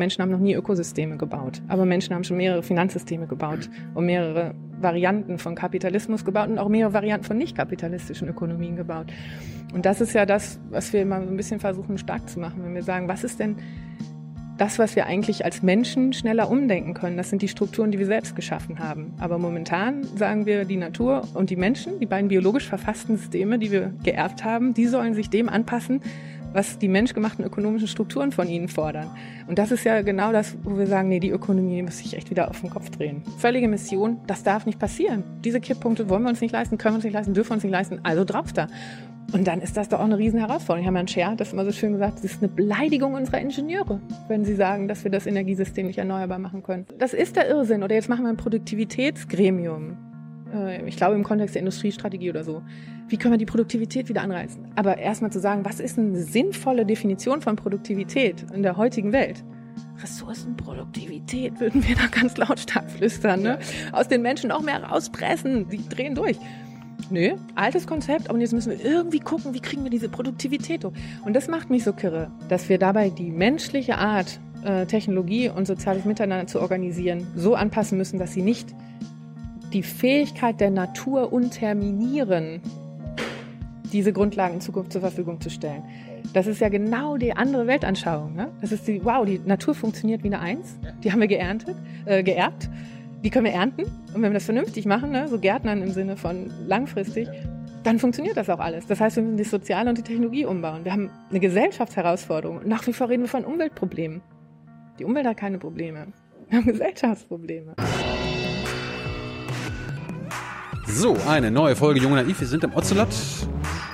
Menschen haben noch nie Ökosysteme gebaut, aber Menschen haben schon mehrere Finanzsysteme gebaut und mehrere Varianten von Kapitalismus gebaut und auch mehrere Varianten von nicht kapitalistischen Ökonomien gebaut. Und das ist ja das, was wir immer so ein bisschen versuchen stark zu machen, wenn wir sagen, was ist denn das, was wir eigentlich als Menschen schneller umdenken können, das sind die Strukturen, die wir selbst geschaffen haben. Aber momentan sagen wir, die Natur und die Menschen, die beiden biologisch verfassten Systeme, die wir geerbt haben, die sollen sich dem anpassen, was die menschgemachten ökonomischen Strukturen von ihnen fordern. Und das ist ja genau das, wo wir sagen, nee, die Ökonomie muss sich echt wieder auf den Kopf drehen. Völlige Mission, das darf nicht passieren. Diese Kipppunkte wollen wir uns nicht leisten, können wir uns nicht leisten, dürfen wir uns nicht leisten, also drauf da. Und dann ist das doch auch eine riesen Herausforderung. Hermann Scher hat das immer so schön gesagt, es ist eine Beleidigung unserer Ingenieure, wenn sie sagen, dass wir das Energiesystem nicht erneuerbar machen können. Das ist der Irrsinn. Oder jetzt machen wir ein Produktivitätsgremium. Äh, ich glaube im Kontext der Industriestrategie oder so. Wie können wir die Produktivität wieder anreizen? Aber erstmal zu sagen, was ist eine sinnvolle Definition von Produktivität in der heutigen Welt? Ressourcenproduktivität würden wir da ganz lautstark flüstern, ne? Aus den Menschen noch mehr rauspressen. Die drehen durch. Nö, altes Konzept, und jetzt müssen wir irgendwie gucken, wie kriegen wir diese Produktivität hoch. Und das macht mich so kirre, dass wir dabei die menschliche Art, äh, Technologie und soziales Miteinander zu organisieren, so anpassen müssen, dass sie nicht die Fähigkeit der Natur unterminieren, diese Grundlagen in Zukunft zur Verfügung zu stellen. Das ist ja genau die andere Weltanschauung. Ne? Das ist die, wow, die Natur funktioniert wie eine Eins. Die haben wir geerntet, äh, geerbt die können wir ernten. Und wenn wir das vernünftig machen, ne, so Gärtnern im Sinne von langfristig, dann funktioniert das auch alles. Das heißt, wir müssen die Soziale und die Technologie umbauen. Wir haben eine Gesellschaftsherausforderung. Nach wie vor reden wir von Umweltproblemen. Die Umwelt hat keine Probleme. Wir haben Gesellschaftsprobleme. So, eine neue Folge Junge Naiv. Wir sind im Ocelot.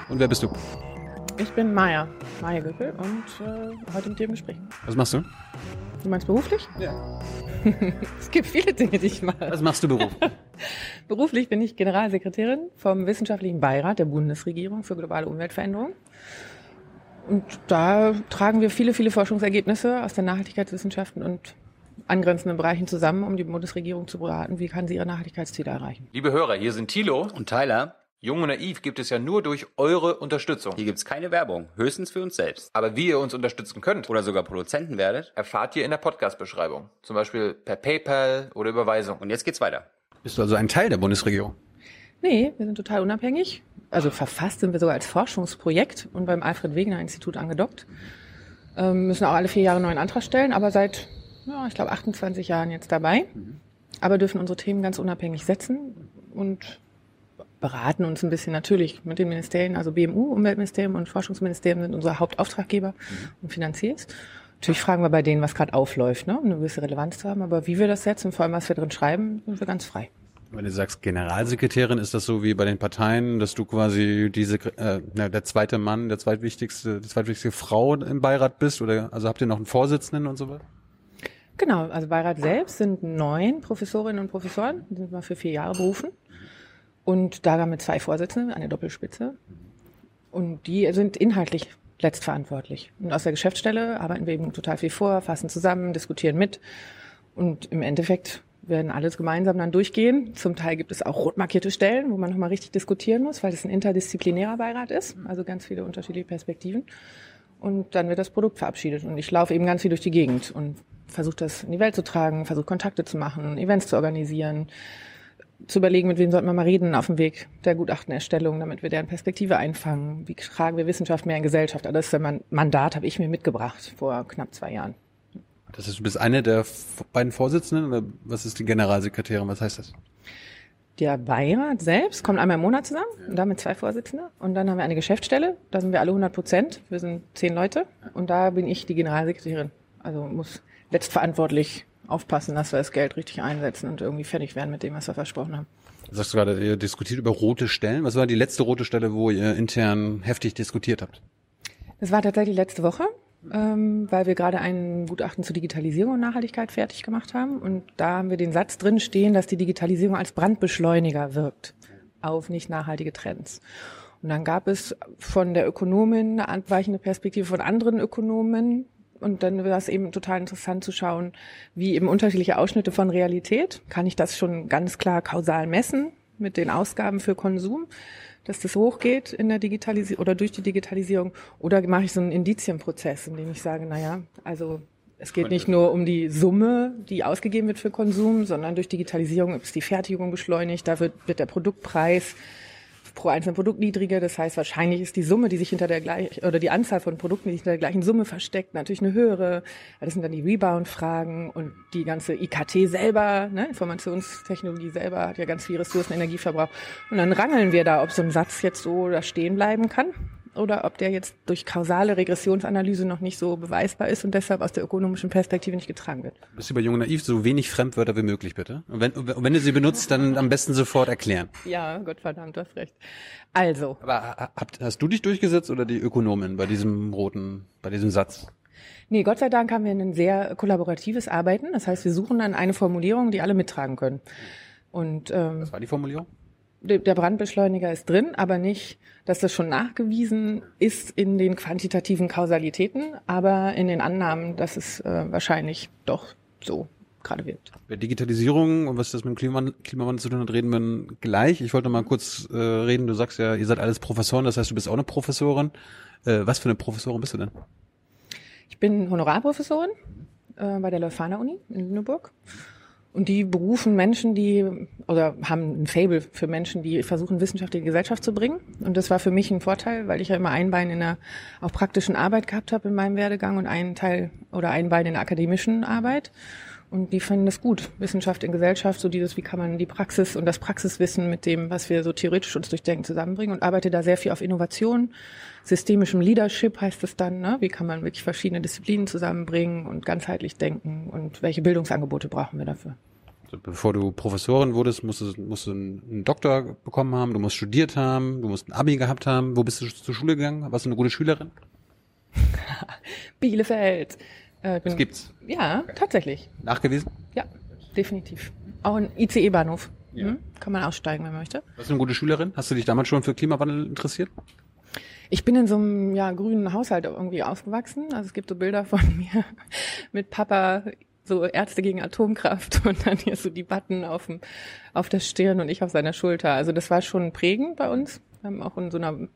Und wer bist du? Ich bin Maya, Maya Göppel und äh, heute mit dir im Gespräch. Was machst du? Du meinst beruflich? Ja. es gibt viele Dinge, die ich mache. Was machst du beruflich? beruflich bin ich Generalsekretärin vom Wissenschaftlichen Beirat der Bundesregierung für globale Umweltveränderung. Und da tragen wir viele, viele Forschungsergebnisse aus den Nachhaltigkeitswissenschaften und angrenzenden Bereichen zusammen, um die Bundesregierung zu beraten, wie kann sie ihre Nachhaltigkeitsziele erreichen. Liebe Hörer, hier sind Thilo und Tyler. Jung und Naiv gibt es ja nur durch eure Unterstützung. Hier gibt es keine Werbung, höchstens für uns selbst. Aber wie ihr uns unterstützen könnt oder sogar Produzenten werdet, erfahrt ihr in der Podcast-Beschreibung. Zum Beispiel per PayPal oder Überweisung. Und jetzt geht's weiter. Bist du also ein Teil der Bundesregierung? Nee, wir sind total unabhängig. Also verfasst sind wir sogar als Forschungsprojekt und beim Alfred Wegener Institut angedockt. Ähm, müssen auch alle vier Jahre einen neuen Antrag stellen, aber seit, ja, ich glaube, 28 Jahren jetzt dabei. Aber dürfen unsere Themen ganz unabhängig setzen und beraten uns ein bisschen natürlich mit den Ministerien, also BMU, Umweltministerium und Forschungsministerium sind unsere Hauptauftraggeber mhm. und Finanziers. Natürlich fragen wir bei denen, was gerade aufläuft, ne, um eine gewisse Relevanz zu haben. Aber wie wir das setzen, vor allem was wir drin schreiben, sind wir ganz frei. Wenn du sagst Generalsekretärin, ist das so wie bei den Parteien, dass du quasi diese äh, der zweite Mann, der zweitwichtigste, die zweitwichtigste Frau im Beirat bist? Oder also habt ihr noch einen Vorsitzenden und so weiter? Genau, also Beirat selbst sind neun Professorinnen und Professoren, die sind mal für vier Jahre berufen. Und da haben wir zwei Vorsitzende, eine Doppelspitze. Und die sind inhaltlich letztverantwortlich. Und aus der Geschäftsstelle arbeiten wir eben total viel vor, fassen zusammen, diskutieren mit. Und im Endeffekt werden alles gemeinsam dann durchgehen. Zum Teil gibt es auch rot markierte Stellen, wo man nochmal richtig diskutieren muss, weil es ein interdisziplinärer Beirat ist, also ganz viele unterschiedliche Perspektiven. Und dann wird das Produkt verabschiedet. Und ich laufe eben ganz viel durch die Gegend und versuche das in die Welt zu tragen, versuche Kontakte zu machen, Events zu organisieren, zu überlegen, mit wem sollten wir mal reden auf dem Weg der Gutachtenerstellung, damit wir deren Perspektive einfangen. Wie tragen wir Wissenschaft mehr in Gesellschaft? Also das ist ein Mandat, habe ich mir mitgebracht vor knapp zwei Jahren. Das heißt, du bist eine der beiden Vorsitzenden oder was ist die Generalsekretärin? Was heißt das? Der Beirat selbst kommt einmal im Monat zusammen ja. und damit zwei Vorsitzende. Und dann haben wir eine Geschäftsstelle, da sind wir alle 100 Prozent. Wir sind zehn Leute und da bin ich die Generalsekretärin. Also muss letztverantwortlich aufpassen, dass wir das Geld richtig einsetzen und irgendwie fertig werden mit dem, was wir versprochen haben. Du sagst gerade, ihr diskutiert über rote Stellen. Was war die letzte rote Stelle, wo ihr intern heftig diskutiert habt? Das war tatsächlich letzte Woche, ähm, weil wir gerade ein Gutachten zur Digitalisierung und Nachhaltigkeit fertig gemacht haben. Und da haben wir den Satz drin stehen, dass die Digitalisierung als Brandbeschleuniger wirkt auf nicht nachhaltige Trends. Und dann gab es von der Ökonomin eine abweichende Perspektive von anderen Ökonomen, und dann wäre es eben total interessant zu schauen, wie eben unterschiedliche Ausschnitte von Realität. Kann ich das schon ganz klar kausal messen mit den Ausgaben für Konsum, dass das hochgeht in der Digitalisierung oder durch die Digitalisierung? Oder mache ich so einen Indizienprozess, in dem ich sage, naja, also Es geht nicht nur um die Summe, die ausgegeben wird für Konsum, sondern durch Digitalisierung ist die Fertigung beschleunigt, da wird, wird der Produktpreis pro einzelnen Produkt niedriger. Das heißt, wahrscheinlich ist die Summe, die sich hinter der gleichen, oder die Anzahl von Produkten, die sich hinter der gleichen Summe versteckt, natürlich eine höhere. Das sind dann die Rebound-Fragen und die ganze IKT selber, ne, Informationstechnologie selber hat ja ganz viel Ressourcen, Energieverbrauch. Und dann rangeln wir da, ob so ein Satz jetzt so da stehen bleiben kann oder ob der jetzt durch kausale Regressionsanalyse noch nicht so beweisbar ist und deshalb aus der ökonomischen Perspektive nicht getragen wird. Bist du bei Jung Naiv so wenig Fremdwörter wie möglich, bitte? Und wenn, und wenn du sie benutzt, dann am besten sofort erklären. Ja, Gottverdammt, du hast recht. Also. Aber hast du dich durchgesetzt oder die Ökonomin bei diesem roten, bei diesem Satz? Nee, Gott sei Dank haben wir ein sehr kollaboratives Arbeiten. Das heißt, wir suchen dann eine Formulierung, die alle mittragen können. Und ähm, Was war die Formulierung? Der Brandbeschleuniger ist drin, aber nicht, dass das schon nachgewiesen ist in den quantitativen Kausalitäten, aber in den Annahmen, dass es äh, wahrscheinlich doch so gerade wird. Bei Digitalisierung und was das mit dem Klimawandel, Klimawandel zu tun hat, reden wir gleich. Ich wollte mal kurz äh, reden. Du sagst ja, ihr seid alles Professoren, das heißt, du bist auch eine Professorin. Äh, was für eine Professorin bist du denn? Ich bin Honorarprofessorin äh, bei der Leuphana Uni in Lüneburg. Und die berufen Menschen, die, oder haben ein Fable für Menschen, die versuchen, Wissenschaft in die Gesellschaft zu bringen. Und das war für mich ein Vorteil, weil ich ja immer ein Bein in der auch praktischen Arbeit gehabt habe in meinem Werdegang und einen Teil oder ein Bein in der akademischen Arbeit. Und die fanden das gut. Wissenschaft in Gesellschaft, so dieses, wie kann man die Praxis und das Praxiswissen mit dem, was wir so theoretisch uns durchdenken, zusammenbringen und arbeite da sehr viel auf Innovation, systemischem Leadership heißt es dann, ne? wie kann man wirklich verschiedene Disziplinen zusammenbringen und ganzheitlich denken und welche Bildungsangebote brauchen wir dafür. Also bevor du Professorin wurdest, musst du, musst du einen Doktor bekommen haben, du musst studiert haben, du musst ein Abi gehabt haben. Wo bist du zur Schule gegangen? Warst du eine gute Schülerin? Bielefeld. Äh, bin, das gibt's? Ja, tatsächlich. Nachgewiesen? Ja, definitiv. Auch ein ICE-Bahnhof. Ja. Hm? Kann man aussteigen, wenn man möchte. Warst du eine gute Schülerin? Hast du dich damals schon für Klimawandel interessiert? Ich bin in so einem ja, grünen Haushalt irgendwie aufgewachsen. Also es gibt so Bilder von mir mit Papa, so Ärzte gegen Atomkraft und dann hier so die Button auf, dem, auf der Stirn und ich auf seiner Schulter. Also das war schon prägend bei uns. Wir haben auch in so einer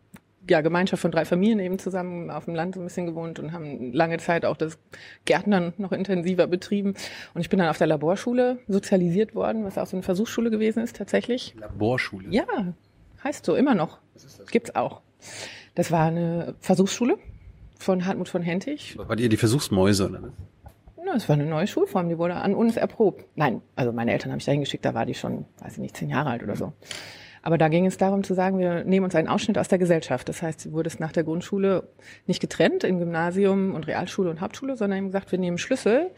ja, Gemeinschaft von drei Familien eben zusammen auf dem Land so ein bisschen gewohnt und haben lange Zeit auch das Gärtnern noch intensiver betrieben. Und ich bin dann auf der Laborschule sozialisiert worden, was auch so eine Versuchsschule gewesen ist tatsächlich. Laborschule? Ja, heißt so, immer noch. Gibt's auch. Das war eine Versuchsschule von Hartmut von Hentig. War ihr die Versuchsmäuse oder? Ja, es war eine neue Schulform, die wurde an uns erprobt. Nein, also meine Eltern haben mich dahin geschickt, da war die schon, weiß ich nicht, zehn Jahre alt oder so. Aber da ging es darum zu sagen, wir nehmen uns einen Ausschnitt aus der Gesellschaft. Das heißt, du wurdest nach der Grundschule nicht getrennt in Gymnasium und Realschule und Hauptschule, sondern eben gesagt, wir nehmen Schlüssel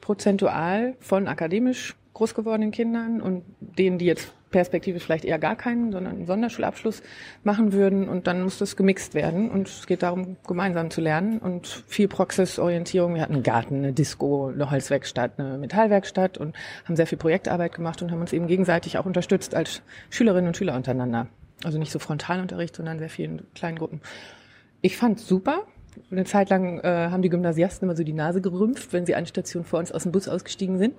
prozentual von akademisch groß gewordenen Kindern und denen, die jetzt perspektivisch vielleicht eher gar keinen, sondern einen Sonderschulabschluss machen würden und dann muss das gemixt werden und es geht darum, gemeinsam zu lernen und viel Praxisorientierung. Wir hatten einen Garten, eine Disco, eine Holzwerkstatt, eine Metallwerkstatt und haben sehr viel Projektarbeit gemacht und haben uns eben gegenseitig auch unterstützt als Schülerinnen und Schüler untereinander. Also nicht so Frontalunterricht, sondern sehr vielen kleinen Gruppen. Ich fand super, eine Zeit lang äh, haben die Gymnasiasten immer so die Nase gerümpft, wenn sie eine Station vor uns aus dem Bus ausgestiegen sind.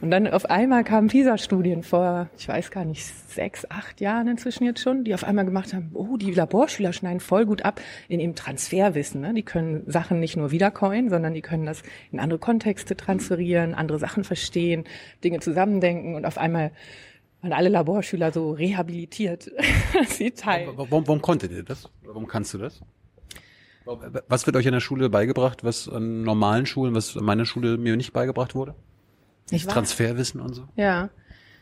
Und dann auf einmal kamen PISA-Studien vor, ich weiß gar nicht, sechs, acht Jahren inzwischen jetzt schon, die auf einmal gemacht haben, oh, die Laborschüler schneiden voll gut ab in ihrem Transferwissen. Ne? Die können Sachen nicht nur wiedercoin, sondern die können das in andere Kontexte transferieren, andere Sachen verstehen, Dinge zusammendenken und auf einmal waren alle Laborschüler so rehabilitiert. Sie teilen. Warum, warum konntet ihr das? Warum kannst du das? Was wird euch in der Schule beigebracht, was an normalen Schulen, was an meiner Schule mir nicht beigebracht wurde? Ich war, Transferwissen und so? Ja.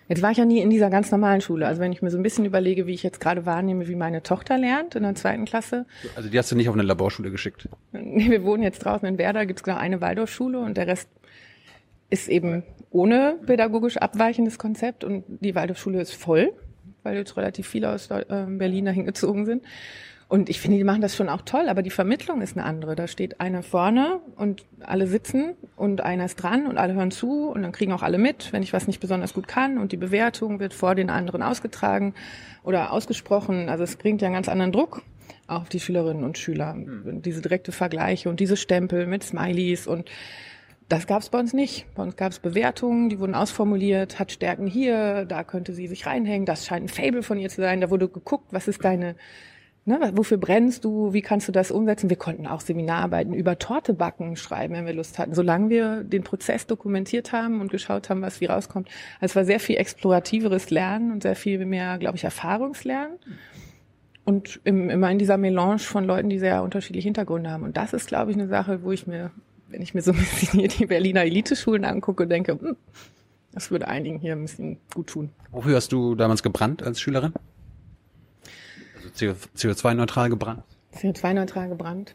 Jetzt war ich ja nie in dieser ganz normalen Schule. Also wenn ich mir so ein bisschen überlege, wie ich jetzt gerade wahrnehme, wie meine Tochter lernt in der zweiten Klasse. Also die hast du nicht auf eine Laborschule geschickt? Nee, wir wohnen jetzt draußen in Werder, gibt es genau eine Waldorfschule und der Rest ist eben ohne pädagogisch abweichendes Konzept und die Waldorfschule ist voll, weil jetzt relativ viele aus äh, Berlin dahin gezogen sind. Und ich finde, die machen das schon auch toll, aber die Vermittlung ist eine andere. Da steht einer vorne und alle sitzen und einer ist dran und alle hören zu und dann kriegen auch alle mit, wenn ich was nicht besonders gut kann und die Bewertung wird vor den anderen ausgetragen oder ausgesprochen. Also es bringt ja einen ganz anderen Druck auf die Schülerinnen und Schüler. Mhm. Diese direkte Vergleiche und diese Stempel mit Smileys und das gab es bei uns nicht. Bei uns gab es Bewertungen, die wurden ausformuliert, hat Stärken hier, da könnte sie sich reinhängen, das scheint ein Fable von ihr zu sein. Da wurde geguckt, was ist deine Ne, wofür brennst du? Wie kannst du das umsetzen? Wir konnten auch Seminararbeiten über Tortebacken schreiben, wenn wir Lust hatten, solange wir den Prozess dokumentiert haben und geschaut haben, was wie rauskommt. Also es war sehr viel explorativeres Lernen und sehr viel mehr, glaube ich, Erfahrungslernen. Und im, immer in dieser Melange von Leuten, die sehr unterschiedliche Hintergründe haben. Und das ist, glaube ich, eine Sache, wo ich mir, wenn ich mir so ein bisschen hier die Berliner Eliteschulen angucke, denke, hm, das würde einigen hier ein bisschen gut tun. Wofür hast du damals gebrannt als Schülerin? CO2-neutral gebrannt? CO2-neutral gebrannt.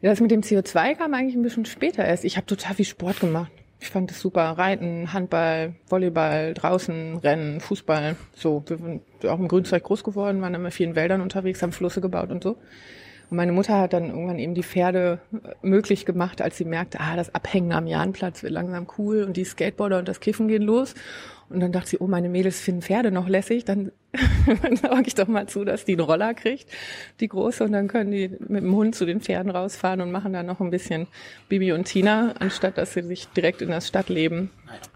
Ja, das mit dem CO2 kam eigentlich ein bisschen später erst. Ich habe total viel Sport gemacht. Ich fand das super. Reiten, Handball, Volleyball, draußen, Rennen, Fußball. So, wir sind auch im Grünzeug groß geworden, waren immer vielen Wäldern unterwegs, haben Flüsse gebaut und so. Und meine Mutter hat dann irgendwann eben die Pferde möglich gemacht, als sie merkte, ah, das Abhängen am Jahnplatz wird langsam cool und die Skateboarder und das Kiffen gehen los. Und dann dachte sie, oh, meine Mädels finden Pferde noch lässig, dann, dann sorge ich doch mal zu, dass die einen Roller kriegt, die große, und dann können die mit dem Hund zu den Pferden rausfahren und machen dann noch ein bisschen Bibi und Tina, anstatt dass sie sich direkt in das Stadtleben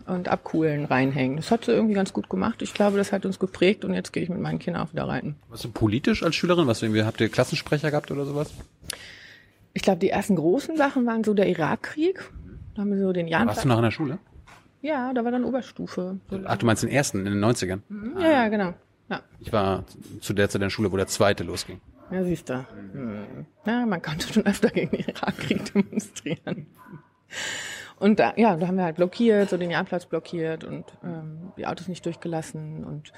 und Abkuhlen reinhängen. Das hat sie irgendwie ganz gut gemacht. Ich glaube, das hat uns geprägt und jetzt gehe ich mit meinen Kindern auch wieder reiten. Was du politisch als Schülerin? Was habt ihr Klassensprecher gehabt oder sowas? Ich glaube, die ersten großen Sachen waren so der Irakkrieg. Da haben wir so den Jahren. Warst du noch in der Schule? Ja, da war dann Oberstufe. Ach, du meinst den ersten, in den 90ern? Mhm. Ja, ja, genau. Ja. Ich war zu der Zeit in der Schule, wo der zweite losging. Ja, siehst du. Hm. Ja, man konnte schon öfter gegen den Irakkrieg demonstrieren. Und da, ja, da haben wir halt blockiert, so den Jahrplatz blockiert und ähm, die Autos nicht durchgelassen. Und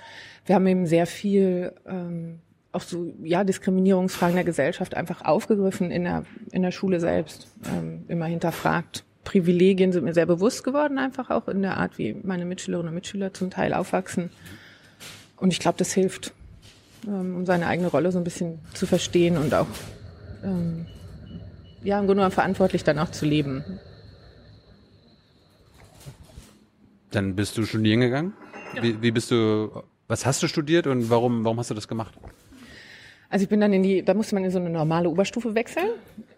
wir haben eben sehr viel ähm, auch so ja Diskriminierungsfragen der Gesellschaft einfach aufgegriffen in der in der Schule selbst, ähm, immer hinterfragt Privilegien sind mir sehr bewusst geworden, einfach auch in der Art, wie meine Mitschülerinnen und Mitschüler zum Teil aufwachsen. Und ich glaube, das hilft, ähm, um seine eigene Rolle so ein bisschen zu verstehen und auch, ähm, ja, im Grunde genommen verantwortlich dann auch zu leben. Dann bist du studieren gegangen? Ja. Wie, wie bist du, was hast du studiert und warum, warum hast du das gemacht? Also ich bin dann in die, da musste man in so eine normale Oberstufe wechseln.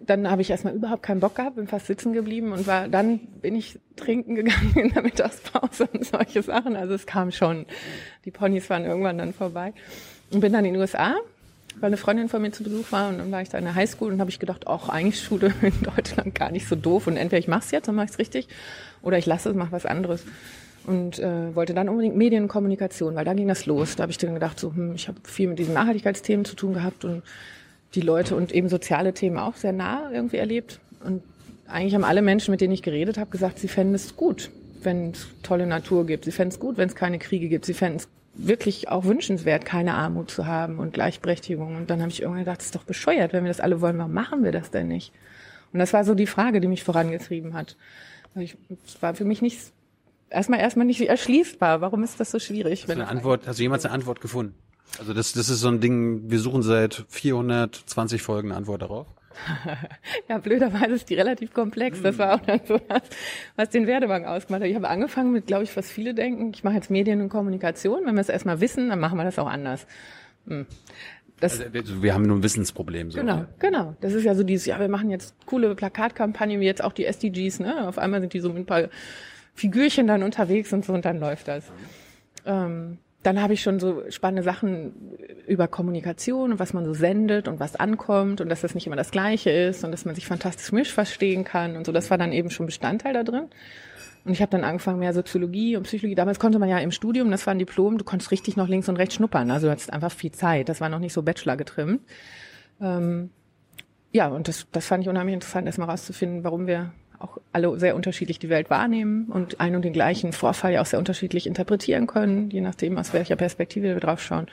Dann habe ich erstmal überhaupt keinen Bock gehabt, bin fast sitzen geblieben und war, dann bin ich trinken gegangen in der Mittagspause und solche Sachen. Also es kam schon, die Ponys waren irgendwann dann vorbei. Und bin dann in den USA, weil eine Freundin von mir zu Besuch war und dann war ich da in der Highschool und habe ich gedacht, auch eigentlich Schule in Deutschland gar nicht so doof und entweder ich mache es jetzt und mache es richtig oder ich lasse es, mache was anderes und äh, wollte dann unbedingt Medienkommunikation, weil da ging das los. Da habe ich dann gedacht, so, hm, ich habe viel mit diesen Nachhaltigkeitsthemen zu tun gehabt und die Leute und eben soziale Themen auch sehr nah irgendwie erlebt. Und eigentlich haben alle Menschen, mit denen ich geredet habe, gesagt, sie fänden es gut, wenn es tolle Natur gibt. Sie fänden es gut, wenn es keine Kriege gibt. Sie fänden es wirklich auch wünschenswert, keine Armut zu haben und Gleichberechtigung. Und dann habe ich irgendwann gedacht, das ist doch bescheuert, wenn wir das alle wollen, warum machen wir das denn nicht? Und das war so die Frage, die mich vorangetrieben hat. Es war für mich nicht erstmal erstmal nicht erschließbar. Warum ist das so schwierig? Hast du eine Antwort, hast du jemals eine Antwort gefunden? Also das, das ist so ein Ding, wir suchen seit 420 Folgen eine Antwort darauf. ja, blöderweise ist die relativ komplex. Das war auch dann so was, was den Werdebank ausgemacht hat. Ich habe angefangen mit, glaube ich, was viele denken, ich mache jetzt Medien und Kommunikation. Wenn wir es erstmal wissen, dann machen wir das auch anders. Hm. Das, also wir haben nur ein Wissensproblem. So. Genau, genau. Das ist ja so dieses, ja, wir machen jetzt coole Plakatkampagnen, wie jetzt auch die SDGs, ne? Auf einmal sind die so mit ein paar Figürchen dann unterwegs und so und dann läuft das. Ähm, dann habe ich schon so spannende Sachen über Kommunikation und was man so sendet und was ankommt und dass das nicht immer das Gleiche ist und dass man sich fantastisch mischverstehen kann und so. Das war dann eben schon Bestandteil da drin. Und ich habe dann angefangen mehr Soziologie und Psychologie. Damals konnte man ja im Studium, das war ein Diplom, du konntest richtig noch links und rechts schnuppern. Also du hattest einfach viel Zeit. Das war noch nicht so Bachelor getrimmt. Ähm, ja, und das, das fand ich unheimlich interessant, erstmal rauszufinden, warum wir auch alle sehr unterschiedlich die Welt wahrnehmen und einen und den gleichen Vorfall ja auch sehr unterschiedlich interpretieren können, je nachdem, aus welcher Perspektive wir drauf schauen.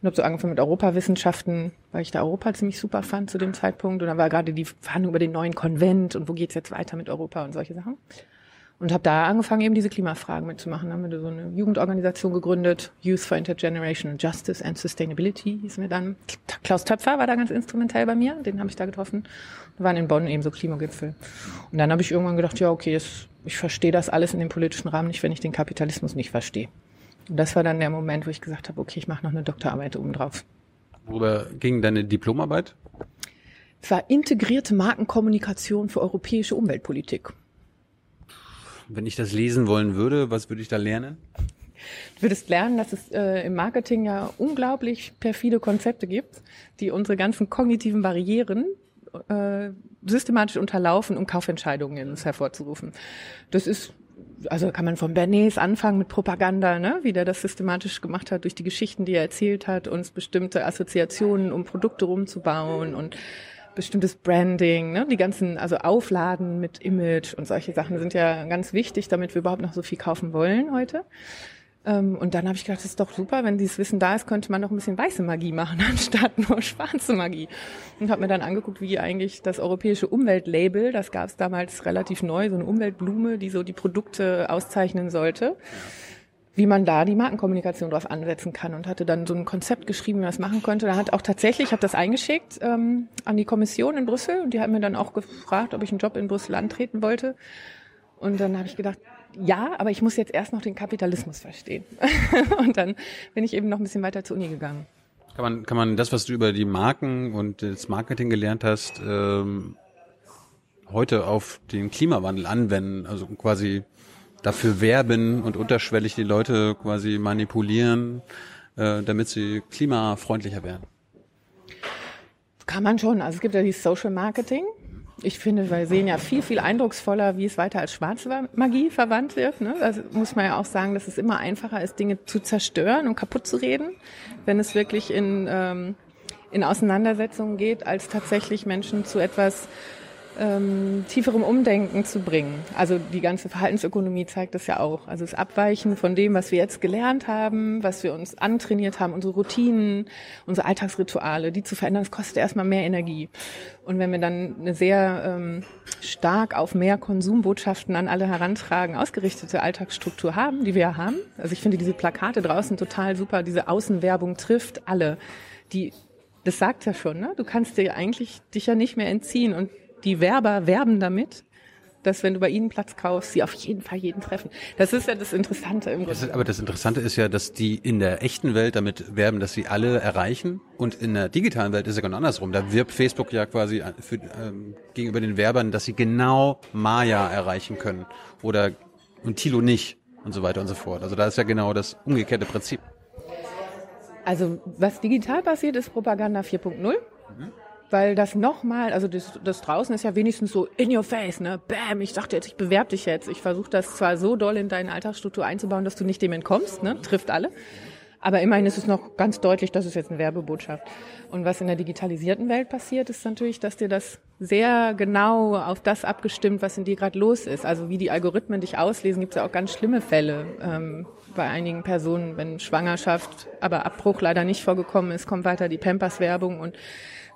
Und habe so angefangen mit Europawissenschaften, weil ich da Europa ziemlich super fand zu dem Zeitpunkt. Und dann war gerade die Verhandlung über den neuen Konvent und wo geht's jetzt weiter mit Europa und solche Sachen. Und habe da angefangen, eben diese Klimafragen mitzumachen. Dann haben wir so eine Jugendorganisation gegründet, Youth for Intergenerational Justice and Sustainability hießen wir dann. Klaus Töpfer war da ganz instrumentell bei mir, den habe ich da getroffen. Wir waren in Bonn eben so Klimagipfel. Und dann habe ich irgendwann gedacht, ja, okay, das, ich verstehe das alles in dem politischen Rahmen nicht, wenn ich den Kapitalismus nicht verstehe. Und das war dann der Moment, wo ich gesagt habe, okay, ich mache noch eine Doktorarbeit obendrauf. Worüber ging deine Diplomarbeit? Es war integrierte Markenkommunikation für europäische Umweltpolitik wenn ich das lesen wollen würde, was würde ich da lernen? Du würdest lernen, dass es äh, im Marketing ja unglaublich perfide Konzepte gibt, die unsere ganzen kognitiven Barrieren äh, systematisch unterlaufen, um Kaufentscheidungen in uns hervorzurufen. Das ist also kann man von Bernays anfangen mit Propaganda, ne? wie der das systematisch gemacht hat durch die Geschichten, die er erzählt hat, uns bestimmte Assoziationen, um Produkte rumzubauen und bestimmtes Branding, ne? die ganzen, also Aufladen mit Image und solche Sachen sind ja ganz wichtig, damit wir überhaupt noch so viel kaufen wollen heute. Ähm, und dann habe ich gedacht, das ist doch super, wenn dieses Wissen da ist, könnte man noch ein bisschen weiße Magie machen, anstatt nur schwarze Magie. Und habe mir dann angeguckt, wie eigentlich das europäische Umweltlabel, das gab es damals relativ neu, so eine Umweltblume, die so die Produkte auszeichnen sollte. Ja wie man da die Markenkommunikation drauf ansetzen kann und hatte dann so ein Konzept geschrieben, wie man das machen könnte. Da hat auch tatsächlich, ich habe das eingeschickt ähm, an die Kommission in Brüssel und die haben mir dann auch gefragt, ob ich einen Job in Brüssel antreten wollte. Und dann habe ich gedacht, ja, aber ich muss jetzt erst noch den Kapitalismus verstehen. und dann bin ich eben noch ein bisschen weiter zur Uni gegangen. Kann man, kann man das, was du über die Marken und das Marketing gelernt hast, ähm, heute auf den Klimawandel anwenden? Also quasi dafür werben und unterschwellig die Leute quasi manipulieren, äh, damit sie klimafreundlicher werden? Kann man schon. Also es gibt ja die Social Marketing. Ich finde, wir sehen ja viel, viel eindrucksvoller, wie es weiter als schwarze Magie verwandt wird. Ne? Also muss man ja auch sagen, dass es immer einfacher ist, Dinge zu zerstören und kaputt zu reden, wenn es wirklich in, ähm, in Auseinandersetzungen geht, als tatsächlich Menschen zu etwas ähm, tieferem Umdenken zu bringen. Also die ganze Verhaltensökonomie zeigt das ja auch. Also das Abweichen von dem, was wir jetzt gelernt haben, was wir uns antrainiert haben, unsere Routinen, unsere Alltagsrituale, die zu verändern, das kostet erstmal mehr Energie. Und wenn wir dann eine sehr ähm, stark auf mehr Konsumbotschaften an alle herantragen, ausgerichtete Alltagsstruktur haben, die wir ja haben. Also ich finde diese Plakate draußen total super. Diese Außenwerbung trifft alle. Die das sagt ja schon, ne? Du kannst dir eigentlich dich ja nicht mehr entziehen und die Werber werben damit, dass wenn du bei ihnen Platz kaufst, sie auf jeden Fall jeden treffen. Das ist ja das Interessante im Grunde. aber das Interessante ist ja, dass die in der echten Welt damit werben, dass sie alle erreichen und in der digitalen Welt ist es ja genau andersrum. Da wirbt Facebook ja quasi für, ähm, gegenüber den Werbern, dass sie genau Maya erreichen können oder und Tilo nicht und so weiter und so fort. Also da ist ja genau das umgekehrte Prinzip. Also was digital passiert, ist Propaganda 4.0. Mhm weil das nochmal, also das, das draußen ist ja wenigstens so in your face, ne? Bam, ich sagte jetzt, ich bewerb dich jetzt. Ich versuche das zwar so doll in deine Alltagsstruktur einzubauen, dass du nicht dem entkommst, ne? Trifft alle. Aber immerhin ist es noch ganz deutlich, dass es jetzt eine Werbebotschaft. Und was in der digitalisierten Welt passiert, ist natürlich, dass dir das sehr genau auf das abgestimmt, was in dir gerade los ist. Also wie die Algorithmen dich auslesen, gibt es ja auch ganz schlimme Fälle ähm, bei einigen Personen, wenn Schwangerschaft, aber Abbruch leider nicht vorgekommen ist, kommt weiter die Pampers-Werbung und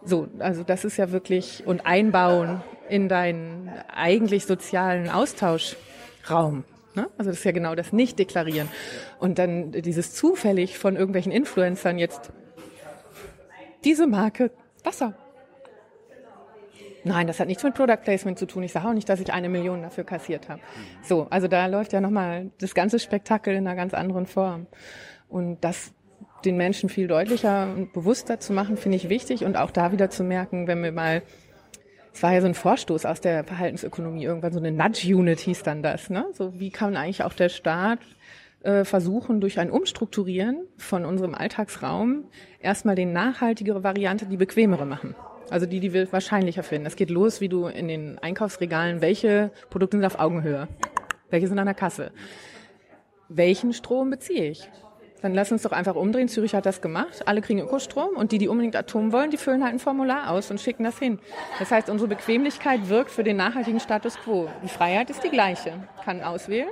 so, also das ist ja wirklich und einbauen in deinen eigentlich sozialen Austauschraum. Ne? Also das ist ja genau das Nicht-Deklarieren. Und dann dieses zufällig von irgendwelchen Influencern jetzt diese Marke Wasser. Nein, das hat nichts mit Product Placement zu tun. Ich sage auch nicht, dass ich eine Million dafür kassiert habe. So, also da läuft ja nochmal das ganze Spektakel in einer ganz anderen Form. Und das den Menschen viel deutlicher und bewusster zu machen, finde ich wichtig und auch da wieder zu merken, wenn wir mal es war ja so ein Vorstoß aus der Verhaltensökonomie, irgendwann so eine Nudge-Unit hieß dann das. Ne? So wie kann eigentlich auch der Staat äh, versuchen, durch ein Umstrukturieren von unserem Alltagsraum erstmal die nachhaltigere Variante, die bequemere machen. Also die, die wir wahrscheinlicher finden. Es geht los, wie du in den Einkaufsregalen, welche Produkte sind auf Augenhöhe, welche sind an der Kasse, welchen Strom beziehe ich, dann lass uns doch einfach umdrehen. Zürich hat das gemacht. Alle kriegen Ökostrom und die, die unbedingt Atom wollen, die füllen halt ein Formular aus und schicken das hin. Das heißt, unsere Bequemlichkeit wirkt für den nachhaltigen Status quo. Die Freiheit ist die gleiche. Kann auswählen.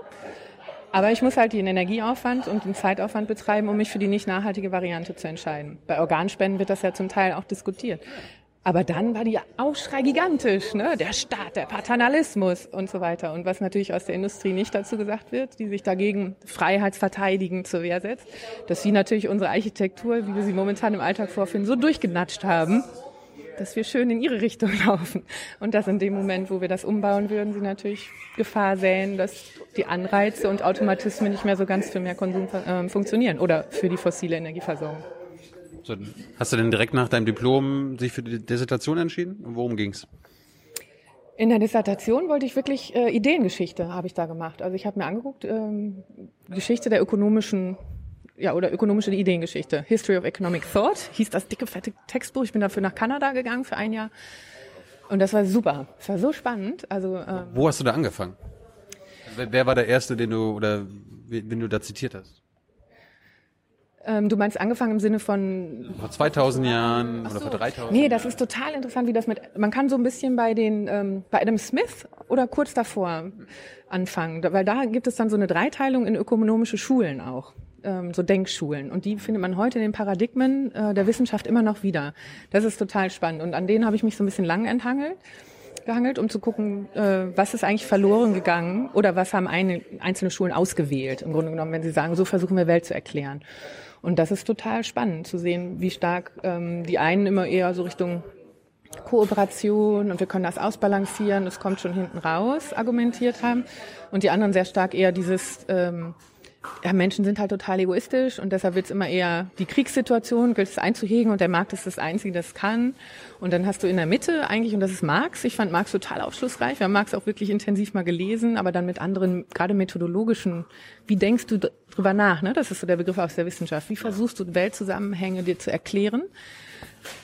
Aber ich muss halt den Energieaufwand und den Zeitaufwand betreiben, um mich für die nicht nachhaltige Variante zu entscheiden. Bei Organspenden wird das ja zum Teil auch diskutiert. Aber dann war die Aufschrei gigantisch, ne? Der Staat, der Paternalismus und so weiter. Und was natürlich aus der Industrie nicht dazu gesagt wird, die sich dagegen freiheitsverteidigend zur Wehr setzt, dass sie natürlich unsere Architektur, wie wir sie momentan im Alltag vorfinden, so durchgenatscht haben, dass wir schön in ihre Richtung laufen. Und dass in dem Moment, wo wir das umbauen würden, sie natürlich Gefahr säen, dass die Anreize und Automatismen nicht mehr so ganz für mehr Konsum äh, funktionieren oder für die fossile Energieversorgung. So, hast du denn direkt nach deinem Diplom sich für die Dissertation entschieden? Worum ging's? In der Dissertation wollte ich wirklich äh, Ideengeschichte habe ich da gemacht. Also ich habe mir angeguckt, ähm, Geschichte der ökonomischen ja, oder ökonomische Ideengeschichte. History of Economic Thought hieß das dicke, fette Textbuch. Ich bin dafür nach Kanada gegangen für ein Jahr. Und das war super. Es war so spannend. Also, ähm, Wo hast du da angefangen? Wer, wer war der Erste, den du, oder wen du da zitiert hast? Ähm, du meinst angefangen im Sinne von Vor 2000 Jahren oder vor 3000? Nee, das ist total interessant, wie das mit, man kann so ein bisschen bei den, ähm, bei Adam Smith oder kurz davor anfangen, weil da gibt es dann so eine Dreiteilung in ökonomische Schulen auch ähm, so Denkschulen. Und die findet man heute in den Paradigmen äh, der Wissenschaft immer noch wieder. Das ist total spannend. Und an denen habe ich mich so ein bisschen lang enthangelt gehangelt, um zu gucken, äh, was ist eigentlich verloren gegangen oder was haben eine, einzelne Schulen ausgewählt, im Grunde genommen, wenn sie sagen, so versuchen wir Welt zu erklären. Und das ist total spannend zu sehen, wie stark ähm, die einen immer eher so Richtung Kooperation und wir können das ausbalancieren, das kommt schon hinten raus, argumentiert haben. Und die anderen sehr stark eher dieses ähm, ja, Menschen sind halt total egoistisch und deshalb wird es immer eher die Kriegssituation gilt es einzuhegen und der Markt ist das Einzige, das kann. Und dann hast du in der Mitte eigentlich, und das ist Marx, ich fand Marx total aufschlussreich, wir haben Marx auch wirklich intensiv mal gelesen, aber dann mit anderen, gerade methodologischen, wie denkst du drüber nach, ne? das ist so der Begriff aus der Wissenschaft, wie versuchst du Weltzusammenhänge dir zu erklären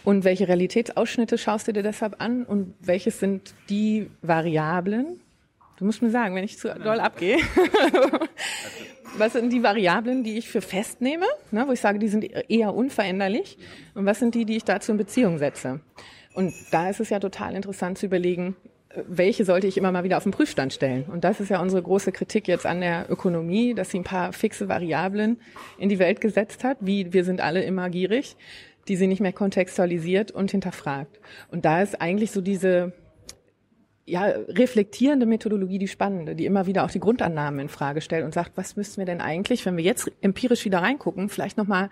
und welche Realitätsausschnitte schaust du dir deshalb an und welches sind die Variablen, Du musst mir sagen, wenn ich zu doll abgehe. was sind die Variablen, die ich für festnehme, ne, wo ich sage, die sind eher unveränderlich? Und was sind die, die ich dazu in Beziehung setze? Und da ist es ja total interessant zu überlegen, welche sollte ich immer mal wieder auf den Prüfstand stellen? Und das ist ja unsere große Kritik jetzt an der Ökonomie, dass sie ein paar fixe Variablen in die Welt gesetzt hat, wie wir sind alle immer gierig, die sie nicht mehr kontextualisiert und hinterfragt. Und da ist eigentlich so diese ja, reflektierende Methodologie, die spannende, die immer wieder auch die Grundannahmen in Frage stellt und sagt, was müssten wir denn eigentlich, wenn wir jetzt empirisch wieder reingucken, vielleicht nochmal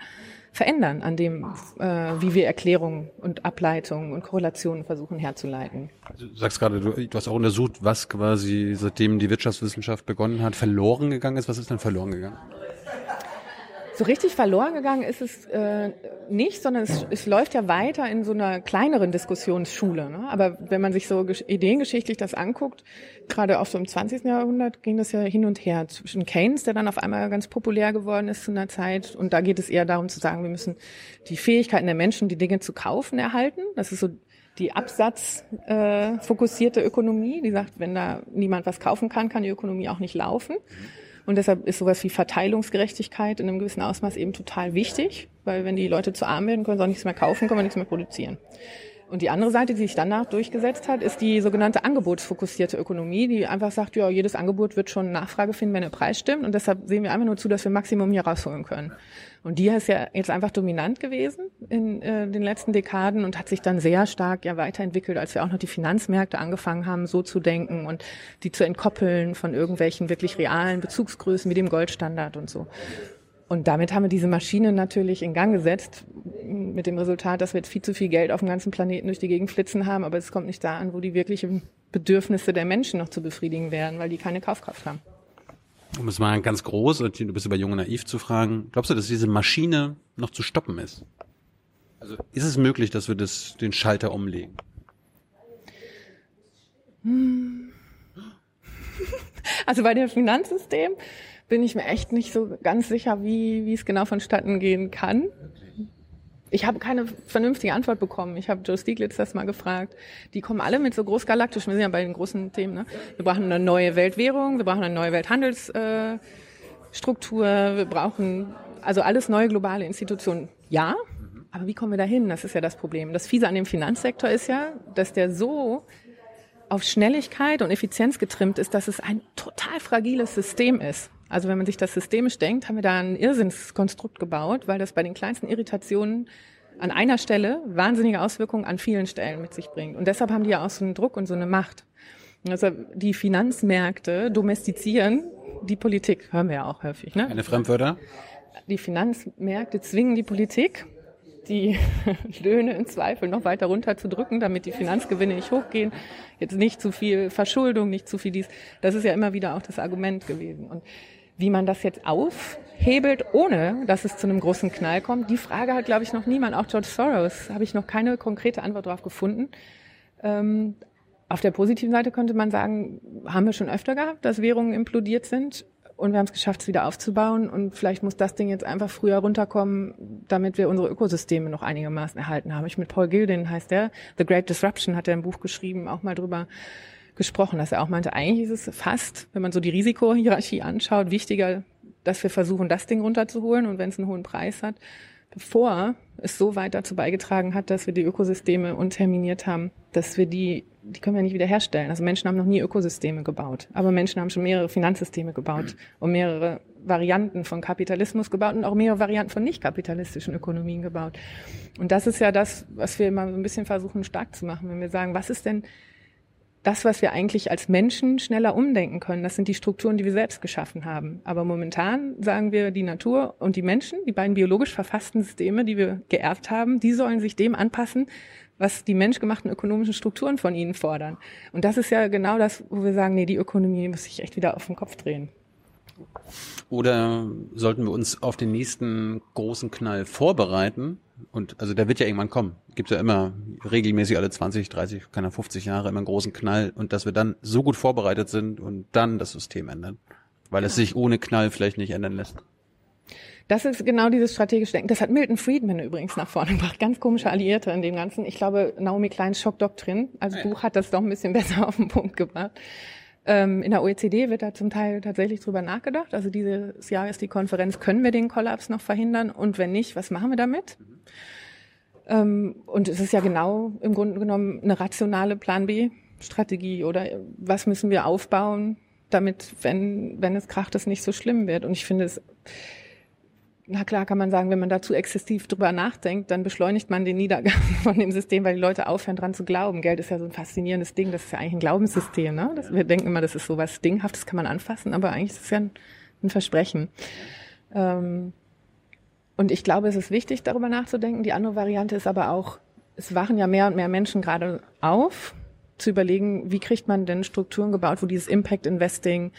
verändern an dem, äh, wie wir Erklärungen und Ableitungen und Korrelationen versuchen herzuleiten. Du sagst gerade, du, du hast auch untersucht, was quasi seitdem die Wirtschaftswissenschaft begonnen hat, verloren gegangen ist. Was ist denn verloren gegangen? So richtig verloren gegangen ist es äh, nicht, sondern es, es läuft ja weiter in so einer kleineren Diskussionsschule. Ne? Aber wenn man sich so ideengeschichtlich das anguckt, gerade auch so im 20. Jahrhundert ging das ja hin und her zwischen Keynes, der dann auf einmal ganz populär geworden ist zu einer Zeit. Und da geht es eher darum zu sagen, wir müssen die Fähigkeiten der Menschen, die Dinge zu kaufen, erhalten. Das ist so die absatzfokussierte äh, Ökonomie, die sagt, wenn da niemand was kaufen kann, kann die Ökonomie auch nicht laufen. Und deshalb ist sowas wie Verteilungsgerechtigkeit in einem gewissen Ausmaß eben total wichtig, weil wenn die Leute zu arm werden, können sie auch nichts mehr kaufen, können wir nichts mehr produzieren. Und die andere Seite, die sich danach durchgesetzt hat, ist die sogenannte angebotsfokussierte Ökonomie, die einfach sagt, ja, jedes Angebot wird schon Nachfrage finden, wenn der Preis stimmt. Und deshalb sehen wir einfach nur zu, dass wir Maximum hier rausholen können. Und die ist ja jetzt einfach dominant gewesen in äh, den letzten Dekaden und hat sich dann sehr stark ja weiterentwickelt, als wir auch noch die Finanzmärkte angefangen haben, so zu denken und die zu entkoppeln von irgendwelchen wirklich realen Bezugsgrößen wie dem Goldstandard und so. Und damit haben wir diese Maschine natürlich in Gang gesetzt, mit dem Resultat, dass wir jetzt viel zu viel Geld auf dem ganzen Planeten durch die Gegend flitzen haben, aber es kommt nicht da an, wo die wirklichen Bedürfnisse der Menschen noch zu befriedigen werden, weil die keine Kaufkraft haben. Um es mal ganz groß, du bist über Junge Naiv zu fragen, glaubst du, dass diese Maschine noch zu stoppen ist? Also ist es möglich, dass wir das, den Schalter umlegen? Also bei dem Finanzsystem bin ich mir echt nicht so ganz sicher, wie, wie es genau vonstatten gehen kann. Ich habe keine vernünftige Antwort bekommen. Ich habe Joe Stieglitz das mal gefragt. Die kommen alle mit so großgalaktischen, wir sind ja bei den großen Themen, ne? Wir brauchen eine neue Weltwährung, wir brauchen eine neue Welthandelsstruktur, äh, wir brauchen also alles neue globale Institutionen. Ja, aber wie kommen wir dahin? Das ist ja das Problem. Das Fiese an dem Finanzsektor ist ja, dass der so auf Schnelligkeit und Effizienz getrimmt ist, dass es ein total fragiles System ist. Also wenn man sich das systemisch denkt, haben wir da ein Irrsinnskonstrukt gebaut, weil das bei den kleinsten Irritationen an einer Stelle wahnsinnige Auswirkungen an vielen Stellen mit sich bringt. Und deshalb haben die ja auch so einen Druck und so eine Macht. Also die Finanzmärkte domestizieren die Politik, hören wir ja auch häufig. Ne? Eine Fremdwörter? Die Finanzmärkte zwingen die Politik, die Löhne im Zweifel noch weiter runterzudrücken, damit die Finanzgewinne nicht hochgehen. Jetzt nicht zu viel Verschuldung, nicht zu viel dies. Das ist ja immer wieder auch das Argument gewesen. Und wie man das jetzt aufhebelt, ohne dass es zu einem großen Knall kommt, die Frage hat, glaube ich, noch niemand. Auch George Soros habe ich noch keine konkrete Antwort darauf gefunden. Ähm, auf der positiven Seite könnte man sagen, haben wir schon öfter gehabt, dass Währungen implodiert sind. und wir haben es geschafft, es wieder aufzubauen. Und vielleicht muss das Ding jetzt einfach früher runterkommen, damit wir unsere Ökosysteme noch einigermaßen erhalten haben. Ich mit Paul Gildin heißt der, The Great Disruption hat er ein Buch geschrieben, auch mal drüber gesprochen, dass er auch meinte, eigentlich ist es fast, wenn man so die Risikohierarchie anschaut, wichtiger, dass wir versuchen, das Ding runterzuholen und wenn es einen hohen Preis hat, bevor es so weit dazu beigetragen hat, dass wir die Ökosysteme unterminiert haben, dass wir die, die können wir nicht wiederherstellen. Also Menschen haben noch nie Ökosysteme gebaut, aber Menschen haben schon mehrere Finanzsysteme gebaut und mehrere Varianten von Kapitalismus gebaut und auch mehrere Varianten von nicht kapitalistischen Ökonomien gebaut. Und das ist ja das, was wir immer so ein bisschen versuchen stark zu machen, wenn wir sagen, was ist denn das, was wir eigentlich als Menschen schneller umdenken können, das sind die Strukturen, die wir selbst geschaffen haben. Aber momentan sagen wir, die Natur und die Menschen, die beiden biologisch verfassten Systeme, die wir geerbt haben, die sollen sich dem anpassen, was die menschgemachten ökonomischen Strukturen von ihnen fordern. Und das ist ja genau das, wo wir sagen, nee, die Ökonomie muss sich echt wieder auf den Kopf drehen. Oder sollten wir uns auf den nächsten großen Knall vorbereiten? Und also der wird ja irgendwann kommen. Gibt ja immer regelmäßig alle 20, 30, keine 50 Jahre immer einen großen Knall und dass wir dann so gut vorbereitet sind und dann das System ändern. Weil es sich ohne Knall vielleicht nicht ändern lässt. Das ist genau dieses strategische Denken. Das hat Milton Friedman übrigens nach vorne gebracht. Ganz komische Alliierte in dem Ganzen. Ich glaube, Naomi Kleins Schockdoktrin als ah Buch hat das doch ein bisschen besser auf den Punkt gebracht. Ähm, in der OECD wird da zum Teil tatsächlich drüber nachgedacht. Also dieses Jahr ist die Konferenz, können wir den Kollaps noch verhindern? Und wenn nicht, was machen wir damit? Ähm, und es ist ja genau im Grunde genommen eine rationale Plan B-Strategie oder was müssen wir aufbauen, damit, wenn, wenn es kracht, es nicht so schlimm wird. Und ich finde es, na klar kann man sagen, wenn man dazu exzessiv drüber nachdenkt, dann beschleunigt man den Niedergang von dem System, weil die Leute aufhören dran zu glauben. Geld ist ja so ein faszinierendes Ding, das ist ja eigentlich ein Glaubenssystem. Ne? Das, wir denken immer, das ist so was Dinghaftes, kann man anfassen, aber eigentlich ist es ja ein, ein Versprechen. Ähm, und ich glaube, es ist wichtig, darüber nachzudenken. Die andere Variante ist aber auch, es wachen ja mehr und mehr Menschen gerade auf, zu überlegen, wie kriegt man denn Strukturen gebaut, wo dieses Impact Investing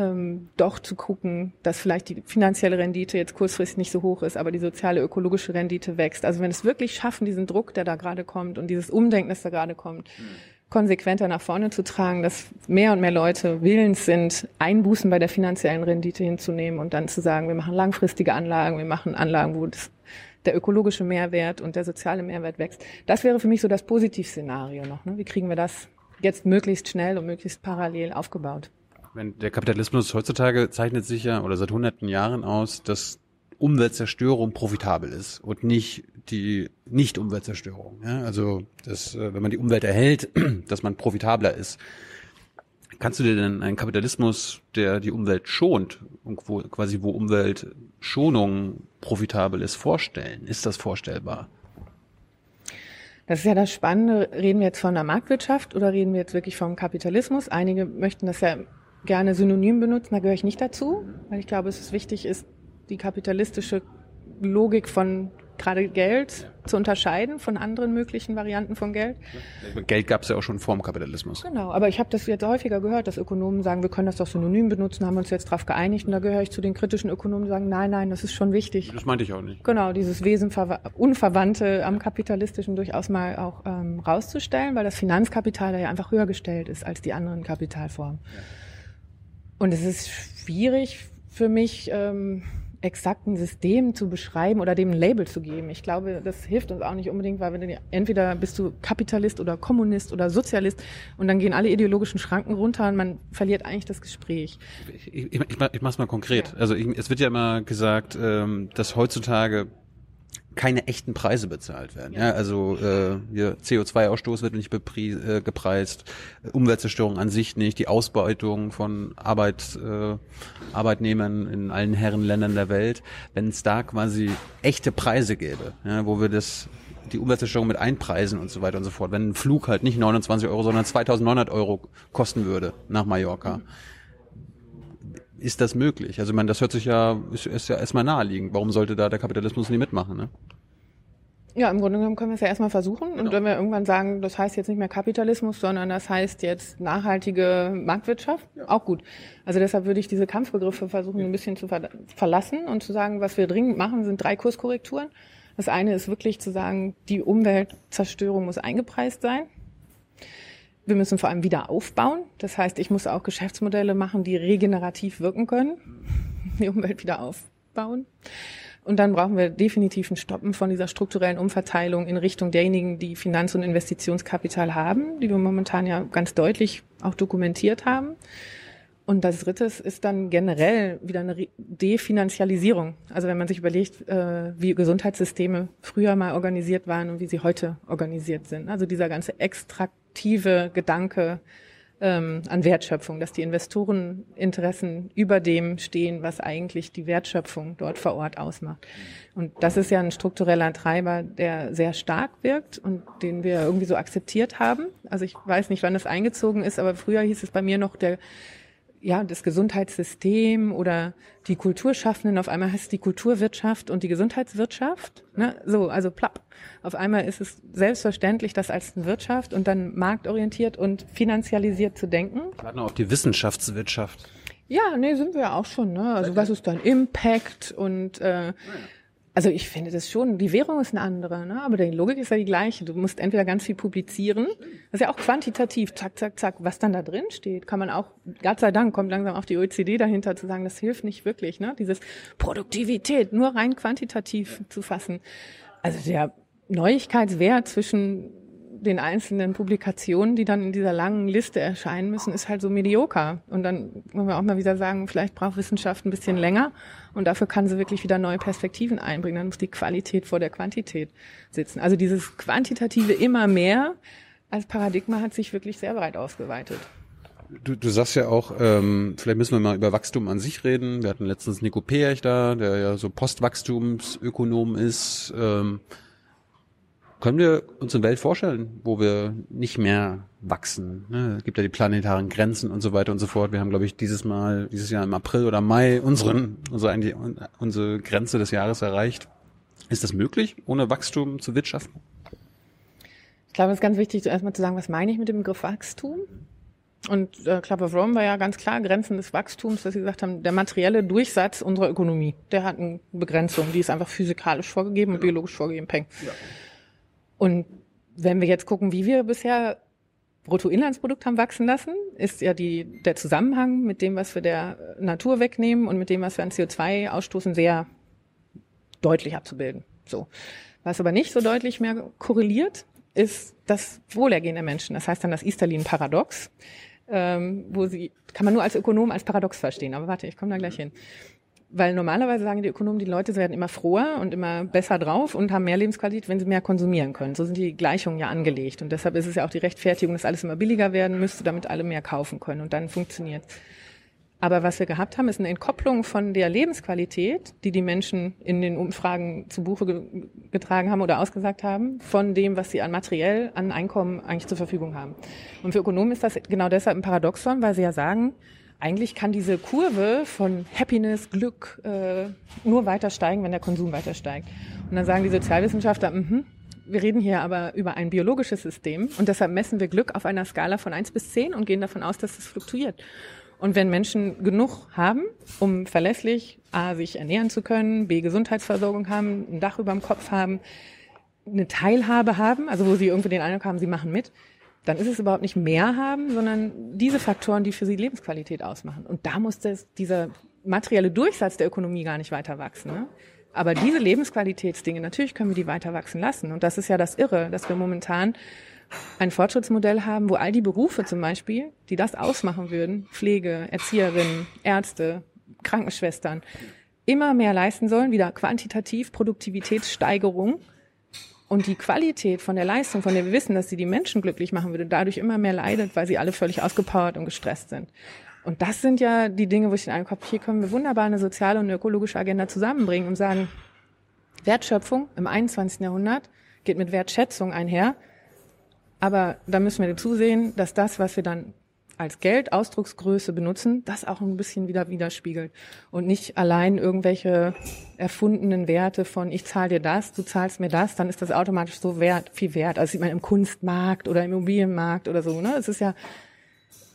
ähm, doch zu gucken, dass vielleicht die finanzielle Rendite jetzt kurzfristig nicht so hoch ist, aber die soziale, ökologische Rendite wächst. Also wenn es wirklich schaffen, diesen Druck, der da gerade kommt und dieses Umdenken, das da gerade kommt, mhm. konsequenter nach vorne zu tragen, dass mehr und mehr Leute willens sind, Einbußen bei der finanziellen Rendite hinzunehmen und dann zu sagen, wir machen langfristige Anlagen, wir machen Anlagen, wo das, der ökologische Mehrwert und der soziale Mehrwert wächst. Das wäre für mich so das Positivszenario noch. Ne? Wie kriegen wir das jetzt möglichst schnell und möglichst parallel aufgebaut? Wenn der Kapitalismus heutzutage zeichnet sich ja oder seit hunderten Jahren aus, dass Umweltzerstörung profitabel ist und nicht die Nicht-Umweltzerstörung. Ja? Also, dass, äh, wenn man die Umwelt erhält, dass man profitabler ist. Kannst du dir denn einen Kapitalismus, der die Umwelt schont und wo, quasi wo Umweltschonung profitabel ist, vorstellen? Ist das vorstellbar? Das ist ja das Spannende. Reden wir jetzt von der Marktwirtschaft oder reden wir jetzt wirklich vom Kapitalismus? Einige möchten das ja gerne synonym benutzen, da gehöre ich nicht dazu, weil ich glaube, es ist wichtig ist, die kapitalistische Logik von gerade Geld zu unterscheiden von anderen möglichen Varianten von Geld. Geld gab es ja auch schon vor dem Kapitalismus. Genau, aber ich habe das jetzt häufiger gehört, dass Ökonomen sagen, wir können das doch synonym benutzen, haben uns jetzt darauf geeinigt und da gehöre ich zu den kritischen Ökonomen, die sagen, nein, nein, das ist schon wichtig. Das meinte ich auch nicht. Genau, dieses Wesen Unverwandte am Kapitalistischen durchaus mal auch ähm, rauszustellen, weil das Finanzkapital da ja einfach höher gestellt ist als die anderen Kapitalformen. Ja. Und es ist schwierig für mich, ähm, exakt ein System zu beschreiben oder dem ein Label zu geben. Ich glaube, das hilft uns auch nicht unbedingt, weil wir entweder bist du Kapitalist oder Kommunist oder Sozialist und dann gehen alle ideologischen Schranken runter und man verliert eigentlich das Gespräch. Ich, ich, ich, ich mach's mal konkret. Ja. Also ich, es wird ja immer gesagt, ähm, dass heutzutage keine echten Preise bezahlt werden. Ja, also äh, hier CO2-Ausstoß wird nicht äh, gepreist, Umweltzerstörung an sich nicht, die Ausbeutung von Arbeit, äh, Arbeitnehmern in allen Herrenländern der Welt. Wenn es da quasi echte Preise gäbe, ja, wo wir das die Umweltzerstörung mit einpreisen und so weiter und so fort. Wenn ein Flug halt nicht 29 Euro, sondern 2900 Euro kosten würde nach Mallorca. Mhm ist das möglich? Also, ich meine, das hört sich ja, ist, ist ja erstmal naheliegend. Warum sollte da der Kapitalismus nie mitmachen, ne? Ja, im Grunde genommen können wir es ja erstmal versuchen. Genau. Und wenn wir irgendwann sagen, das heißt jetzt nicht mehr Kapitalismus, sondern das heißt jetzt nachhaltige Marktwirtschaft, ja. auch gut. Also deshalb würde ich diese Kampfbegriffe versuchen, ja. ein bisschen zu ver verlassen und zu sagen, was wir dringend machen, sind drei Kurskorrekturen. Das eine ist wirklich zu sagen, die Umweltzerstörung muss eingepreist sein wir müssen vor allem wieder aufbauen. Das heißt, ich muss auch Geschäftsmodelle machen, die regenerativ wirken können, die Umwelt wieder aufbauen. Und dann brauchen wir definitiv ein Stoppen von dieser strukturellen Umverteilung in Richtung derjenigen, die Finanz- und Investitionskapital haben, die wir momentan ja ganz deutlich auch dokumentiert haben. Und das Dritte ist dann generell wieder eine Definanzialisierung. Also wenn man sich überlegt, äh, wie Gesundheitssysteme früher mal organisiert waren und wie sie heute organisiert sind. Also dieser ganze extraktive Gedanke, ähm, an Wertschöpfung, dass die Investoreninteressen über dem stehen, was eigentlich die Wertschöpfung dort vor Ort ausmacht. Und das ist ja ein struktureller Treiber, der sehr stark wirkt und den wir irgendwie so akzeptiert haben. Also ich weiß nicht, wann das eingezogen ist, aber früher hieß es bei mir noch der ja, das Gesundheitssystem oder die Kulturschaffenden, auf einmal heißt es die Kulturwirtschaft und die Gesundheitswirtschaft. Ne? So, also plapp. Auf einmal ist es selbstverständlich, das als eine Wirtschaft und dann marktorientiert und finanzialisiert zu denken. Gerade noch auf die Wissenschaftswirtschaft. Ja, nee, sind wir ja auch schon. Ne? Also was ist dein Impact und äh, also ich finde das schon, die Währung ist eine andere, ne? aber die Logik ist ja die gleiche. Du musst entweder ganz viel publizieren, das ist ja auch quantitativ, zack, zack, zack, was dann da drin steht, kann man auch, Gott sei Dank kommt langsam auch die OECD dahinter zu sagen, das hilft nicht wirklich, ne? dieses Produktivität nur rein quantitativ zu fassen. Also der Neuigkeitswert zwischen den einzelnen Publikationen, die dann in dieser langen Liste erscheinen müssen, ist halt so medioker. Und dann wollen wir auch mal wieder sagen, vielleicht braucht Wissenschaft ein bisschen länger und dafür kann sie wirklich wieder neue Perspektiven einbringen. Dann muss die Qualität vor der Quantität sitzen. Also dieses quantitative immer mehr als Paradigma hat sich wirklich sehr breit ausgeweitet. Du, du sagst ja auch, ähm, vielleicht müssen wir mal über Wachstum an sich reden. Wir hatten letztens Nico Peerch da, der ja so Postwachstumsökonom ist. Ähm, können wir uns eine Welt vorstellen, wo wir nicht mehr wachsen? Ne? Es gibt ja die planetaren Grenzen und so weiter und so fort. Wir haben, glaube ich, dieses Mal, dieses Jahr im April oder Mai unseren, unsere, eigentlich, unsere Grenze des Jahres erreicht. Ist das möglich, ohne Wachstum zu wirtschaften? Ich glaube, es ist ganz wichtig, zuerst mal zu sagen, was meine ich mit dem Begriff Wachstum? Und äh, Club of Rome war ja ganz klar Grenzen des Wachstums, dass sie gesagt haben, der materielle Durchsatz unserer Ökonomie, der hat eine Begrenzung, die ist einfach physikalisch vorgegeben und biologisch vorgegeben. Peng. Ja. Und wenn wir jetzt gucken, wie wir bisher Bruttoinlandsprodukt haben wachsen lassen, ist ja die, der Zusammenhang mit dem, was wir der Natur wegnehmen und mit dem, was wir an CO2 ausstoßen, sehr deutlich abzubilden. So. Was aber nicht so deutlich mehr korreliert, ist das Wohlergehen der Menschen. Das heißt dann das Easterlin-Paradox, ähm, wo sie, kann man nur als Ökonom als Paradox verstehen. Aber warte, ich komme da gleich hin. Weil normalerweise sagen die Ökonomen, die Leute werden immer froher und immer besser drauf und haben mehr Lebensqualität, wenn sie mehr konsumieren können. So sind die Gleichungen ja angelegt. Und deshalb ist es ja auch die Rechtfertigung, dass alles immer billiger werden müsste, damit alle mehr kaufen können. Und dann funktioniert. Aber was wir gehabt haben, ist eine Entkopplung von der Lebensqualität, die die Menschen in den Umfragen zu Buche ge getragen haben oder ausgesagt haben, von dem, was sie an materiell, an Einkommen eigentlich zur Verfügung haben. Und für Ökonomen ist das genau deshalb ein Paradoxon, weil sie ja sagen, eigentlich kann diese Kurve von Happiness, Glück äh, nur weiter steigen, wenn der Konsum weiter steigt. Und dann sagen die Sozialwissenschaftler, mh, wir reden hier aber über ein biologisches System und deshalb messen wir Glück auf einer Skala von eins bis zehn und gehen davon aus, dass es fluktuiert. Und wenn Menschen genug haben, um verlässlich A, sich ernähren zu können, B, Gesundheitsversorgung haben, ein Dach über dem Kopf haben, eine Teilhabe haben, also wo sie irgendwie den Eindruck haben, sie machen mit, dann ist es überhaupt nicht mehr haben, sondern diese Faktoren, die für sie Lebensqualität ausmachen. Und da muss das, dieser materielle Durchsatz der Ökonomie gar nicht weiter wachsen. Ne? Aber diese Lebensqualitätsdinge, natürlich können wir die weiter wachsen lassen. Und das ist ja das Irre, dass wir momentan ein Fortschrittsmodell haben, wo all die Berufe zum Beispiel, die das ausmachen würden, Pflege, Erzieherinnen, Ärzte, Krankenschwestern, immer mehr leisten sollen, wieder quantitativ Produktivitätssteigerung und die Qualität von der Leistung, von der wir wissen, dass sie die Menschen glücklich machen würde, dadurch immer mehr leidet, weil sie alle völlig ausgepowert und gestresst sind. Und das sind ja die Dinge, wo ich den habe, hier können wir wunderbar eine soziale und ökologische Agenda zusammenbringen und sagen, Wertschöpfung im 21. Jahrhundert geht mit Wertschätzung einher. Aber da müssen wir zusehen, dass das, was wir dann als Geldausdrucksgröße benutzen, das auch ein bisschen wieder widerspiegelt und nicht allein irgendwelche erfundenen Werte von ich zahle dir das, du zahlst mir das, dann ist das automatisch so wert, viel wert. Also sieht man im Kunstmarkt oder im Immobilienmarkt oder so. Ne? Es ist ja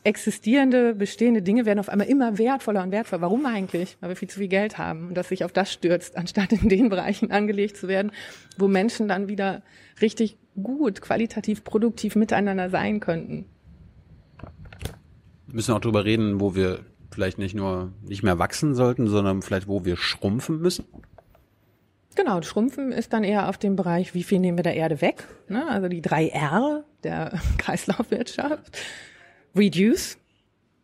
existierende, bestehende Dinge werden auf einmal immer wertvoller und wertvoller. Warum eigentlich? Weil wir viel zu viel Geld haben und das sich auf das stürzt, anstatt in den Bereichen angelegt zu werden, wo Menschen dann wieder richtig gut, qualitativ, produktiv miteinander sein könnten. Müssen auch darüber reden, wo wir vielleicht nicht nur nicht mehr wachsen sollten, sondern vielleicht wo wir schrumpfen müssen? Genau, Schrumpfen ist dann eher auf dem Bereich, wie viel nehmen wir der Erde weg? Ne? Also die drei R der Kreislaufwirtschaft. Reduce,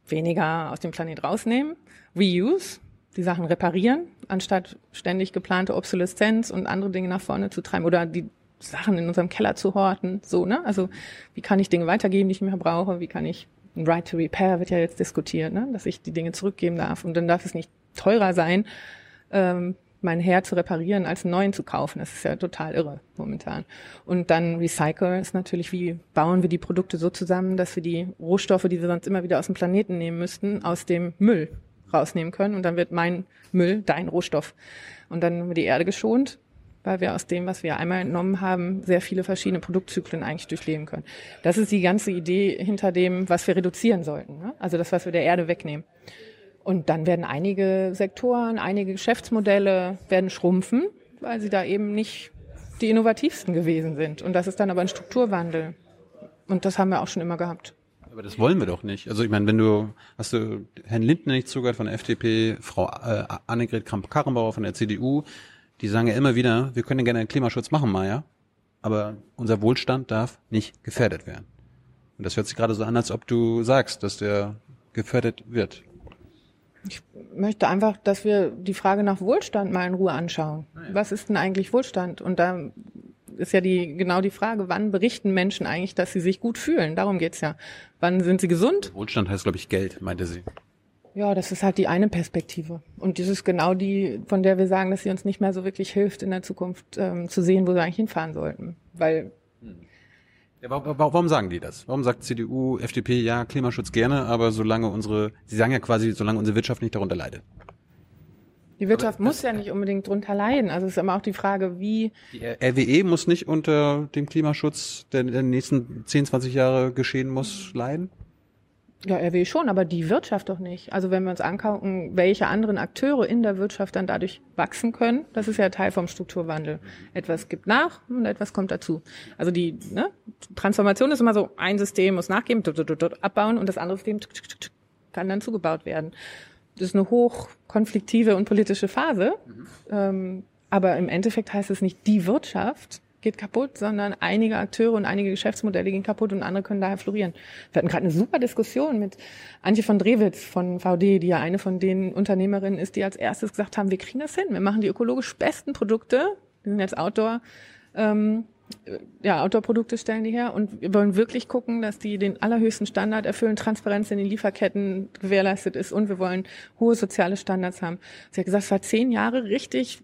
weniger aus dem Planet rausnehmen. Reuse, die Sachen reparieren, anstatt ständig geplante Obsoleszenz und andere Dinge nach vorne zu treiben oder die Sachen in unserem Keller zu horten. So, ne? Also wie kann ich Dinge weitergeben, die ich mehr brauche? Wie kann ich Right to Repair wird ja jetzt diskutiert, ne? dass ich die Dinge zurückgeben darf. Und dann darf es nicht teurer sein, ähm, mein Herd zu reparieren, als einen neuen zu kaufen. Das ist ja total irre momentan. Und dann Recycle ist natürlich, wie bauen wir die Produkte so zusammen, dass wir die Rohstoffe, die wir sonst immer wieder aus dem Planeten nehmen müssten, aus dem Müll rausnehmen können. Und dann wird mein Müll dein Rohstoff. Und dann haben wir die Erde geschont weil wir aus dem, was wir einmal entnommen haben, sehr viele verschiedene Produktzyklen eigentlich durchleben können. Das ist die ganze Idee hinter dem, was wir reduzieren sollten. Ne? Also das, was wir der Erde wegnehmen. Und dann werden einige Sektoren, einige Geschäftsmodelle werden schrumpfen, weil sie da eben nicht die innovativsten gewesen sind. Und das ist dann aber ein Strukturwandel. Und das haben wir auch schon immer gehabt. Aber das wollen wir doch nicht. Also ich meine, wenn du, hast du Herrn Lindner nicht zugehört von der FDP, Frau äh, Annegret Kramp-Karrenbauer von der CDU, die sagen ja immer wieder, wir können gerne einen Klimaschutz machen, Maya, aber unser Wohlstand darf nicht gefährdet werden. Und das hört sich gerade so an, als ob du sagst, dass der gefährdet wird. Ich möchte einfach, dass wir die Frage nach Wohlstand mal in Ruhe anschauen. Ah ja. Was ist denn eigentlich Wohlstand? Und da ist ja die, genau die Frage, wann berichten Menschen eigentlich, dass sie sich gut fühlen? Darum geht's ja. Wann sind sie gesund? Wohlstand heißt, glaube ich, Geld, meinte sie. Ja, das ist halt die eine Perspektive. Und das ist genau die, von der wir sagen, dass sie uns nicht mehr so wirklich hilft, in der Zukunft ähm, zu sehen, wo wir eigentlich hinfahren sollten. Weil. Ja, warum, warum sagen die das? Warum sagt CDU, FDP, ja, Klimaschutz gerne, aber solange unsere, sie sagen ja quasi, solange unsere Wirtschaft nicht darunter leidet. Die Wirtschaft aber muss ja nicht unbedingt drunter leiden. Also es ist immer auch die Frage, wie. Die RWE muss nicht unter dem Klimaschutz, der in den nächsten 10, 20 Jahre geschehen muss, leiden? Ja, RW schon, aber die Wirtschaft doch nicht. Also wenn wir uns angucken, welche anderen Akteure in der Wirtschaft dann dadurch wachsen können, das ist ja Teil vom Strukturwandel. Etwas gibt nach und etwas kommt dazu. Also die ne, Transformation ist immer so, ein System muss nachgeben, abbauen und das andere System kann dann zugebaut werden. Das ist eine hochkonfliktive und politische Phase. Mhm. Ähm, aber im Endeffekt heißt es nicht die Wirtschaft, geht kaputt, sondern einige Akteure und einige Geschäftsmodelle gehen kaputt und andere können daher florieren. Wir hatten gerade eine super Diskussion mit Antje von Drewitz von VD, die ja eine von den Unternehmerinnen ist, die als erstes gesagt haben, wir kriegen das hin, wir machen die ökologisch besten Produkte, wir sind jetzt Outdoor, ähm, ja, Outdoor-Produkte stellen die her und wir wollen wirklich gucken, dass die den allerhöchsten Standard erfüllen, Transparenz in den Lieferketten gewährleistet ist und wir wollen hohe soziale Standards haben. Sie hat gesagt, es war zehn Jahre richtig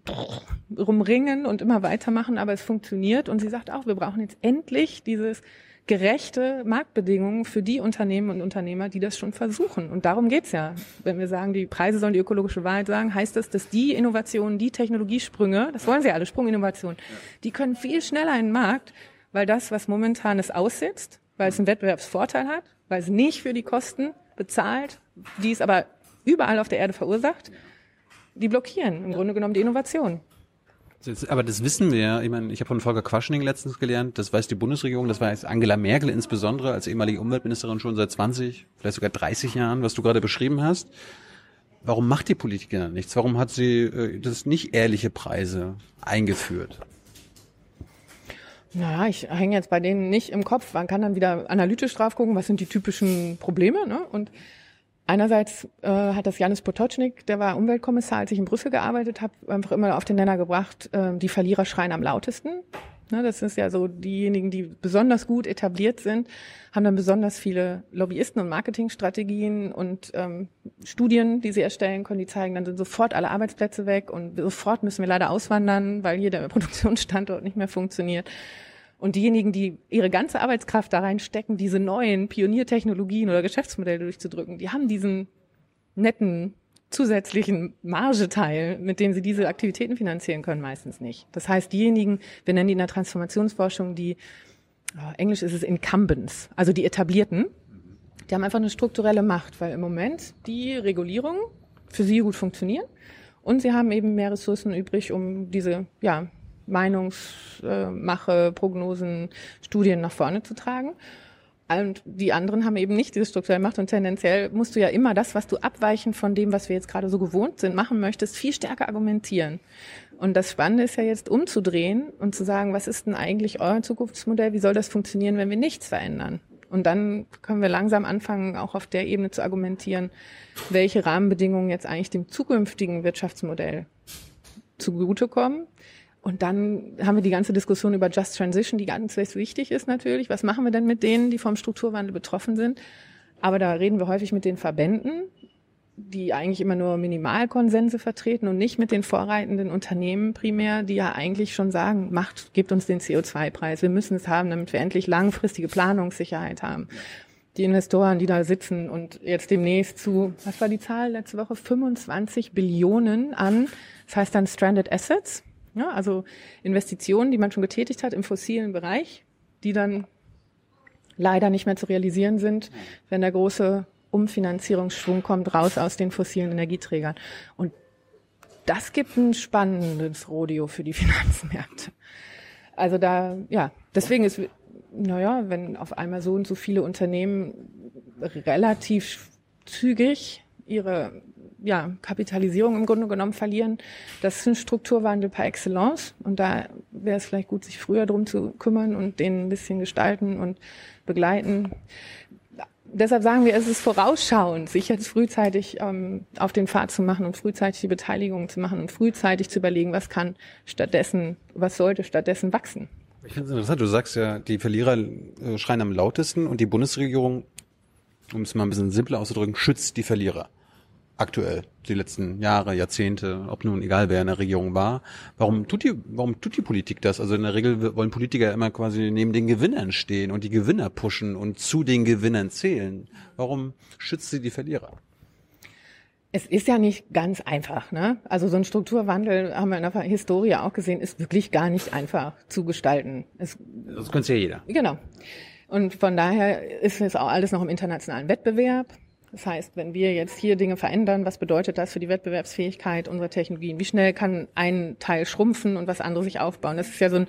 rumringen und immer weitermachen, aber es funktioniert und sie sagt auch, wir brauchen jetzt endlich dieses gerechte Marktbedingungen für die Unternehmen und Unternehmer, die das schon versuchen. Und darum geht's ja. Wenn wir sagen, die Preise sollen die ökologische Wahrheit sagen, heißt das, dass die Innovationen, die Technologiesprünge, das wollen sie alle, Sprunginnovationen, die können viel schneller in den Markt, weil das, was momentan es aussitzt, weil es einen Wettbewerbsvorteil hat, weil es nicht für die Kosten bezahlt, die es aber überall auf der Erde verursacht, die blockieren im Grunde genommen die Innovation. Aber das wissen wir ja. Ich meine, ich habe von Volker Quaschning letztens gelernt, das weiß die Bundesregierung, das weiß Angela Merkel insbesondere als ehemalige Umweltministerin schon seit 20, vielleicht sogar 30 Jahren, was du gerade beschrieben hast. Warum macht die Politikerin nichts? Warum hat sie äh, das nicht ehrliche Preise eingeführt? Naja, ich hänge jetzt bei denen nicht im Kopf. Man kann dann wieder analytisch drauf gucken, was sind die typischen Probleme. Ne? Und Einerseits äh, hat das Janis Potocznik, der war Umweltkommissar, als ich in Brüssel gearbeitet habe, einfach immer auf den Nenner gebracht, äh, die Verlierer schreien am lautesten. Ne, das ist ja so, diejenigen, die besonders gut etabliert sind, haben dann besonders viele Lobbyisten und Marketingstrategien und ähm, Studien, die sie erstellen können, die zeigen, dann sind sofort alle Arbeitsplätze weg und sofort müssen wir leider auswandern, weil hier der Produktionsstandort nicht mehr funktioniert. Und diejenigen, die ihre ganze Arbeitskraft da reinstecken, diese neuen Pioniertechnologien oder Geschäftsmodelle durchzudrücken, die haben diesen netten zusätzlichen Margeteil, mit dem sie diese Aktivitäten finanzieren können, meistens nicht. Das heißt, diejenigen, wir nennen die in der Transformationsforschung die, oh, Englisch ist es Incumbents, also die Etablierten, die haben einfach eine strukturelle Macht, weil im Moment die Regulierungen für sie gut funktionieren und sie haben eben mehr Ressourcen übrig, um diese ja, Meinungsmache, Prognosen, Studien nach vorne zu tragen. Und die anderen haben eben nicht diese strukturelle Macht und tendenziell musst du ja immer das, was du abweichend von dem, was wir jetzt gerade so gewohnt sind, machen möchtest, viel stärker argumentieren. Und das Spannende ist ja jetzt umzudrehen und zu sagen, was ist denn eigentlich euer Zukunftsmodell? Wie soll das funktionieren, wenn wir nichts verändern? Und dann können wir langsam anfangen, auch auf der Ebene zu argumentieren, welche Rahmenbedingungen jetzt eigentlich dem zukünftigen Wirtschaftsmodell zugutekommen. Und dann haben wir die ganze Diskussion über Just Transition, die ganz wichtig ist natürlich. Was machen wir denn mit denen, die vom Strukturwandel betroffen sind? Aber da reden wir häufig mit den Verbänden, die eigentlich immer nur Minimalkonsense vertreten und nicht mit den vorreitenden Unternehmen primär, die ja eigentlich schon sagen, macht, gebt uns den CO2-Preis. Wir müssen es haben, damit wir endlich langfristige Planungssicherheit haben. Die Investoren, die da sitzen und jetzt demnächst zu, was war die Zahl letzte Woche? 25 Billionen an, das heißt dann Stranded Assets, ja, also Investitionen, die man schon getätigt hat im fossilen Bereich, die dann leider nicht mehr zu realisieren sind, wenn der große Umfinanzierungsschwung kommt raus aus den fossilen Energieträgern. Und das gibt ein spannendes Rodeo für die Finanzmärkte. Also da, ja, deswegen ist, naja, wenn auf einmal so und so viele Unternehmen relativ zügig ihre ja, Kapitalisierung im Grunde genommen verlieren, das ist ein Strukturwandel par excellence. Und da wäre es vielleicht gut, sich früher drum zu kümmern und den ein bisschen gestalten und begleiten deshalb sagen wir, es ist vorausschauend, sich jetzt frühzeitig ähm, auf den Pfad zu machen und frühzeitig die Beteiligung zu machen und frühzeitig zu überlegen, was kann stattdessen, was sollte stattdessen wachsen. Ich finde es interessant, du sagst ja, die Verlierer äh, schreien am lautesten und die Bundesregierung, um es mal ein bisschen simpler auszudrücken, schützt die Verlierer aktuell, die letzten Jahre, Jahrzehnte, ob nun egal wer in der Regierung war. Warum tut die, warum tut die Politik das? Also in der Regel wollen Politiker immer quasi neben den Gewinnern stehen und die Gewinner pushen und zu den Gewinnern zählen. Warum schützt sie die Verlierer? Es ist ja nicht ganz einfach, ne? Also so ein Strukturwandel haben wir in der Historie auch gesehen, ist wirklich gar nicht einfach zu gestalten. Es, das könnte ja jeder. Genau. Und von daher ist es auch alles noch im internationalen Wettbewerb. Das heißt, wenn wir jetzt hier Dinge verändern, was bedeutet das für die Wettbewerbsfähigkeit unserer Technologien? Wie schnell kann ein Teil schrumpfen und was andere sich aufbauen? Das ist ja so ein,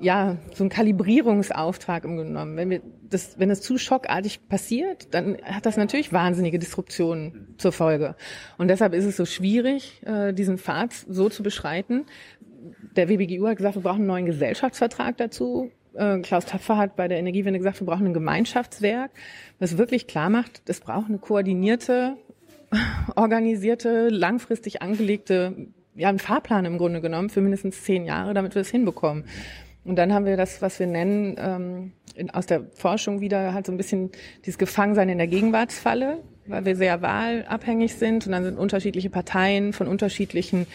ja, so ein Kalibrierungsauftrag im genommen. Wenn wir das, wenn es zu schockartig passiert, dann hat das natürlich wahnsinnige Disruptionen zur Folge. Und deshalb ist es so schwierig, äh, diesen Pfad so zu beschreiten. Der WBGU hat gesagt, wir brauchen einen neuen Gesellschaftsvertrag dazu. Äh, Klaus Tapfer hat bei der Energiewende gesagt, wir brauchen ein Gemeinschaftswerk, was wirklich klar macht, es braucht eine koordinierte, organisierte, langfristig angelegte, ja, einen Fahrplan im Grunde genommen für mindestens zehn Jahre, damit wir es hinbekommen. Und dann haben wir das, was wir nennen, ähm, in, aus der Forschung wieder halt so ein bisschen dieses Gefangensein in der Gegenwartsfalle, weil wir sehr wahlabhängig sind und dann sind unterschiedliche Parteien von unterschiedlichen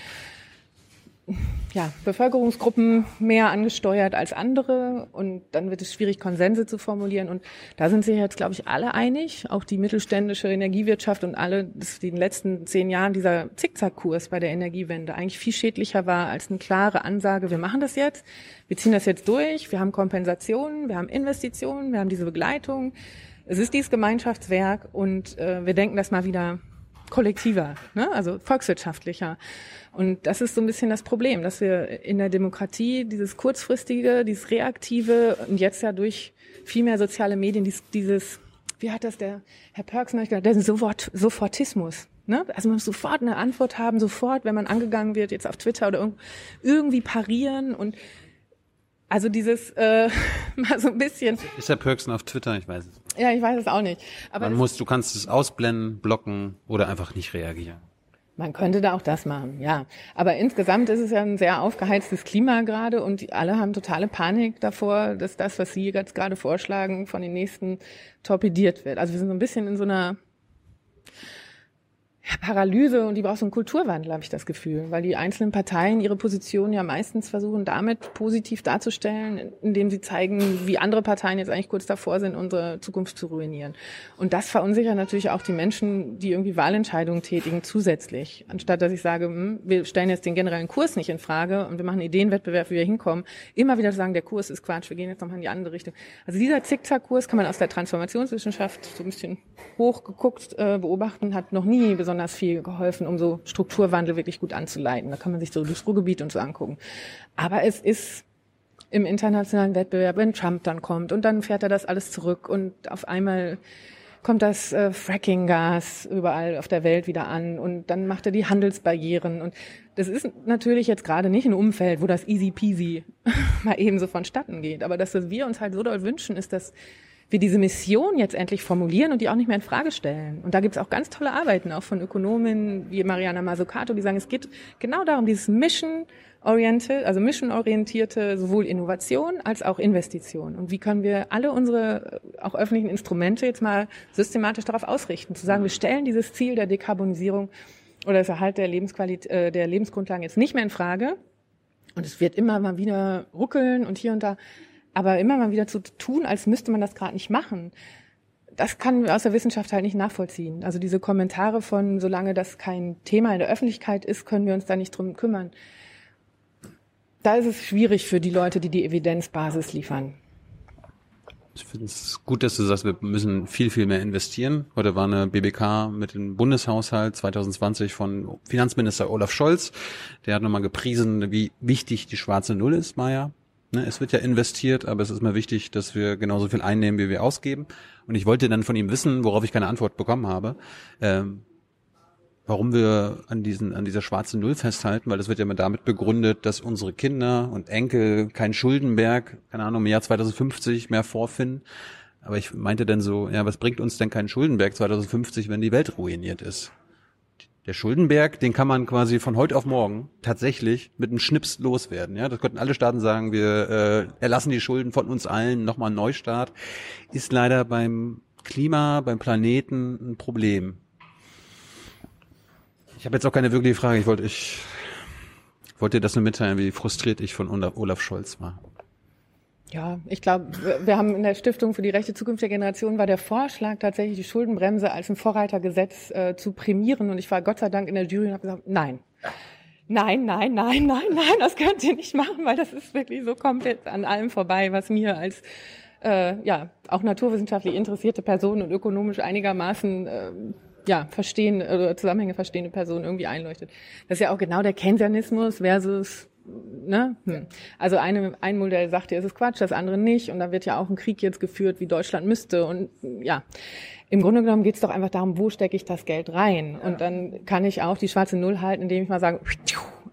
ja, Bevölkerungsgruppen mehr angesteuert als andere und dann wird es schwierig, Konsense zu formulieren. Und da sind sich jetzt, glaube ich, alle einig, auch die mittelständische Energiewirtschaft und alle, dass in den letzten zehn Jahren dieser Zickzackkurs bei der Energiewende eigentlich viel schädlicher war als eine klare Ansage, wir machen das jetzt, wir ziehen das jetzt durch, wir haben Kompensationen, wir haben Investitionen, wir haben diese Begleitung. Es ist dieses Gemeinschaftswerk und äh, wir denken das mal wieder kollektiver, ne? also volkswirtschaftlicher. Und das ist so ein bisschen das Problem, dass wir in der Demokratie dieses kurzfristige, dieses reaktive und jetzt ja durch viel mehr soziale Medien dieses, dieses wie hat das der Herr Perks neulich gesagt, der Sofort, Sofortismus. Ne? Also man muss sofort eine Antwort haben, sofort, wenn man angegangen wird, jetzt auf Twitter oder irgendwie parieren und also dieses äh, mal so ein bisschen. Ist Herr Perksen auf Twitter? Ich weiß es. Ja, ich weiß es auch nicht. Aber man muss, du kannst es ausblenden, blocken oder einfach nicht reagieren. Man könnte da auch das machen, ja. Aber insgesamt ist es ja ein sehr aufgeheiztes Klima gerade und alle haben totale Panik davor, dass das, was Sie jetzt gerade vorschlagen, von den nächsten torpediert wird. Also wir sind so ein bisschen in so einer Paralyse und die braucht so einen Kulturwandel, habe ich das Gefühl, weil die einzelnen Parteien ihre Position ja meistens versuchen, damit positiv darzustellen, indem sie zeigen, wie andere Parteien jetzt eigentlich kurz davor sind, unsere Zukunft zu ruinieren. Und das verunsichert natürlich auch die Menschen, die irgendwie Wahlentscheidungen tätigen, zusätzlich. Anstatt dass ich sage, hm, wir stellen jetzt den generellen Kurs nicht in Frage und wir machen Ideenwettbewerb, wie wir hinkommen, immer wieder sagen, der Kurs ist Quatsch, wir gehen jetzt nochmal in die andere Richtung. Also dieser Zickzackkurs kann man aus der Transformationswissenschaft so ein bisschen hochgeguckt äh, beobachten, hat noch nie besonders besonders viel geholfen, um so Strukturwandel wirklich gut anzuleiten. Da kann man sich so das Ruhrgebiet und so angucken. Aber es ist im internationalen Wettbewerb, wenn Trump dann kommt und dann fährt er das alles zurück und auf einmal kommt das äh, Fracking-Gas überall auf der Welt wieder an und dann macht er die Handelsbarrieren und das ist natürlich jetzt gerade nicht ein Umfeld, wo das easy peasy mal eben so vonstatten geht, aber dass wir uns halt so doll wünschen, ist, dass wir diese Mission jetzt endlich formulieren und die auch nicht mehr in Frage stellen. Und da gibt's auch ganz tolle Arbeiten, auch von Ökonomen wie Mariana Mazzucato, die sagen, es geht genau darum, dieses Mission oriented, also mission-orientierte sowohl Innovation als auch Investition. Und wie können wir alle unsere auch öffentlichen Instrumente jetzt mal systematisch darauf ausrichten, zu sagen, wir stellen dieses Ziel der Dekarbonisierung oder das Erhalt der Lebensqualität, äh, der Lebensgrundlagen jetzt nicht mehr in Frage. Und es wird immer mal wieder ruckeln und hier und da, aber immer mal wieder zu tun, als müsste man das gerade nicht machen das kann aus der Wissenschaft halt nicht nachvollziehen. Also diese Kommentare von, solange das kein Thema in der Öffentlichkeit ist, können wir uns da nicht drum kümmern da ist es schwierig für die Leute, die die Evidenzbasis liefern. Ich finde es gut, dass du sagst, wir müssen viel, viel mehr investieren. Heute war eine BBK mit dem Bundeshaushalt 2020 von Finanzminister Olaf Scholz. Der hat nochmal gepriesen, wie wichtig die schwarze Null ist, Maja. Ne, es wird ja investiert, aber es ist mir wichtig, dass wir genauso viel einnehmen, wie wir ausgeben. Und ich wollte dann von ihm wissen, worauf ich keine Antwort bekommen habe. Ähm, warum wir an diesen, an dieser schwarzen Null festhalten, weil das wird ja immer damit begründet, dass unsere Kinder und Enkel kein Schuldenberg, keine Ahnung, im Jahr 2050 mehr vorfinden. Aber ich meinte dann so, ja, was bringt uns denn kein Schuldenberg 2050, wenn die Welt ruiniert ist? Der Schuldenberg, den kann man quasi von heute auf morgen tatsächlich mit einem Schnips loswerden. Ja, das könnten alle Staaten sagen, wir äh, erlassen die Schulden von uns allen, nochmal Neustart. Ist leider beim Klima, beim Planeten ein Problem. Ich habe jetzt auch keine wirkliche Frage. Ich wollte ich wollte dir das nur mitteilen, wie frustriert ich von Olaf Scholz war. Ja, ich glaube, wir haben in der Stiftung für die rechte Zukunft der Generation war der Vorschlag tatsächlich die Schuldenbremse als ein Vorreitergesetz äh, zu prämieren und ich war Gott sei Dank in der Jury und habe gesagt, nein. Nein, nein, nein, nein, nein, das könnt ihr nicht machen, weil das ist wirklich so komplett an allem vorbei, was mir als äh, ja auch naturwissenschaftlich interessierte Person und ökonomisch einigermaßen äh, ja, verstehen oder Zusammenhänge verstehende Person irgendwie einleuchtet. Das ist ja auch genau der Keynesianismus versus Ne? Hm. Also eine, ein Modell sagt ja, es ist Quatsch, das andere nicht. Und da wird ja auch ein Krieg jetzt geführt, wie Deutschland müsste. Und ja, im Grunde genommen geht es doch einfach darum, wo stecke ich das Geld rein? Und dann kann ich auch die schwarze Null halten, indem ich mal sage,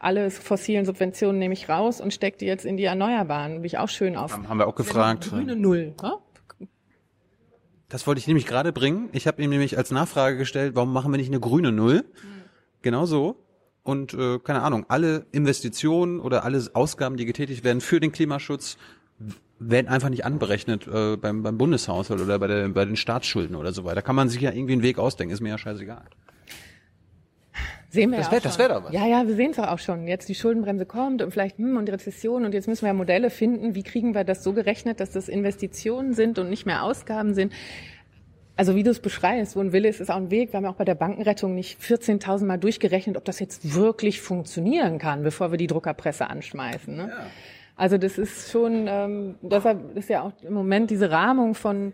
alle fossilen Subventionen nehme ich raus und stecke die jetzt in die Erneuerbaren. Bin ich auch schön auf. Haben wir auch gefragt. Grüne Null. Ne? Das wollte ich nämlich gerade bringen. Ich habe ihm nämlich als Nachfrage gestellt, warum machen wir nicht eine grüne Null? Mhm. Genau so. Und äh, keine Ahnung, alle Investitionen oder alle Ausgaben, die getätigt werden für den Klimaschutz, werden einfach nicht anberechnet äh, beim, beim Bundeshaushalt oder bei, der, bei den Staatsschulden oder so weiter. Da kann man sich ja irgendwie einen Weg ausdenken, ist mir ja scheißegal. Sehen wir das ja wäre das wär doch was. Ja, ja, wir sehen es auch schon. Jetzt die Schuldenbremse kommt und vielleicht hm, und die Rezession und jetzt müssen wir ja Modelle finden, wie kriegen wir das so gerechnet, dass das Investitionen sind und nicht mehr Ausgaben sind. Also wie du es beschreibst, wo ein Wille ist, ist auch ein Weg. Wir haben ja auch bei der Bankenrettung nicht 14.000 Mal durchgerechnet, ob das jetzt wirklich funktionieren kann, bevor wir die Druckerpresse anschmeißen. Ne? Ja. Also das ist schon, ähm, deshalb ist ja auch im Moment diese Rahmung von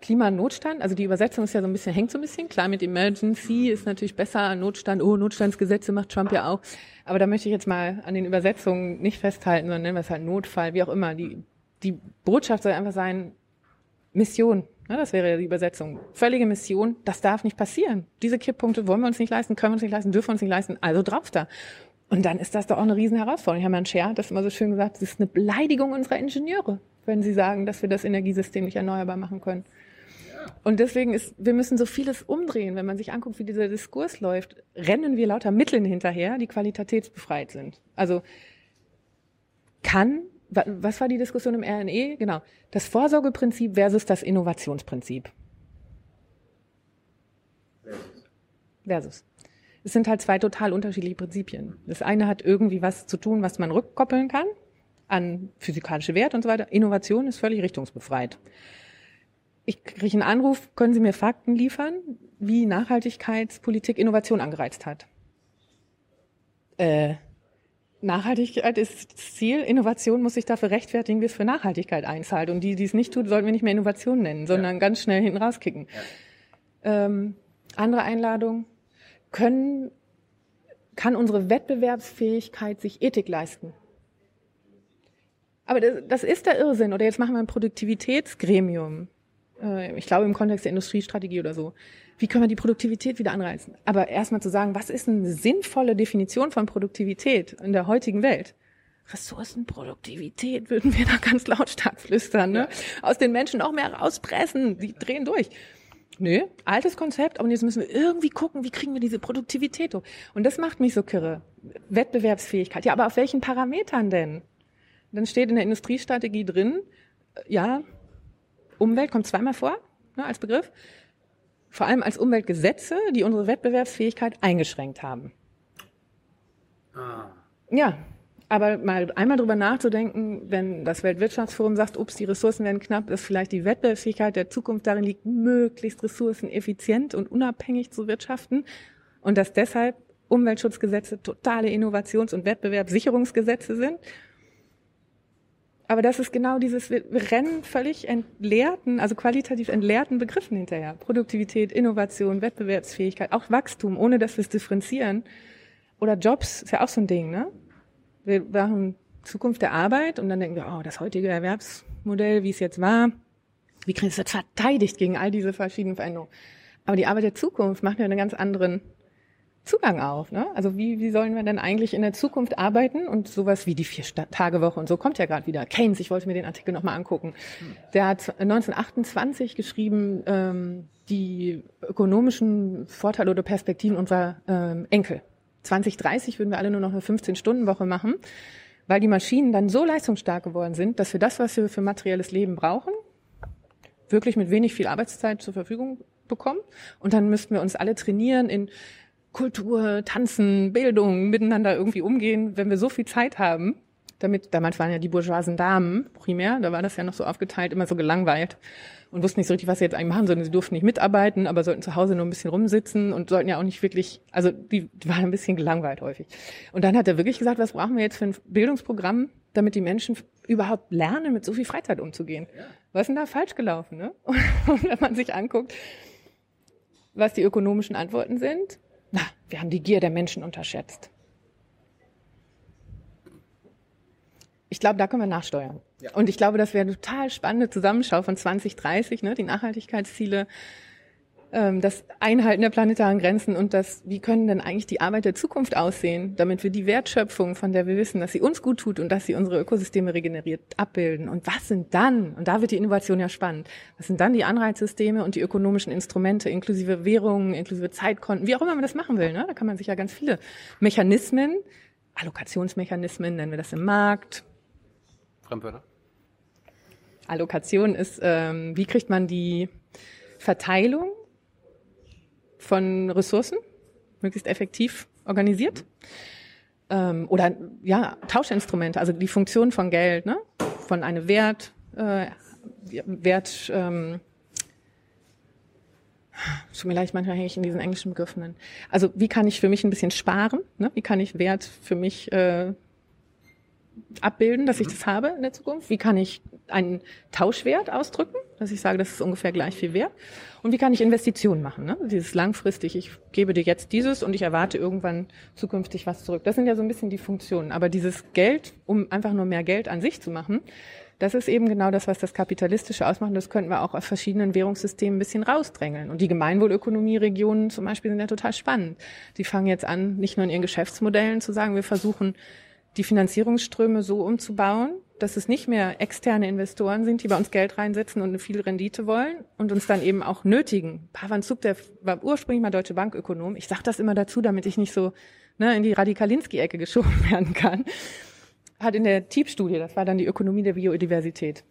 Klimanotstand, also die Übersetzung ist ja so ein bisschen, hängt so ein bisschen. Mit Emergency ist natürlich besser, Notstand, oh, Notstandsgesetze macht Trump ja auch. Aber da möchte ich jetzt mal an den Übersetzungen nicht festhalten, sondern nennen wir es halt Notfall, wie auch immer. Die, die Botschaft soll einfach sein, Mission. Ja, das wäre ja die Übersetzung. Völlige Mission, das darf nicht passieren. Diese Kipppunkte wollen wir uns nicht leisten, können wir uns nicht leisten, dürfen wir uns nicht leisten, also drauf da. Und dann ist das doch auch eine riesen Herausforderung. Hermann Scher hat das immer so schön gesagt, es ist eine Beleidigung unserer Ingenieure, wenn sie sagen, dass wir das Energiesystem nicht erneuerbar machen können. Und deswegen ist, wir müssen so vieles umdrehen. Wenn man sich anguckt, wie dieser Diskurs läuft, rennen wir lauter Mitteln hinterher, die qualitätsbefreit sind. Also kann, was war die Diskussion im RNE? Genau. Das Vorsorgeprinzip versus das Innovationsprinzip. Versus. Versus. Es sind halt zwei total unterschiedliche Prinzipien. Das eine hat irgendwie was zu tun, was man rückkoppeln kann an physikalische Werte und so weiter. Innovation ist völlig richtungsbefreit ich kriege einen Anruf, können Sie mir Fakten liefern, wie Nachhaltigkeitspolitik Innovation angereizt hat? Äh, Nachhaltigkeit ist das Ziel, Innovation muss sich dafür rechtfertigen, wie es für Nachhaltigkeit einzahlt. Und die, die es nicht tut, sollten wir nicht mehr Innovation nennen, sondern ja. ganz schnell hinten rauskicken. Ja. Ähm, andere Einladung. Können, kann unsere Wettbewerbsfähigkeit sich Ethik leisten? Aber das, das ist der Irrsinn. Oder jetzt machen wir ein Produktivitätsgremium. Äh, ich glaube im Kontext der Industriestrategie oder so. Wie können wir die Produktivität wieder anreißen? Aber erstmal zu sagen, was ist eine sinnvolle Definition von Produktivität in der heutigen Welt? Ressourcenproduktivität würden wir da ganz lautstark flüstern, ne? Aus den Menschen noch mehr rauspressen. Die drehen durch. Nö, altes Konzept, aber jetzt müssen wir irgendwie gucken, wie kriegen wir diese Produktivität hoch. Und das macht mich so kirre. Wettbewerbsfähigkeit. Ja, aber auf welchen Parametern denn? Dann steht in der Industriestrategie drin, ja, Umwelt kommt zweimal vor, ne, als Begriff. Vor allem als Umweltgesetze, die unsere Wettbewerbsfähigkeit eingeschränkt haben. Ah. Ja, aber mal einmal drüber nachzudenken, wenn das Weltwirtschaftsforum sagt, ups, die Ressourcen werden knapp, dass vielleicht die Wettbewerbsfähigkeit der Zukunft darin liegt, möglichst ressourceneffizient und unabhängig zu wirtschaften und dass deshalb Umweltschutzgesetze totale Innovations- und Wettbewerbssicherungsgesetze sind. Aber das ist genau dieses, wir rennen völlig entleerten, also qualitativ entleerten Begriffen hinterher. Produktivität, Innovation, Wettbewerbsfähigkeit, auch Wachstum, ohne dass wir es differenzieren. Oder Jobs, ist ja auch so ein Ding, ne? Wir machen Zukunft der Arbeit und dann denken wir, oh, das heutige Erwerbsmodell, wie es jetzt war, wie kriegen wir es jetzt verteidigt gegen all diese verschiedenen Veränderungen? Aber die Arbeit der Zukunft macht ja einen ganz anderen Zugang auf. Ne? Also wie, wie sollen wir denn eigentlich in der Zukunft arbeiten und sowas wie die Vier-Tage-Woche und so kommt ja gerade wieder. Keynes, ich wollte mir den Artikel nochmal angucken. Der hat 1928 geschrieben, ähm, die ökonomischen Vorteile oder Perspektiven unserer ähm, Enkel. 2030 würden wir alle nur noch eine 15-Stunden-Woche machen, weil die Maschinen dann so leistungsstark geworden sind, dass wir das, was wir für materielles Leben brauchen, wirklich mit wenig viel Arbeitszeit zur Verfügung bekommen. Und dann müssten wir uns alle trainieren in Kultur, Tanzen, Bildung, miteinander irgendwie umgehen, wenn wir so viel Zeit haben. Damit, damals waren ja die bourgeoisen Damen primär, da war das ja noch so aufgeteilt, immer so gelangweilt und wussten nicht so richtig, was sie jetzt eigentlich machen, sondern sie durften nicht mitarbeiten, aber sollten zu Hause nur ein bisschen rumsitzen und sollten ja auch nicht wirklich, also die, die waren ein bisschen gelangweilt häufig. Und dann hat er wirklich gesagt, was brauchen wir jetzt für ein Bildungsprogramm, damit die Menschen überhaupt lernen, mit so viel Freizeit umzugehen. Ja. Was ist denn da falsch gelaufen? Ne? Und wenn man sich anguckt, was die ökonomischen Antworten sind, na, wir haben die Gier der Menschen unterschätzt. Ich glaube, da können wir nachsteuern. Ja. Und ich glaube, das wäre eine total spannende Zusammenschau von 2030, ne, die Nachhaltigkeitsziele, das Einhalten der planetaren Grenzen und das, wie können denn eigentlich die Arbeit der Zukunft aussehen, damit wir die Wertschöpfung, von der wir wissen, dass sie uns gut tut und dass sie unsere Ökosysteme regeneriert, abbilden. Und was sind dann, und da wird die Innovation ja spannend, was sind dann die Anreizsysteme und die ökonomischen Instrumente, inklusive Währungen, inklusive Zeitkonten, wie auch immer man das machen will. Ne? Da kann man sich ja ganz viele Mechanismen, Allokationsmechanismen, nennen wir das im Markt, Fremdwörter? Allokation ist, ähm, wie kriegt man die Verteilung von Ressourcen möglichst effektiv organisiert? Ähm, oder ja, Tauschinstrumente, also die Funktion von Geld, ne? von einem Wert, äh, Wert, ähm, Tut mir leid, manchmal hänge ich in diesen englischen Begriffen. Also wie kann ich für mich ein bisschen sparen? Ne? Wie kann ich Wert für mich äh, abbilden, dass ich das habe in der Zukunft? Wie kann ich einen Tauschwert ausdrücken, dass ich sage, das ist ungefähr gleich viel wert? Und wie kann ich Investitionen machen? Ne? Dieses langfristig, ich gebe dir jetzt dieses und ich erwarte irgendwann zukünftig was zurück. Das sind ja so ein bisschen die Funktionen. Aber dieses Geld, um einfach nur mehr Geld an sich zu machen, das ist eben genau das, was das Kapitalistische ausmacht. Das könnten wir auch auf verschiedenen Währungssystemen ein bisschen rausdrängeln. Und die Gemeinwohlökonomie-Regionen zum Beispiel sind ja total spannend. Die fangen jetzt an, nicht nur in ihren Geschäftsmodellen zu sagen, wir versuchen die Finanzierungsströme so umzubauen, dass es nicht mehr externe Investoren sind, die bei uns Geld reinsetzen und eine viel Rendite wollen und uns dann eben auch nötigen. Pavan Zug, der war ursprünglich mal Deutsche Bankökonom. Ich sage das immer dazu, damit ich nicht so ne, in die Radikalinski-Ecke geschoben werden kann. Hat in der TIEP-Studie, das war dann die Ökonomie der Biodiversität,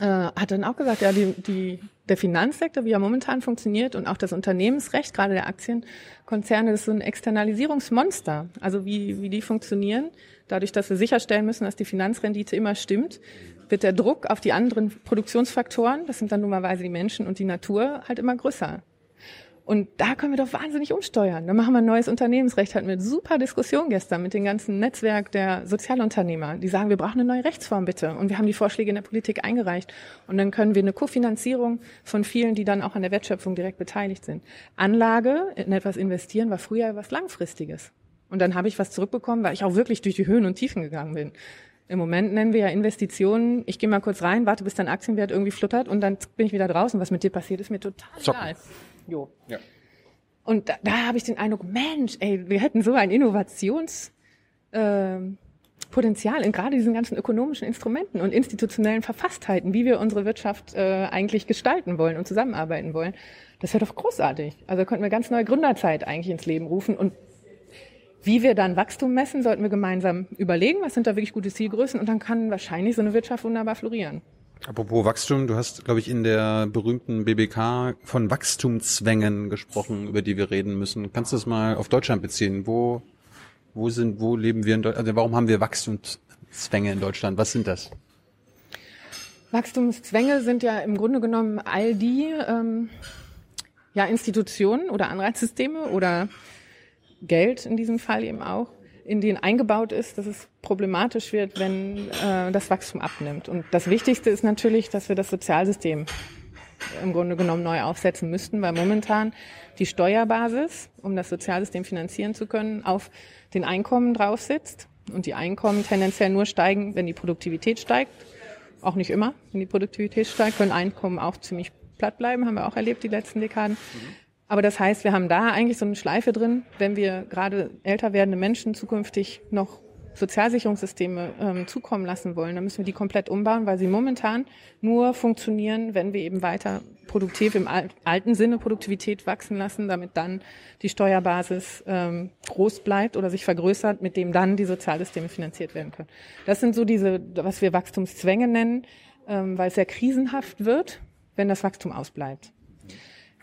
äh, hat dann auch gesagt, ja, die, die, der Finanzsektor, wie er momentan funktioniert und auch das Unternehmensrecht, gerade der Aktienkonzerne, ist so ein Externalisierungsmonster. Also wie, wie die funktionieren, dadurch, dass wir sicherstellen müssen, dass die Finanzrendite immer stimmt, wird der Druck auf die anderen Produktionsfaktoren, das sind dann normalerweise die Menschen und die Natur, halt immer größer. Und da können wir doch wahnsinnig umsteuern. Da machen wir ein neues Unternehmensrecht. Hatten wir eine super Diskussion gestern mit dem ganzen Netzwerk der Sozialunternehmer. Die sagen, wir brauchen eine neue Rechtsform bitte. Und wir haben die Vorschläge in der Politik eingereicht. Und dann können wir eine Kofinanzierung von vielen, die dann auch an der Wertschöpfung direkt beteiligt sind. Anlage in etwas investieren war früher was Langfristiges. Und dann habe ich was zurückbekommen, weil ich auch wirklich durch die Höhen und Tiefen gegangen bin. Im Moment nennen wir ja Investitionen, ich gehe mal kurz rein, warte, bis dein Aktienwert irgendwie fluttert und dann bin ich wieder draußen. Was mit dir passiert, ist mir total Zocken. egal. Jo. Ja. Und da, da habe ich den Eindruck, Mensch, ey, wir hätten so ein Innovations ähm, Potenzial in gerade diesen ganzen ökonomischen Instrumenten und institutionellen Verfasstheiten, wie wir unsere Wirtschaft äh, eigentlich gestalten wollen und zusammenarbeiten wollen. Das wäre doch großartig. Also da könnten wir ganz neue Gründerzeit eigentlich ins Leben rufen und wie wir dann Wachstum messen, sollten wir gemeinsam überlegen, was sind da wirklich gute Zielgrößen und dann kann wahrscheinlich so eine Wirtschaft wunderbar florieren. Apropos Wachstum, du hast, glaube ich, in der berühmten BBK von Wachstumszwängen gesprochen, über die wir reden müssen. Kannst du das mal auf Deutschland beziehen? Wo, wo sind, wo leben wir in Deutschland? Also warum haben wir Wachstumszwänge in Deutschland? Was sind das? Wachstumszwänge sind ja im Grunde genommen all die ähm, ja, Institutionen oder Anreizsysteme oder Geld in diesem Fall eben auch, in denen eingebaut ist, dass es problematisch wird, wenn äh, das Wachstum abnimmt. Und das Wichtigste ist natürlich, dass wir das Sozialsystem im Grunde genommen neu aufsetzen müssten, weil momentan die Steuerbasis, um das Sozialsystem finanzieren zu können, auf den Einkommen drauf sitzt und die Einkommen tendenziell nur steigen, wenn die Produktivität steigt. Auch nicht immer. Wenn die Produktivität steigt, können Einkommen auch ziemlich platt bleiben, haben wir auch erlebt die letzten Dekaden. Aber das heißt, wir haben da eigentlich so eine Schleife drin, wenn wir gerade älter werdende Menschen zukünftig noch Sozialsicherungssysteme ähm, zukommen lassen wollen, dann müssen wir die komplett umbauen, weil sie momentan nur funktionieren, wenn wir eben weiter produktiv im al alten Sinne Produktivität wachsen lassen, damit dann die Steuerbasis ähm, groß bleibt oder sich vergrößert, mit dem dann die Sozialsysteme finanziert werden können. Das sind so diese, was wir Wachstumszwänge nennen, ähm, weil es sehr krisenhaft wird, wenn das Wachstum ausbleibt.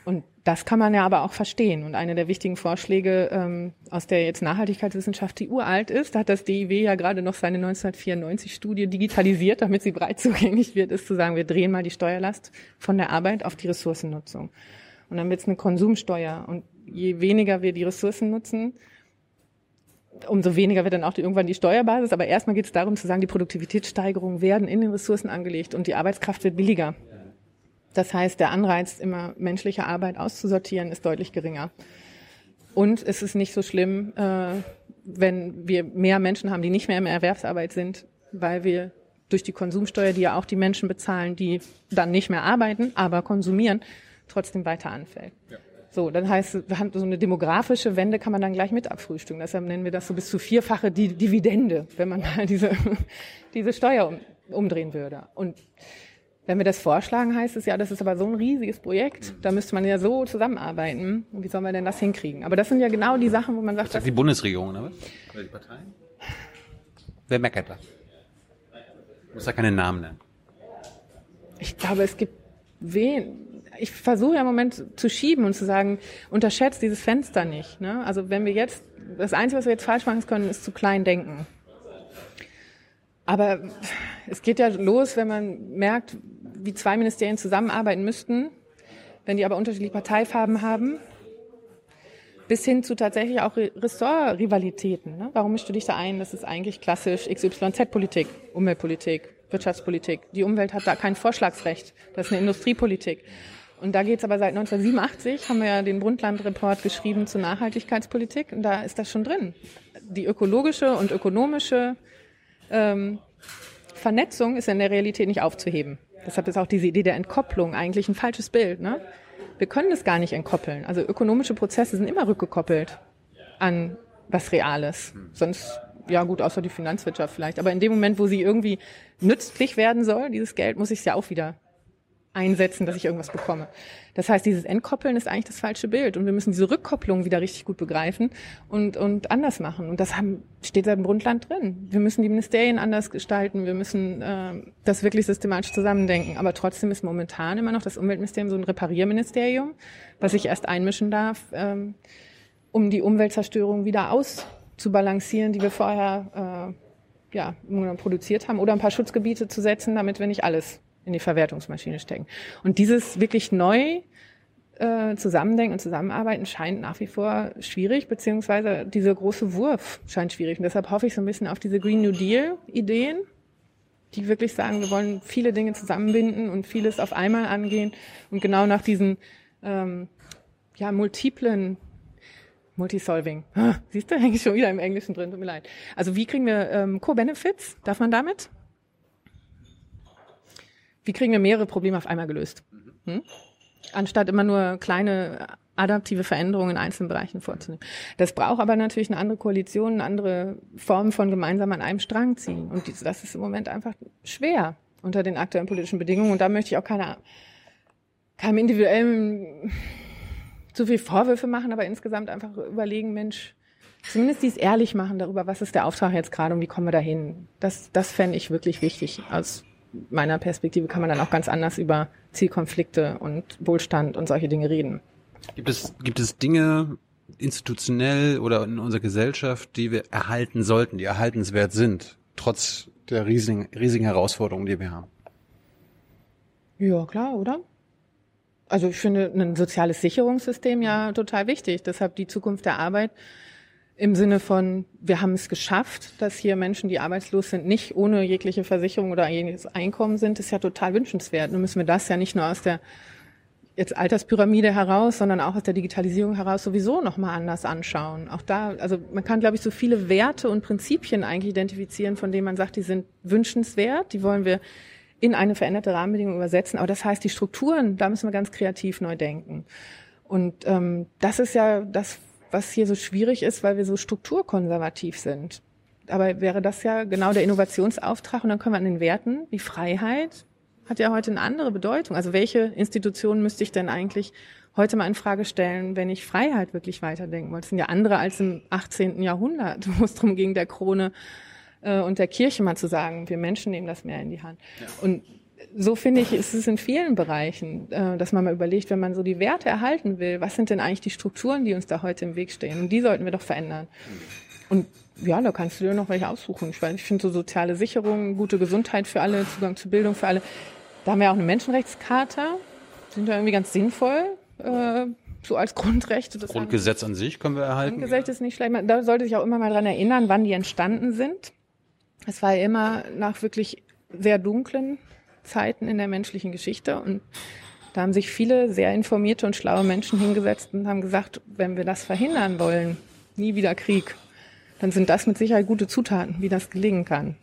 Und das kann man ja aber auch verstehen. Und einer der wichtigen Vorschläge ähm, aus der jetzt Nachhaltigkeitswissenschaft, die uralt ist, da hat das DIW ja gerade noch seine 1994-Studie digitalisiert, damit sie breit zugänglich wird, ist zu sagen, wir drehen mal die Steuerlast von der Arbeit auf die Ressourcennutzung. Und dann wird es eine Konsumsteuer. Und je weniger wir die Ressourcen nutzen, umso weniger wird dann auch die, irgendwann die Steuerbasis. Aber erstmal geht es darum zu sagen, die Produktivitätssteigerungen werden in den Ressourcen angelegt und die Arbeitskraft wird billiger. Das heißt, der Anreiz, immer menschliche Arbeit auszusortieren, ist deutlich geringer. Und es ist nicht so schlimm, äh, wenn wir mehr Menschen haben, die nicht mehr in Erwerbsarbeit sind, weil wir durch die Konsumsteuer, die ja auch die Menschen bezahlen, die dann nicht mehr arbeiten, aber konsumieren, trotzdem weiter anfällt. Ja. So, dann heißt so eine demografische Wende kann man dann gleich mit abfrühstücken. Deshalb nennen wir das so bis zu vierfache Dividende, wenn man mal diese, diese Steuer um, umdrehen würde. Und wenn wir das vorschlagen, heißt es ja, das ist aber so ein riesiges Projekt, da müsste man ja so zusammenarbeiten. Wie sollen wir denn das hinkriegen? Aber das sind ja genau die Sachen, wo man sagt, das sagt die Bundesregierung, oder? Oder die Parteien? Wer meckert da? Du musst da keine Namen nennen. Ich glaube, es gibt wen. Ich versuche ja im Moment zu schieben und zu sagen, unterschätzt dieses Fenster nicht. Ne? Also wenn wir jetzt, das Einzige, was wir jetzt falsch machen können, ist zu klein denken. Aber es geht ja los, wenn man merkt, wie zwei Ministerien zusammenarbeiten müssten, wenn die aber unterschiedliche Parteifarben haben, bis hin zu tatsächlich auch Ressortrivalitäten. Ne? Warum mischst du dich da ein? Das ist eigentlich klassisch XYZ-Politik, Umweltpolitik, Wirtschaftspolitik. Die Umwelt hat da kein Vorschlagsrecht. Das ist eine Industriepolitik. Und da geht's aber seit 1987, haben wir ja den Brundtland-Report geschrieben zur Nachhaltigkeitspolitik und da ist das schon drin. Die ökologische und ökonomische ähm, Vernetzung ist in der Realität nicht aufzuheben. Deshalb ist auch diese Idee der Entkopplung eigentlich ein falsches Bild. Ne? Wir können das gar nicht entkoppeln. Also ökonomische Prozesse sind immer rückgekoppelt an was Reales. Sonst, ja gut, außer die Finanzwirtschaft vielleicht. Aber in dem Moment, wo sie irgendwie nützlich werden soll, dieses Geld, muss ich es ja auch wieder einsetzen, dass ich irgendwas bekomme. Das heißt, dieses Entkoppeln ist eigentlich das falsche Bild und wir müssen diese Rückkopplung wieder richtig gut begreifen und, und anders machen. Und das haben, steht seit dem Grundland drin. Wir müssen die Ministerien anders gestalten, wir müssen äh, das wirklich systematisch zusammendenken. Aber trotzdem ist momentan immer noch das Umweltministerium so ein Reparierministerium, was sich erst einmischen darf, ähm, um die Umweltzerstörung wieder auszubalancieren, die wir vorher äh, ja, produziert haben, oder ein paar Schutzgebiete zu setzen, damit wir nicht alles in die Verwertungsmaschine stecken. Und dieses wirklich neu äh, Zusammendenken und Zusammenarbeiten scheint nach wie vor schwierig, beziehungsweise dieser große Wurf scheint schwierig. Und deshalb hoffe ich so ein bisschen auf diese Green New Deal Ideen, die wirklich sagen, wir wollen viele Dinge zusammenbinden und vieles auf einmal angehen und genau nach diesen ähm, ja, multiplen Multisolving. Ah, siehst du, hänge ich schon wieder im Englischen drin, tut mir leid. Also wie kriegen wir ähm, Co-Benefits? Darf man damit? Wie kriegen wir mehrere Probleme auf einmal gelöst? Hm? Anstatt immer nur kleine adaptive Veränderungen in einzelnen Bereichen vorzunehmen. Das braucht aber natürlich eine andere Koalition, eine andere Form von gemeinsam an einem Strang ziehen. Und das ist im Moment einfach schwer unter den aktuellen politischen Bedingungen. Und da möchte ich auch keine, keinem individuellen zu viel Vorwürfe machen, aber insgesamt einfach überlegen, Mensch, zumindest dies ehrlich machen darüber, was ist der Auftrag jetzt gerade und wie kommen wir dahin. Das, das fände ich wirklich wichtig. Aus meiner Perspektive kann man dann auch ganz anders über Zielkonflikte und Wohlstand und solche Dinge reden. Gibt es, gibt es Dinge institutionell oder in unserer Gesellschaft, die wir erhalten sollten, die erhaltenswert sind, trotz der riesigen, riesigen Herausforderungen, die wir haben? Ja, klar, oder? Also ich finde ein soziales Sicherungssystem ja total wichtig. Deshalb die Zukunft der Arbeit im Sinne von, wir haben es geschafft, dass hier Menschen, die arbeitslos sind, nicht ohne jegliche Versicherung oder jegliches Einkommen sind, ist ja total wünschenswert. Nun müssen wir das ja nicht nur aus der jetzt Alterspyramide heraus, sondern auch aus der Digitalisierung heraus sowieso nochmal anders anschauen. Auch da, also man kann, glaube ich, so viele Werte und Prinzipien eigentlich identifizieren, von denen man sagt, die sind wünschenswert, die wollen wir in eine veränderte Rahmenbedingung übersetzen. Aber das heißt, die Strukturen, da müssen wir ganz kreativ neu denken. Und ähm, das ist ja das, was hier so schwierig ist, weil wir so strukturkonservativ sind. Aber wäre das ja genau der Innovationsauftrag und dann können wir an den Werten wie Freiheit, hat ja heute eine andere Bedeutung. Also welche Institutionen müsste ich denn eigentlich heute mal in Frage stellen, wenn ich Freiheit wirklich weiterdenken wollte? Das sind ja andere als im 18. Jahrhundert, wo es darum ging, der Krone äh, und der Kirche mal zu sagen, wir Menschen nehmen das mehr in die Hand. Ja. Und so finde ich, ist es in vielen Bereichen, äh, dass man mal überlegt, wenn man so die Werte erhalten will, was sind denn eigentlich die Strukturen, die uns da heute im Weg stehen? Und die sollten wir doch verändern. Und ja, da kannst du dir noch welche aussuchen. Ich, ich finde so soziale Sicherung, gute Gesundheit für alle, Zugang zu Bildung für alle, da haben wir auch eine Menschenrechtscharta. Sind da irgendwie ganz sinnvoll, äh, so als Grundrechte. Das Grundgesetz an sich können wir erhalten. Grundgesetz ist nicht schlecht. Da sollte sich auch immer mal dran erinnern, wann die entstanden sind. Es war ja immer nach wirklich sehr dunklen Zeiten in der menschlichen Geschichte und da haben sich viele sehr informierte und schlaue Menschen hingesetzt und haben gesagt, wenn wir das verhindern wollen, nie wieder Krieg, dann sind das mit Sicherheit gute Zutaten, wie das gelingen kann.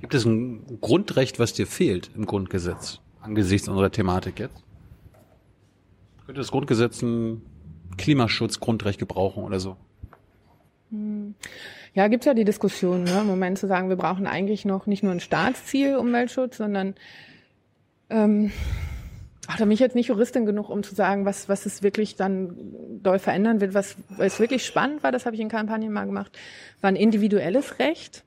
Gibt es ein Grundrecht, was dir fehlt im Grundgesetz angesichts unserer Thematik jetzt? Könnte das Grundgesetz ein Klimaschutzgrundrecht gebrauchen oder so? Hm. Ja, gibt's ja die Diskussion, ne, im Moment zu sagen, wir brauchen eigentlich noch nicht nur ein Staatsziel Umweltschutz, sondern ähm, ach, da bin ich jetzt nicht Juristin genug, um zu sagen, was, was es wirklich dann doll verändern wird. Was, was wirklich spannend war, das habe ich in Kampagnen mal gemacht, war ein individuelles Recht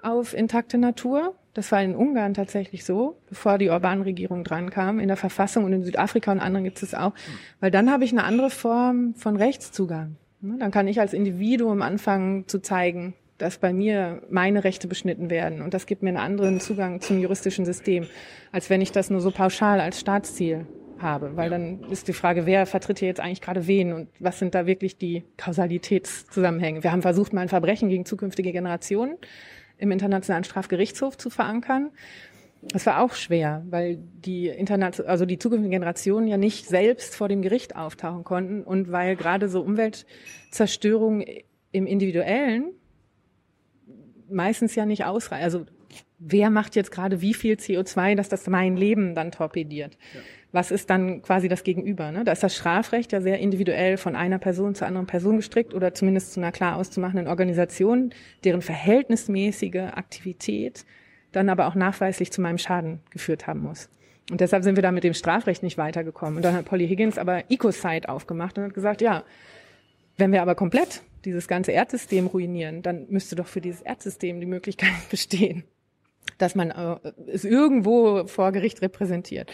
auf intakte Natur. Das war in Ungarn tatsächlich so, bevor die Orban-Regierung drankam. In der Verfassung und in Südafrika und anderen gibt es auch. Weil dann habe ich eine andere Form von Rechtszugang. Dann kann ich als Individuum anfangen zu zeigen, dass bei mir meine Rechte beschnitten werden. Und das gibt mir einen anderen Zugang zum juristischen System, als wenn ich das nur so pauschal als Staatsziel habe. Weil dann ist die Frage, wer vertritt hier jetzt eigentlich gerade wen und was sind da wirklich die Kausalitätszusammenhänge? Wir haben versucht, mal ein Verbrechen gegen zukünftige Generationen im Internationalen Strafgerichtshof zu verankern. Das war auch schwer, weil die Internation, also die zukünftigen Generationen ja nicht selbst vor dem Gericht auftauchen konnten und weil gerade so Umweltzerstörung im Individuellen meistens ja nicht ausreicht. Also wer macht jetzt gerade wie viel CO2, dass das mein Leben dann torpediert? Ja was ist dann quasi das Gegenüber? Ne? Da ist das Strafrecht ja sehr individuell von einer Person zur anderen Person gestrickt oder zumindest zu einer klar auszumachenden Organisation, deren verhältnismäßige Aktivität dann aber auch nachweislich zu meinem Schaden geführt haben muss. Und deshalb sind wir da mit dem Strafrecht nicht weitergekommen. Und dann hat Polly Higgins aber Ecocide aufgemacht und hat gesagt, ja, wenn wir aber komplett dieses ganze Erdsystem ruinieren, dann müsste doch für dieses Erdsystem die Möglichkeit bestehen, dass man äh, es irgendwo vor Gericht repräsentiert.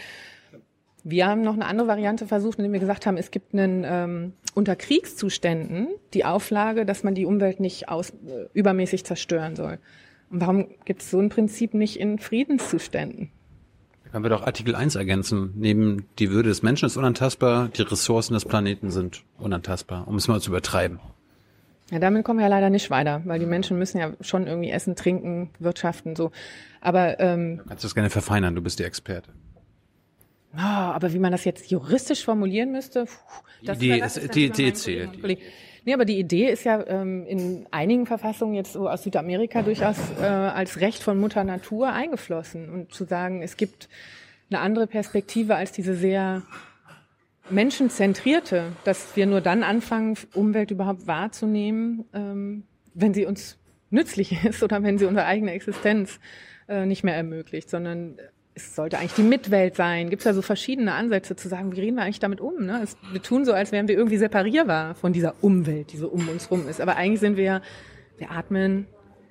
Wir haben noch eine andere Variante versucht, indem wir gesagt haben, es gibt einen ähm, unter Kriegszuständen die Auflage, dass man die Umwelt nicht aus, äh, übermäßig zerstören soll. Und warum gibt es so ein Prinzip nicht in Friedenszuständen? Da können wir doch Artikel 1 ergänzen. Neben die Würde des Menschen ist unantastbar, die Ressourcen des Planeten sind unantastbar, um es mal zu übertreiben. Ja, damit kommen wir ja leider nicht weiter, weil die Menschen müssen ja schon irgendwie essen, trinken, wirtschaften, so. Aber ähm, du kannst das gerne verfeinern, du bist die Experte. Oh, aber wie man das jetzt juristisch formulieren müsste, puh, das Die Idee ist- die Idee meinen zählt. Nee, aber die Idee ist ja ähm, in einigen Verfassungen jetzt so aus Südamerika durchaus äh, als Recht von Mutter Natur eingeflossen. Und zu sagen, es gibt eine andere Perspektive als diese sehr menschenzentrierte, dass wir nur dann anfangen, Umwelt überhaupt wahrzunehmen, ähm, wenn sie uns nützlich ist oder wenn sie unsere eigene Existenz äh, nicht mehr ermöglicht, sondern es sollte eigentlich die Mitwelt sein. Gibt es ja so verschiedene Ansätze zu sagen, wie reden wir eigentlich damit um? Ne? Es, wir tun so, als wären wir irgendwie separierbar von dieser Umwelt, die so um uns rum ist. Aber eigentlich sind wir wir atmen,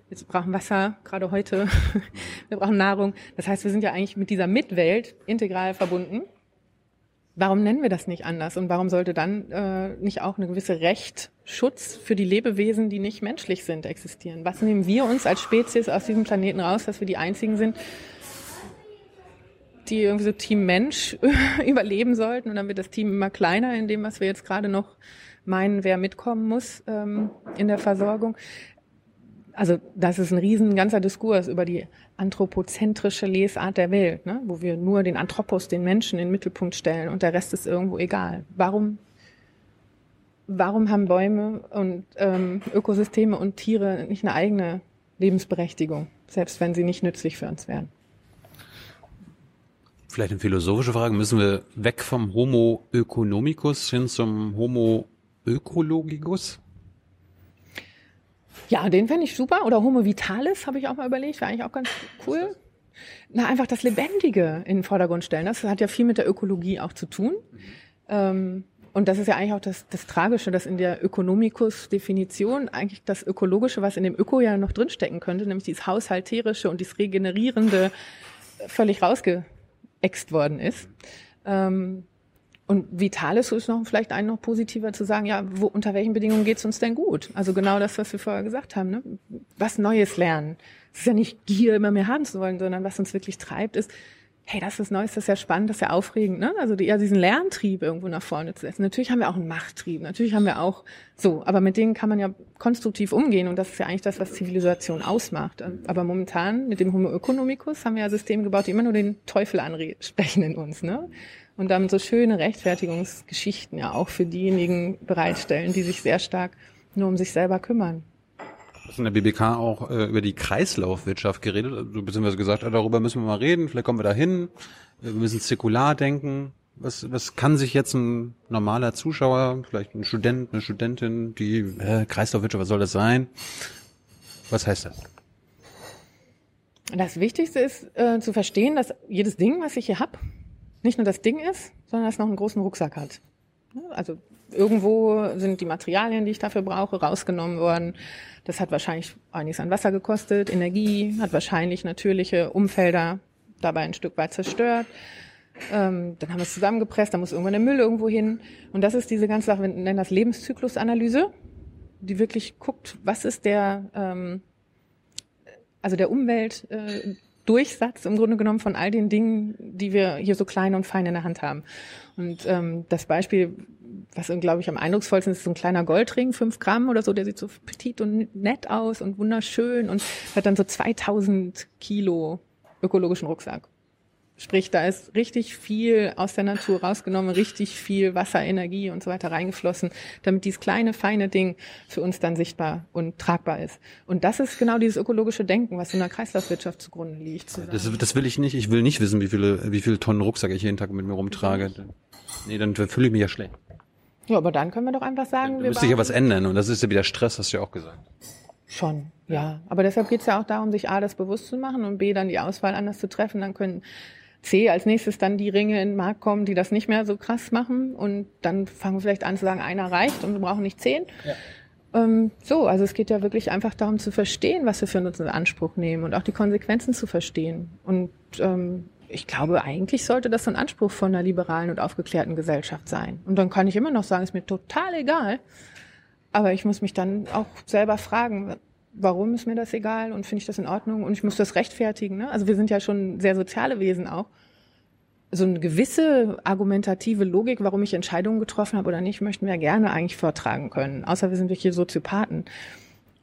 wir brauchen Wasser, gerade heute, wir brauchen Nahrung. Das heißt, wir sind ja eigentlich mit dieser Mitwelt integral verbunden. Warum nennen wir das nicht anders? Und warum sollte dann äh, nicht auch eine gewisse Rechtschutz für die Lebewesen, die nicht menschlich sind, existieren? Was nehmen wir uns als Spezies aus diesem Planeten raus, dass wir die einzigen sind, die irgendwie so Team Mensch überleben sollten? Und dann wird das Team immer kleiner in dem, was wir jetzt gerade noch meinen, wer mitkommen muss ähm, in der Versorgung. Also das ist ein riesen ganzer Diskurs über die anthropozentrische Lesart der Welt, ne? wo wir nur den Anthropos, den Menschen, in den Mittelpunkt stellen und der Rest ist irgendwo egal. Warum, warum haben Bäume und ähm, Ökosysteme und Tiere nicht eine eigene Lebensberechtigung, selbst wenn sie nicht nützlich für uns wären? Vielleicht eine philosophische Frage. Müssen wir weg vom Homo economicus hin zum Homo ökologicus? Ja, den fände ich super. Oder Homo Vitalis habe ich auch mal überlegt, wäre eigentlich auch ganz cool. Na, einfach das Lebendige in den Vordergrund stellen. Das hat ja viel mit der Ökologie auch zu tun. Ähm, und das ist ja eigentlich auch das, das Tragische, dass in der Ökonomikus-Definition eigentlich das Ökologische, was in dem Öko ja noch drinstecken könnte, nämlich dieses Haushalterische und dieses Regenerierende, völlig rausgeext worden ist. Ähm, und Vitalis ist noch vielleicht ein noch positiver zu sagen, ja, wo, unter welchen Bedingungen geht's uns denn gut? Also genau das, was wir vorher gesagt haben, ne? was Neues lernen. Es ist ja nicht Gier, immer mehr haben zu wollen, sondern was uns wirklich treibt, ist, hey, das ist Neues, das ist ja spannend, das ist ja aufregend, ne? Also die, ja, diesen Lerntrieb irgendwo nach vorne zu setzen. Natürlich haben wir auch einen Machttrieb, natürlich haben wir auch so, aber mit denen kann man ja konstruktiv umgehen und das ist ja eigentlich das, was Zivilisation ausmacht. Aber momentan mit dem Homo economicus haben wir ja Systeme gebaut, die immer nur den Teufel ansprechen in uns, ne? Und damit so schöne Rechtfertigungsgeschichten ja auch für diejenigen bereitstellen, die sich sehr stark nur um sich selber kümmern. Hast in der BBK auch äh, über die Kreislaufwirtschaft geredet, also, beziehungsweise gesagt, ah, darüber müssen wir mal reden, vielleicht kommen wir da hin, wir müssen zirkular denken. Was, was kann sich jetzt ein normaler Zuschauer, vielleicht ein Student, eine Studentin, die äh, Kreislaufwirtschaft, was soll das sein? Was heißt das? Das Wichtigste ist äh, zu verstehen, dass jedes Ding, was ich hier hab, nicht nur das Ding ist, sondern es noch einen großen Rucksack hat. Also irgendwo sind die Materialien, die ich dafür brauche, rausgenommen worden. Das hat wahrscheinlich einiges an Wasser gekostet, Energie, hat wahrscheinlich natürliche Umfelder dabei ein Stück weit zerstört. Ähm, dann haben wir es zusammengepresst, dann muss irgendwann der Müll irgendwo hin. Und das ist diese ganze Sache, wir nennen das Lebenszyklusanalyse, die wirklich guckt, was ist der, ähm, also der Umwelt, äh, im Grunde genommen von all den Dingen, die wir hier so klein und fein in der Hand haben. Und ähm, das Beispiel, was glaube ich am eindrucksvollsten ist, so ein kleiner Goldring, fünf Gramm oder so, der sieht so petit und nett aus und wunderschön und hat dann so 2000 Kilo ökologischen Rucksack. Sprich, da ist richtig viel aus der Natur rausgenommen, richtig viel Wasser, Energie und so weiter reingeflossen, damit dieses kleine, feine Ding für uns dann sichtbar und tragbar ist. Und das ist genau dieses ökologische Denken, was in der Kreislaufwirtschaft zugrunde liegt. Das, das will ich nicht. Ich will nicht wissen, wie viele, wie viele Tonnen Rucksack ich jeden Tag mit mir rumtrage. Nee, dann fühle ich mich ja schlecht. Ja, aber dann können wir doch einfach sagen, Da wir müsste ich ja was ändern und das ist ja wieder Stress, hast du ja auch gesagt. Schon, ja. Aber deshalb geht's ja auch darum, sich A, das bewusst zu machen und B, dann die Auswahl anders zu treffen. Dann können C als nächstes dann die Ringe in den Markt kommen, die das nicht mehr so krass machen. Und dann fangen wir vielleicht an zu sagen, einer reicht und wir brauchen nicht zehn. Ähm, so, also es geht ja wirklich einfach darum zu verstehen, was wir für uns in Anspruch nehmen und auch die Konsequenzen zu verstehen. Und ähm, ich glaube, eigentlich sollte das ein Anspruch von einer liberalen und aufgeklärten Gesellschaft sein. Und dann kann ich immer noch sagen, ist mir total egal. Aber ich muss mich dann auch selber fragen, warum ist mir das egal und finde ich das in Ordnung und ich muss das rechtfertigen. Ne? Also wir sind ja schon sehr soziale Wesen auch. So eine gewisse argumentative Logik, warum ich Entscheidungen getroffen habe oder nicht, möchten wir gerne eigentlich vortragen können. Außer wir sind wirklich Soziopathen.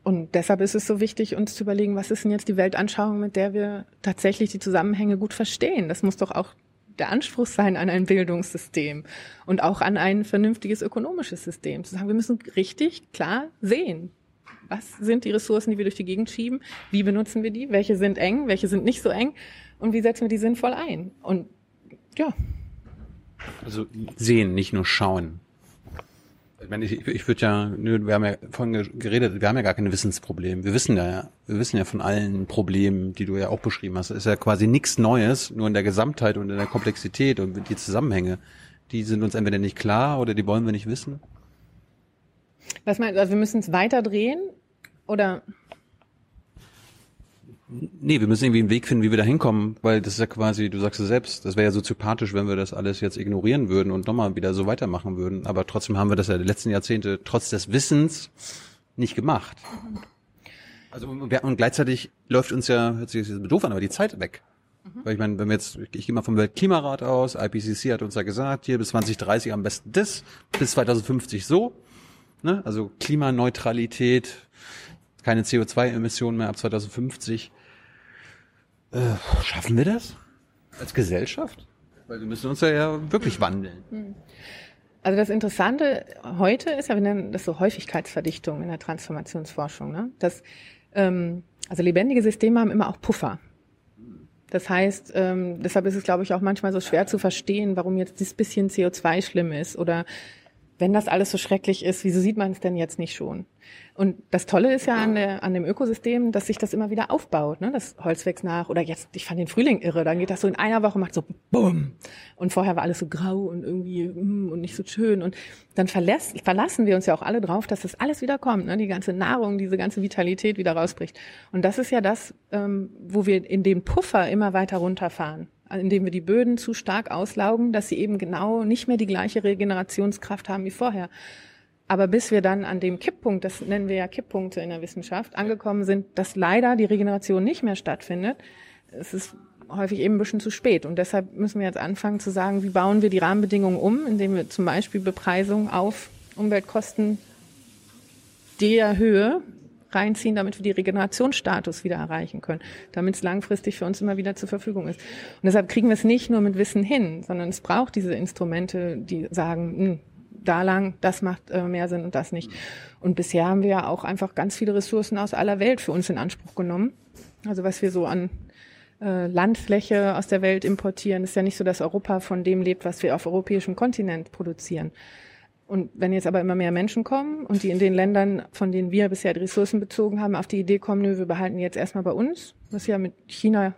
Und deshalb ist es so wichtig, uns zu überlegen, was ist denn jetzt die Weltanschauung, mit der wir tatsächlich die Zusammenhänge gut verstehen. Das muss doch auch der Anspruch sein an ein Bildungssystem und auch an ein vernünftiges ökonomisches System. Zu sagen, wir müssen richtig klar sehen, was sind die Ressourcen, die wir durch die Gegend schieben, wie benutzen wir die, welche sind eng, welche sind nicht so eng und wie setzen wir die sinnvoll ein. Und ja. Also sehen, nicht nur schauen. Ich meine, ich, ich würde ja, wir haben ja vorhin geredet, wir haben ja gar kein Wissensproblem. Wir wissen ja, wir wissen ja von allen Problemen, die du ja auch beschrieben hast. Es ist ja quasi nichts Neues, nur in der Gesamtheit und in der Komplexität und die Zusammenhänge. Die sind uns entweder nicht klar oder die wollen wir nicht wissen. Was meinst du, also wir müssen es weiter drehen oder? Nee, wir müssen irgendwie einen Weg finden, wie wir da hinkommen, weil das ist ja quasi, du sagst es selbst, das wäre ja soziopathisch, wenn wir das alles jetzt ignorieren würden und nochmal wieder so weitermachen würden. Aber trotzdem haben wir das ja die letzten Jahrzehnte trotz des Wissens nicht gemacht. Also und gleichzeitig läuft uns ja, hört sich jetzt doof an, aber die Zeit weg. Mhm. Weil ich meine, wenn wir jetzt, ich, gehe mal vom Weltklimarat aus, IPCC hat uns ja gesagt, hier bis 2030 am besten das, bis 2050 so. Ne? Also Klimaneutralität, keine CO2-Emissionen mehr ab 2050. Äh, schaffen wir das als Gesellschaft? Weil wir müssen uns ja, ja wirklich wandeln. Hm. Also das Interessante heute ist ja, wir nennen das so Häufigkeitsverdichtung in der Transformationsforschung. Ne? Das, ähm, also lebendige Systeme haben immer auch Puffer. Das heißt, ähm, deshalb ist es, glaube ich, auch manchmal so schwer zu verstehen, warum jetzt dieses bisschen CO2 schlimm ist oder wenn das alles so schrecklich ist, wieso sieht man es denn jetzt nicht schon? Und das Tolle ist ja an, der, an dem Ökosystem, dass sich das immer wieder aufbaut. Ne? Das Holz wächst nach. Oder jetzt, ich fand den Frühling irre. Dann geht das so in einer Woche, macht so bumm. Und vorher war alles so grau und irgendwie mm, und nicht so schön. Und dann verlässt, verlassen wir uns ja auch alle drauf, dass das alles wieder kommt. Ne? Die ganze Nahrung, diese ganze Vitalität wieder rausbricht. Und das ist ja das, ähm, wo wir in den Puffer immer weiter runterfahren indem wir die Böden zu stark auslaugen, dass sie eben genau nicht mehr die gleiche Regenerationskraft haben wie vorher. Aber bis wir dann an dem Kipppunkt, das nennen wir ja Kipppunkte in der Wissenschaft, angekommen sind, dass leider die Regeneration nicht mehr stattfindet, es ist häufig eben ein bisschen zu spät. Und deshalb müssen wir jetzt anfangen zu sagen, wie bauen wir die Rahmenbedingungen um, indem wir zum Beispiel Bepreisung auf Umweltkosten der Höhe reinziehen, damit wir die Regenerationsstatus wieder erreichen können, damit es langfristig für uns immer wieder zur Verfügung ist. Und deshalb kriegen wir es nicht nur mit Wissen hin, sondern es braucht diese Instrumente, die sagen, mh, hm, da lang, das macht äh, mehr Sinn und das nicht. Und bisher haben wir ja auch einfach ganz viele Ressourcen aus aller Welt für uns in Anspruch genommen. Also was wir so an äh, Landfläche aus der Welt importieren, ist ja nicht so, dass Europa von dem lebt, was wir auf europäischem Kontinent produzieren. Und wenn jetzt aber immer mehr Menschen kommen und die in den Ländern, von denen wir bisher die Ressourcen bezogen haben, auf die Idee kommen, nö, wir behalten jetzt erstmal bei uns, was ja mit China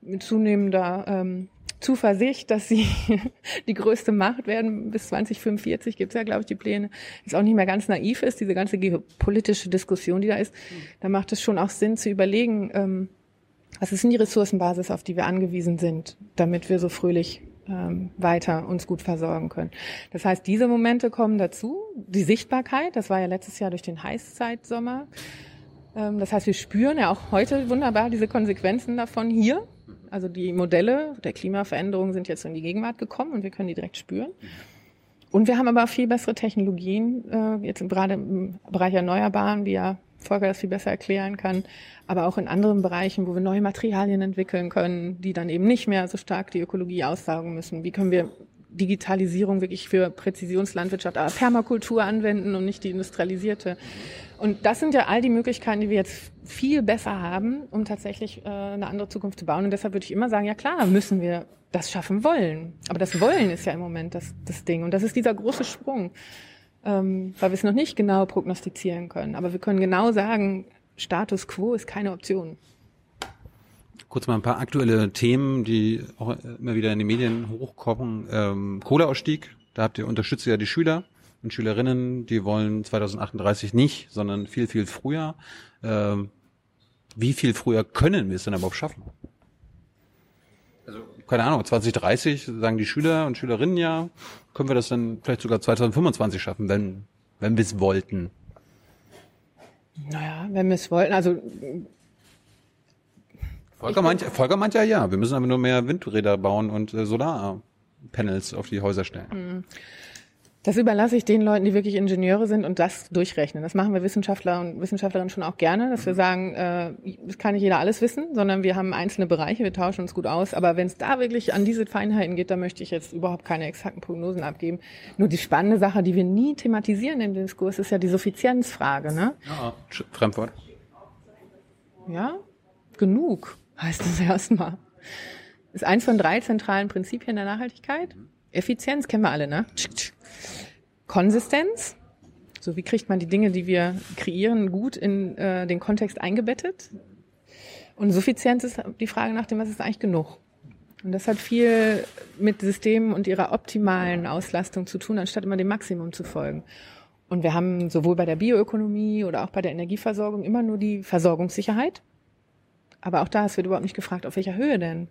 mit zunehmender ähm, Zuversicht, dass sie die größte Macht werden. Bis 2045, gibt's ja, glaube ich, die Pläne, ist auch nicht mehr ganz naiv ist, diese ganze geopolitische Diskussion, die da ist, da macht es schon auch Sinn zu überlegen, ähm, was ist denn die Ressourcenbasis, auf die wir angewiesen sind, damit wir so fröhlich ähm, weiter uns gut versorgen können. Das heißt, diese Momente kommen dazu. Die Sichtbarkeit, das war ja letztes Jahr durch den Heißzeitsommer. Ähm, das heißt, wir spüren ja auch heute wunderbar diese Konsequenzen davon hier. Also die Modelle der Klimaveränderung sind jetzt in die Gegenwart gekommen und wir können die direkt spüren. Und wir haben aber viel bessere Technologien, äh, jetzt gerade im Bereich Erneuerbaren, wie ja Volker das viel besser erklären kann, aber auch in anderen Bereichen, wo wir neue Materialien entwickeln können, die dann eben nicht mehr so stark die Ökologie aussaugen müssen. Wie können wir Digitalisierung wirklich für Präzisionslandwirtschaft, aber Permakultur anwenden und nicht die industrialisierte. Und das sind ja all die Möglichkeiten, die wir jetzt viel besser haben, um tatsächlich äh, eine andere Zukunft zu bauen. Und deshalb würde ich immer sagen, ja klar, müssen wir das schaffen wollen. Aber das Wollen ist ja im Moment das, das Ding. Und das ist dieser große Sprung ähm, weil wir es noch nicht genau prognostizieren können. Aber wir können genau sagen, Status quo ist keine Option. Kurz mal ein paar aktuelle Themen, die auch immer wieder in den Medien hochkochen. Ähm, Kohleausstieg, da habt ihr unterstützt ja die Schüler und Schülerinnen, die wollen 2038 nicht, sondern viel, viel früher. Ähm, wie viel früher können wir es denn überhaupt schaffen? Keine Ahnung, 2030 sagen die Schüler und Schülerinnen ja, können wir das dann vielleicht sogar 2025 schaffen, wenn, wenn wir es wollten? Naja, wenn wir es wollten, also Volker meint, Volker meint ja, ja, wir müssen aber nur mehr Windräder bauen und äh, Solarpanels auf die Häuser stellen. Mhm. Das überlasse ich den Leuten, die wirklich Ingenieure sind und das durchrechnen. Das machen wir Wissenschaftler und Wissenschaftlerinnen schon auch gerne, dass wir sagen, äh, es kann nicht jeder alles wissen, sondern wir haben einzelne Bereiche, wir tauschen uns gut aus. Aber wenn es da wirklich an diese Feinheiten geht, da möchte ich jetzt überhaupt keine exakten Prognosen abgeben. Nur die spannende Sache, die wir nie thematisieren im Diskurs, ist ja die Suffizienzfrage. Ne? Ja, Fremdwort. Ja, genug heißt das erstmal. Ist eins von drei zentralen Prinzipien der Nachhaltigkeit. Effizienz kennen wir alle, ne? Konsistenz. So, wie kriegt man die Dinge, die wir kreieren, gut in äh, den Kontext eingebettet? Und Suffizienz ist die Frage nach dem, was ist eigentlich genug? Und das hat viel mit Systemen und ihrer optimalen Auslastung zu tun, anstatt immer dem Maximum zu folgen. Und wir haben sowohl bei der Bioökonomie oder auch bei der Energieversorgung immer nur die Versorgungssicherheit. Aber auch da, es wird überhaupt nicht gefragt, auf welcher Höhe denn?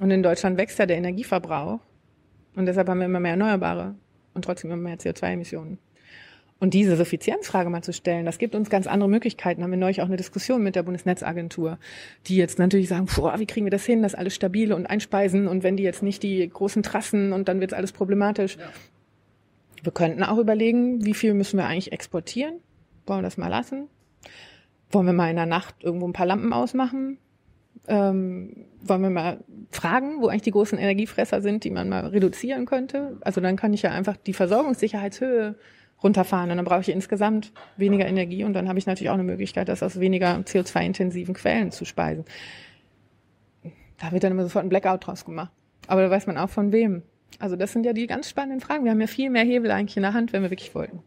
Und in Deutschland wächst ja der Energieverbrauch. Und deshalb haben wir immer mehr Erneuerbare und trotzdem immer mehr CO2-Emissionen. Und diese Suffizienzfrage mal zu stellen, das gibt uns ganz andere Möglichkeiten. Haben wir neulich auch eine Diskussion mit der Bundesnetzagentur, die jetzt natürlich sagen, boah, wie kriegen wir das hin, das alles stabil und einspeisen und wenn die jetzt nicht die großen Trassen und dann wird alles problematisch. Ja. Wir könnten auch überlegen, wie viel müssen wir eigentlich exportieren? Wollen wir das mal lassen? Wollen wir mal in der Nacht irgendwo ein paar Lampen ausmachen? Ähm, wollen wir mal fragen, wo eigentlich die großen Energiefresser sind, die man mal reduzieren könnte? Also dann kann ich ja einfach die Versorgungssicherheitshöhe runterfahren und dann brauche ich insgesamt weniger Energie und dann habe ich natürlich auch eine Möglichkeit, das aus weniger CO2-intensiven Quellen zu speisen. Da wird dann immer sofort ein Blackout draus gemacht. Aber da weiß man auch von wem. Also das sind ja die ganz spannenden Fragen. Wir haben ja viel mehr Hebel eigentlich in der Hand, wenn wir wirklich wollten.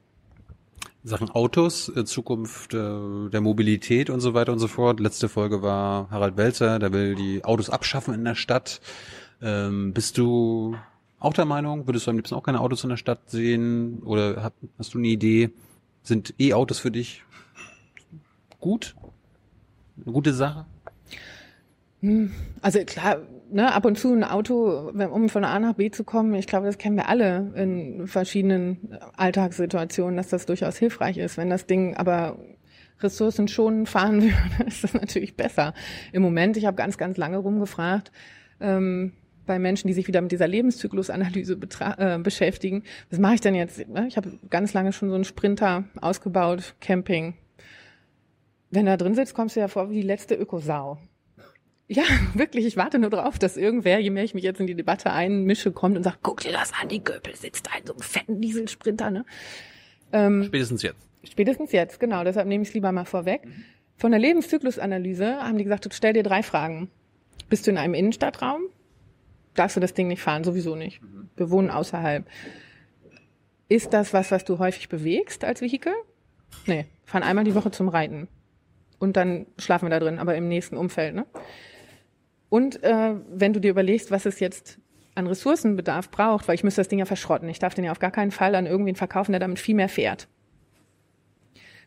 Sachen Autos, äh, Zukunft äh, der Mobilität und so weiter und so fort. Letzte Folge war Harald Welzer, der will die Autos abschaffen in der Stadt. Ähm, bist du auch der Meinung, würdest du am liebsten auch keine Autos in der Stadt sehen? Oder hast du eine Idee? Sind E-Autos für dich gut? Eine gute Sache? Hm, also klar, ne, ab und zu ein Auto, um von A nach B zu kommen, ich glaube, das kennen wir alle in verschiedenen Alltagssituationen, dass das durchaus hilfreich ist. Wenn das Ding aber Ressourcen schon fahren würde, ist das natürlich besser. Im Moment, ich habe ganz, ganz lange rumgefragt, ähm, bei Menschen, die sich wieder mit dieser Lebenszyklusanalyse äh, beschäftigen. Was mache ich denn jetzt? Ne, ich habe ganz lange schon so einen Sprinter ausgebaut, Camping. Wenn da drin sitzt, kommst du ja vor wie die letzte Ökosau. Ja, wirklich, ich warte nur drauf, dass irgendwer, je mehr ich mich jetzt in die Debatte einmische, kommt und sagt, guck dir das an, die Göpel sitzt da in so einem fetten Dieselsprinter, ne? Ähm, spätestens jetzt. Spätestens jetzt, genau. Deshalb nehme ich es lieber mal vorweg. Von der Lebenszyklusanalyse haben die gesagt, stell dir drei Fragen. Bist du in einem Innenstadtraum? Darfst du das Ding nicht fahren? Sowieso nicht. Wir wohnen außerhalb. Ist das was, was du häufig bewegst als Vehikel? Nee, fahren einmal die Woche zum Reiten. Und dann schlafen wir da drin, aber im nächsten Umfeld, ne? Und äh, wenn du dir überlegst, was es jetzt an Ressourcenbedarf braucht, weil ich müsste das Ding ja verschrotten. Ich darf den ja auf gar keinen Fall an irgendwen verkaufen, der damit viel mehr fährt.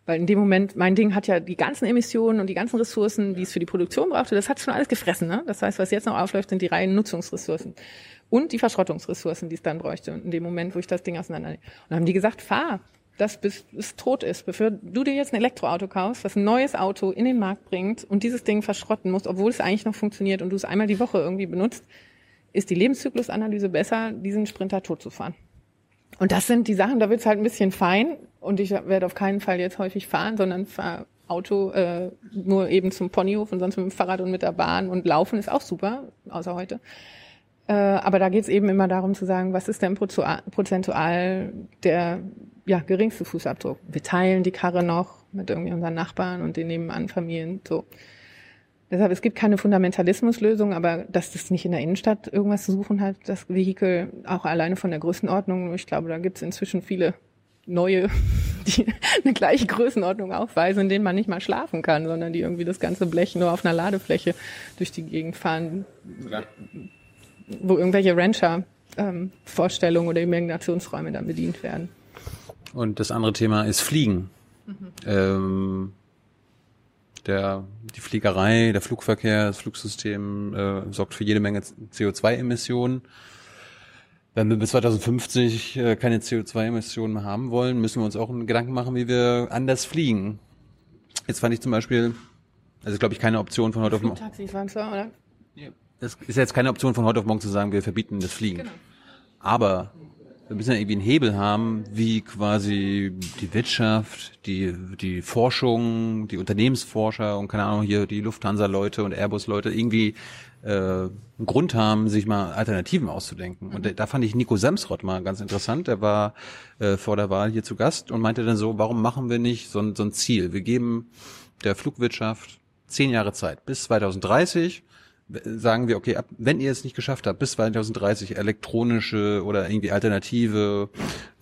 Weil in dem Moment, mein Ding hat ja die ganzen Emissionen und die ganzen Ressourcen, die es für die Produktion brauchte, das hat schon alles gefressen. Ne? Das heißt, was jetzt noch aufläuft, sind die reinen Nutzungsressourcen. Und die Verschrottungsressourcen, die es dann bräuchte. Und in dem Moment, wo ich das Ding auseinander. Und dann haben die gesagt, fahr, das bis es tot ist, bevor du dir jetzt ein Elektroauto kaufst, was ein neues Auto in den Markt bringt und dieses Ding verschrotten musst, obwohl es eigentlich noch funktioniert und du es einmal die Woche irgendwie benutzt, ist die Lebenszyklusanalyse besser, diesen Sprinter tot zu fahren. Und das sind die Sachen, da wird es halt ein bisschen fein und ich werde auf keinen Fall jetzt häufig fahren, sondern fahre Auto äh, nur eben zum Ponyhof und sonst mit dem Fahrrad und mit der Bahn und laufen ist auch super, außer heute. Äh, aber da geht es eben immer darum zu sagen, was ist denn prozentual der ja, geringste Fußabdruck. Wir teilen die Karre noch mit irgendwie unseren Nachbarn und den nebenan Familien, so. Deshalb, es gibt keine Fundamentalismuslösung, aber dass das nicht in der Innenstadt irgendwas zu suchen hat, das Vehikel, auch alleine von der Größenordnung, ich glaube, da gibt es inzwischen viele neue, die eine gleiche Größenordnung aufweisen, in denen man nicht mal schlafen kann, sondern die irgendwie das ganze Blech nur auf einer Ladefläche durch die Gegend fahren. Wo irgendwelche Rancher ähm, oder Imaginationsräume dann bedient werden. Und das andere Thema ist Fliegen. Mhm. Ähm, der, die Fliegerei, der Flugverkehr, das Flugsystem äh, sorgt für jede Menge CO2-Emissionen. Wenn wir bis 2050 äh, keine CO2-Emissionen mehr haben wollen, müssen wir uns auch einen Gedanken machen, wie wir anders fliegen. Jetzt fand ich zum Beispiel, also glaube ich keine Option von heute auf morgen. Taxis waren zwar, oder? Das ist jetzt keine Option von heute auf morgen zu sagen, wir verbieten das Fliegen. Genau. Aber wir müssen ja irgendwie einen Hebel haben, wie quasi die Wirtschaft, die, die Forschung, die Unternehmensforscher und keine Ahnung, hier die Lufthansa-Leute und Airbus-Leute irgendwie äh, einen Grund haben, sich mal Alternativen auszudenken. Und da fand ich Nico Semsrott mal ganz interessant. Der war äh, vor der Wahl hier zu Gast und meinte dann so, warum machen wir nicht so ein, so ein Ziel? Wir geben der Flugwirtschaft zehn Jahre Zeit bis 2030 sagen wir, okay, ab, wenn ihr es nicht geschafft habt, bis 2030 elektronische oder irgendwie alternative,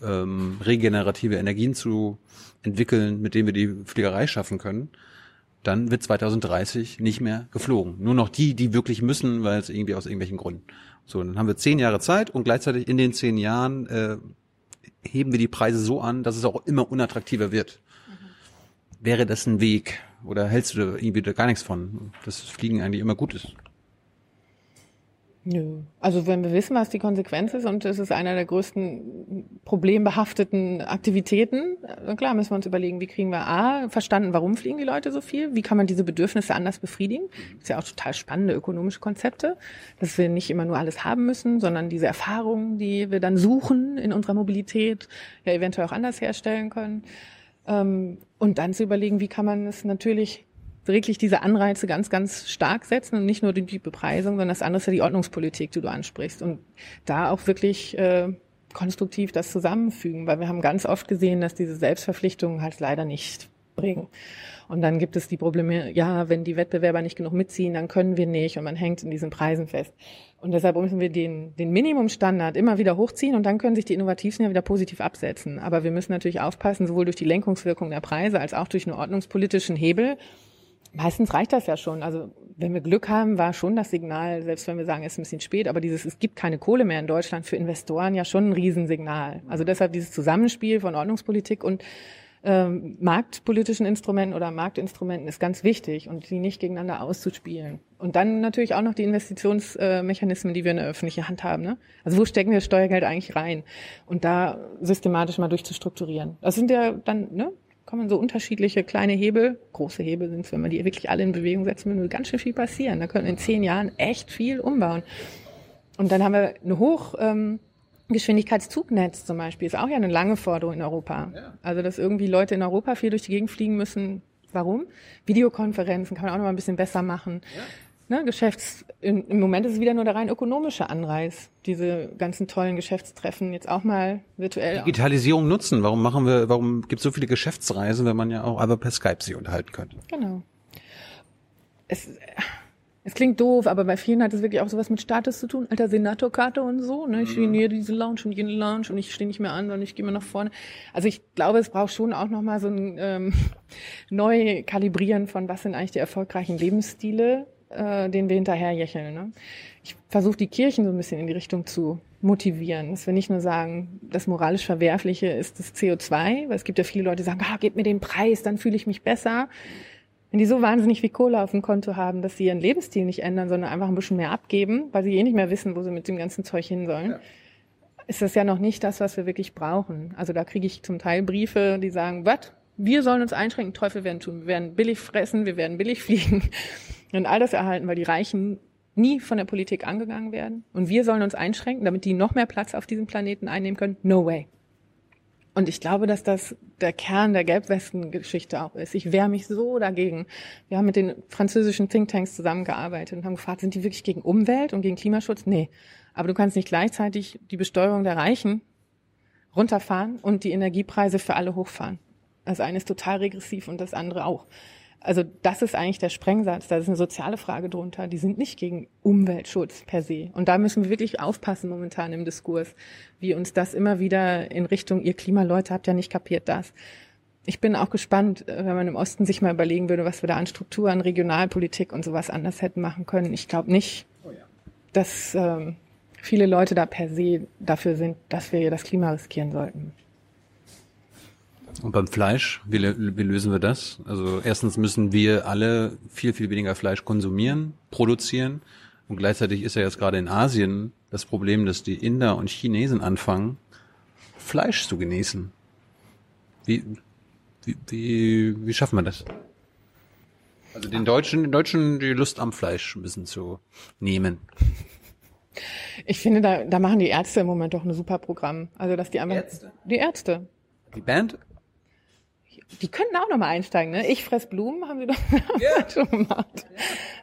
ähm, regenerative Energien zu entwickeln, mit denen wir die Fliegerei schaffen können, dann wird 2030 nicht mehr geflogen. Nur noch die, die wirklich müssen, weil es irgendwie aus irgendwelchen Gründen. So, dann haben wir zehn Jahre Zeit und gleichzeitig in den zehn Jahren äh, heben wir die Preise so an, dass es auch immer unattraktiver wird. Mhm. Wäre das ein Weg? Oder hältst du da irgendwie da gar nichts von, dass Fliegen eigentlich immer gut ist? Nö. Also wenn wir wissen, was die Konsequenz ist und es ist einer der größten problembehafteten Aktivitäten, dann klar müssen wir uns überlegen, wie kriegen wir A, verstanden, warum fliegen die Leute so viel, wie kann man diese Bedürfnisse anders befriedigen. Das ist ja auch total spannende ökonomische Konzepte, dass wir nicht immer nur alles haben müssen, sondern diese Erfahrungen, die wir dann suchen in unserer Mobilität, ja eventuell auch anders herstellen können. Ähm, und dann zu überlegen, wie kann man es natürlich wirklich diese Anreize ganz, ganz stark setzen und nicht nur die Bepreisung, sondern das andere ist ja die Ordnungspolitik, die du ansprichst. Und da auch wirklich äh, konstruktiv das zusammenfügen, weil wir haben ganz oft gesehen, dass diese Selbstverpflichtungen halt leider nicht bringen. Und dann gibt es die Probleme, ja, wenn die Wettbewerber nicht genug mitziehen, dann können wir nicht und man hängt in diesen Preisen fest. Und deshalb müssen wir den, den Minimumstandard immer wieder hochziehen und dann können sich die Innovativsten ja wieder positiv absetzen. Aber wir müssen natürlich aufpassen, sowohl durch die Lenkungswirkung der Preise als auch durch einen ordnungspolitischen Hebel, Meistens reicht das ja schon. Also wenn wir Glück haben, war schon das Signal, selbst wenn wir sagen, es ist ein bisschen spät, aber dieses, es gibt keine Kohle mehr in Deutschland für Investoren ja schon ein Riesensignal. Also deshalb dieses Zusammenspiel von Ordnungspolitik und ähm, marktpolitischen Instrumenten oder Marktinstrumenten ist ganz wichtig und die nicht gegeneinander auszuspielen. Und dann natürlich auch noch die Investitionsmechanismen, die wir in der öffentlichen Hand haben. Ne? Also wo stecken wir Steuergeld eigentlich rein? Und da systematisch mal durchzustrukturieren. Das sind ja dann ne, kommen so unterschiedliche kleine Hebel, große Hebel sind es, wenn man die wirklich alle in Bewegung setzen will, ganz schön viel passieren. Da können in zehn Jahren echt viel umbauen. Und dann haben wir eine Hoch, ähm, Geschwindigkeitszugnetz zum Beispiel ist auch ja eine lange Forderung in Europa. Ja. Also dass irgendwie Leute in Europa viel durch die Gegend fliegen müssen. Warum? Videokonferenzen kann man auch noch mal ein bisschen besser machen. Ja ne, Geschäfts, im, im Moment ist es wieder nur der rein ökonomische Anreiz, diese ganzen tollen Geschäftstreffen jetzt auch mal virtuell. Digitalisierung nutzen. Warum machen wir, warum gibt es so viele Geschäftsreisen, wenn man ja auch einfach per Skype sich unterhalten könnte? Genau. Es, es klingt doof, aber bei vielen hat es wirklich auch sowas mit Status zu tun. Alter Senatorkarte und so. Ne? Ich stehe hier diese Lounge und jene Lounge und ich stehe nicht mehr an, sondern ich gehe mal nach vorne. Also ich glaube, es braucht schon auch nochmal so ein ähm, Neukalibrieren von, was sind eigentlich die erfolgreichen Lebensstile äh, den wir hinterherjächeln. Ne? Ich versuche die Kirchen so ein bisschen in die Richtung zu motivieren, dass wir nicht nur sagen, das moralisch Verwerfliche ist das CO2, weil es gibt ja viele Leute, die sagen, ah, gebt mir den Preis, dann fühle ich mich besser. Wenn die so wahnsinnig viel Kohle auf dem Konto haben, dass sie ihren Lebensstil nicht ändern, sondern einfach ein bisschen mehr abgeben, weil sie eh nicht mehr wissen, wo sie mit dem ganzen Zeug hin sollen, ja. ist das ja noch nicht das, was wir wirklich brauchen. Also da kriege ich zum Teil Briefe, die sagen, was? Wir sollen uns einschränken, Teufel werden tun. Wir werden billig fressen, wir werden billig fliegen und all das erhalten, weil die Reichen nie von der Politik angegangen werden. Und wir sollen uns einschränken, damit die noch mehr Platz auf diesem Planeten einnehmen können. No way. Und ich glaube, dass das der Kern der Gelbwesten-Geschichte auch ist. Ich wehre mich so dagegen. Wir haben mit den französischen Thinktanks zusammengearbeitet und haben gefragt, sind die wirklich gegen Umwelt und gegen Klimaschutz? Nee. Aber du kannst nicht gleichzeitig die Besteuerung der Reichen runterfahren und die Energiepreise für alle hochfahren. Das eine ist total regressiv und das andere auch. Also das ist eigentlich der Sprengsatz. Da ist eine soziale Frage drunter. Die sind nicht gegen Umweltschutz per se. Und da müssen wir wirklich aufpassen momentan im Diskurs, wie uns das immer wieder in Richtung, ihr Klimaleute habt ja nicht kapiert das. Ich bin auch gespannt, äh, wenn man im Osten sich mal überlegen würde, was wir da an Strukturen, Regionalpolitik und sowas anders hätten machen können. Ich glaube nicht, dass ähm, viele Leute da per se dafür sind, dass wir das Klima riskieren sollten. Und beim Fleisch, wie, wie lösen wir das? Also erstens müssen wir alle viel, viel weniger Fleisch konsumieren, produzieren. Und gleichzeitig ist ja jetzt gerade in Asien das Problem, dass die Inder und Chinesen anfangen, Fleisch zu genießen. Wie, wie, wie, wie schaffen wir das? Also den Deutschen, den Deutschen die Lust am Fleisch ein bisschen zu nehmen. Ich finde, da, da machen die Ärzte im Moment doch ein super Programm. Also, dass die einfach. Ärzte? Die Ärzte. Die Band? Die könnten auch nochmal einsteigen, ne? Ich fress Blumen, haben sie doch schon gemacht.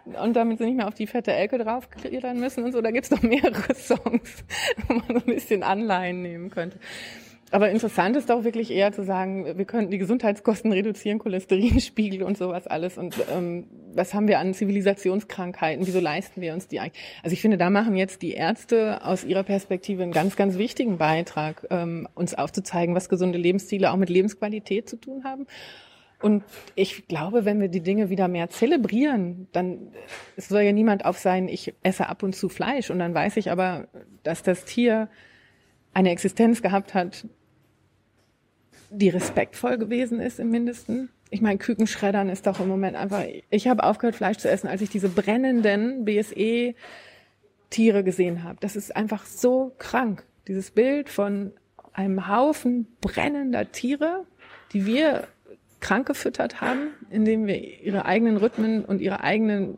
Und damit sie nicht mehr auf die fette Elke draufkriegen müssen und so, da gibt's doch mehrere Songs, wo man so ein bisschen Anleihen nehmen könnte. Aber interessant ist doch wirklich eher zu sagen, wir könnten die Gesundheitskosten reduzieren, Cholesterinspiegel und sowas alles. Und ähm, was haben wir an Zivilisationskrankheiten? Wieso leisten wir uns die eigentlich? Also ich finde, da machen jetzt die Ärzte aus ihrer Perspektive einen ganz, ganz wichtigen Beitrag, ähm, uns aufzuzeigen, was gesunde Lebensstile auch mit Lebensqualität zu tun haben. Und ich glaube, wenn wir die Dinge wieder mehr zelebrieren, dann es soll ja niemand auf sein, ich esse ab und zu Fleisch und dann weiß ich aber, dass das Tier eine Existenz gehabt hat, die respektvoll gewesen ist im Mindesten. Ich meine, Kükenschreddern ist doch im Moment einfach. Ich habe aufgehört, Fleisch zu essen, als ich diese brennenden BSE-Tiere gesehen habe. Das ist einfach so krank. Dieses Bild von einem Haufen brennender Tiere, die wir krank gefüttert haben, indem wir ihre eigenen Rhythmen und ihre eigenen,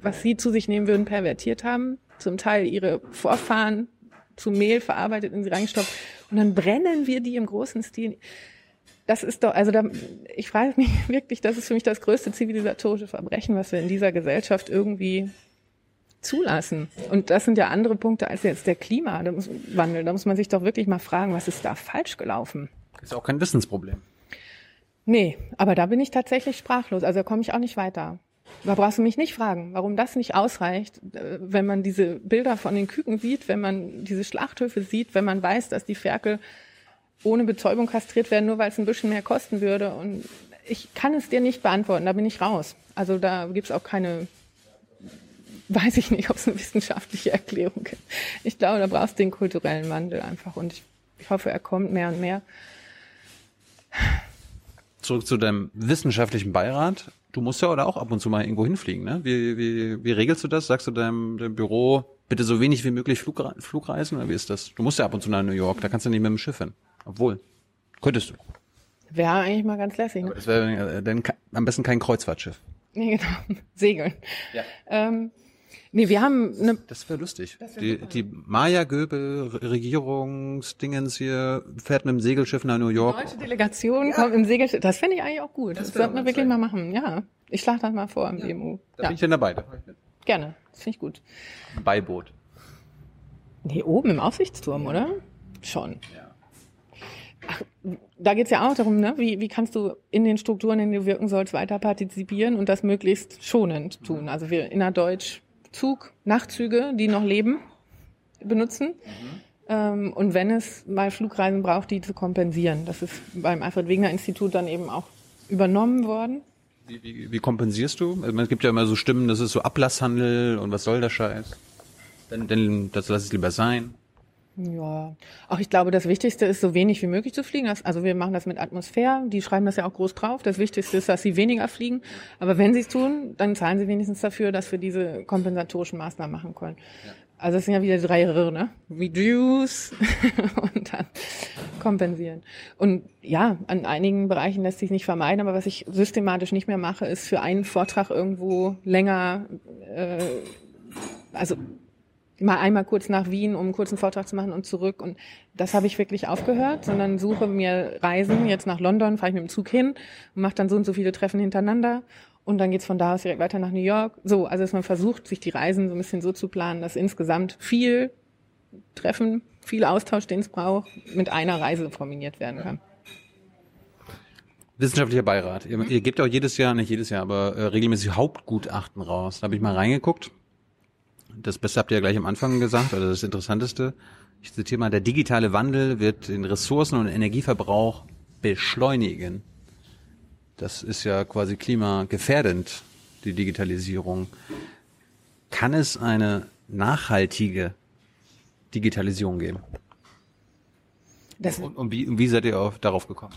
was sie zu sich nehmen würden, pervertiert haben. Zum Teil ihre Vorfahren zu Mehl verarbeitet in sie reingestopft und dann brennen wir die im großen Stil. Das ist doch, also da, ich frage mich wirklich, das ist für mich das größte zivilisatorische Verbrechen, was wir in dieser Gesellschaft irgendwie zulassen. Und das sind ja andere Punkte als jetzt der Klimawandel. Da muss man sich doch wirklich mal fragen, was ist da falsch gelaufen? Ist auch kein Wissensproblem. Nee, aber da bin ich tatsächlich sprachlos. Also da komme ich auch nicht weiter. Da brauchst du mich nicht fragen, warum das nicht ausreicht, äh, wenn man diese Bilder von den Küken sieht, wenn man diese Schlachthöfe sieht, wenn man weiß, dass die Ferkel ohne Betäubung kastriert werden, nur weil es ein bisschen mehr kosten würde. Und ich kann es dir nicht beantworten, da bin ich raus. Also da gibt's auch keine, weiß ich nicht, ob es eine wissenschaftliche Erklärung gibt. Ich glaube, da brauchst du den kulturellen Wandel einfach und ich, ich hoffe, er kommt mehr und mehr. Zurück zu deinem wissenschaftlichen Beirat. Du musst ja oder auch ab und zu mal irgendwo hinfliegen, ne? Wie, wie, wie regelst du das? Sagst du deinem, deinem Büro, bitte so wenig wie möglich Flugre Flugreisen oder wie ist das? Du musst ja ab und zu nach New York, da kannst du nicht mit dem Schiff hin. Obwohl, könntest du. Wäre eigentlich mal ganz lässig, ne? Das wäre äh, dann am besten kein Kreuzfahrtschiff. Nee, genau. Segeln. Ja. Ähm, nee, wir haben eine Das wäre lustig. die die Maya-Göbel-Regierungsdingens hier fährt mit dem Segelschiff nach New York. deutsche Delegation, kommt im Segelschiff. Das finde ich eigentlich auch gut. Das, Das das wär sollten wir wirklich mal mal machen. Ja, ich schlage das mal vor im BMU. Da Ja, bin ich dann dabei. Da gerne. Das finde ich gut. Beiboot. Nee, oben im Aussichtsturm, oder? Schon. Ach, da geht's ja auch darum, ne? wie, wie kannst du in den Strukturen, in denen du wirken sollst, weiter partizipieren und das möglichst schonend tun. Also wir innerdeutsch Zug, Nachtzüge, die noch leben, benutzen. Ähm, und wenn es mal Flugreisen braucht, die zu kompensieren. Das ist beim Alfred-Wegener-Institut dann eben auch übernommen worden. Wie, wie, wie kompensierst du? Also, es gibt ja immer so Stimmen, das ist so Ablasshandel und was soll der Scheiß? Dann, dann das lass es lieber sein. Ja, auch ich glaube, das Wichtigste ist, so wenig wie möglich zu fliegen. Also wir machen das mit Atmosphäre, die schreiben das ja auch groß drauf. Das Wichtigste ist, dass sie weniger fliegen. Aber wenn sie es tun, dann zahlen sie wenigstens dafür, dass wir diese kompensatorischen Maßnahmen machen können. Also es sind ja wieder drei R, ne? Reduce und dann kompensieren. Und ja, an einigen Bereichen lässt sich nicht vermeiden, aber was ich systematisch nicht mehr mache, ist für einen Vortrag irgendwo länger, äh, also mal einmal kurz nach Wien, um einen kurzen Vortrag zu machen und zurück. Und das habe ich wirklich aufgehört, sondern suche mir Reisen. Jetzt nach London fahre ich mit dem Zug hin und mache dann so und so viele Treffen hintereinander. Und dann geht's von da aus direkt weiter nach New York. So, also dass man versucht, sich die Reisen so ein bisschen so zu planen, dass insgesamt viel Treffen, viel Austausch, den es braucht, mit einer Reise kombiniert werden kann. Wissenschaftlicher Beirat. Ihr, ihr gebt auch jedes Jahr, nicht jedes Jahr, aber äh, regelmäßig Hauptgutachten raus. Da habe ich mal reingeguckt. Das Beste habt ihr ja gleich am Anfang gesagt, oder das Interessanteste. Ich zitiere mal, der digitale Wandel wird den Ressourcen- und Energieverbrauch beschleunigen. Das ist ja quasi klimagefährdend, die Digitalisierung. Kann es eine nachhaltige Digitalisierung geben? Das, Und, und, wie, und wie seid ihr auf, darauf gekommen?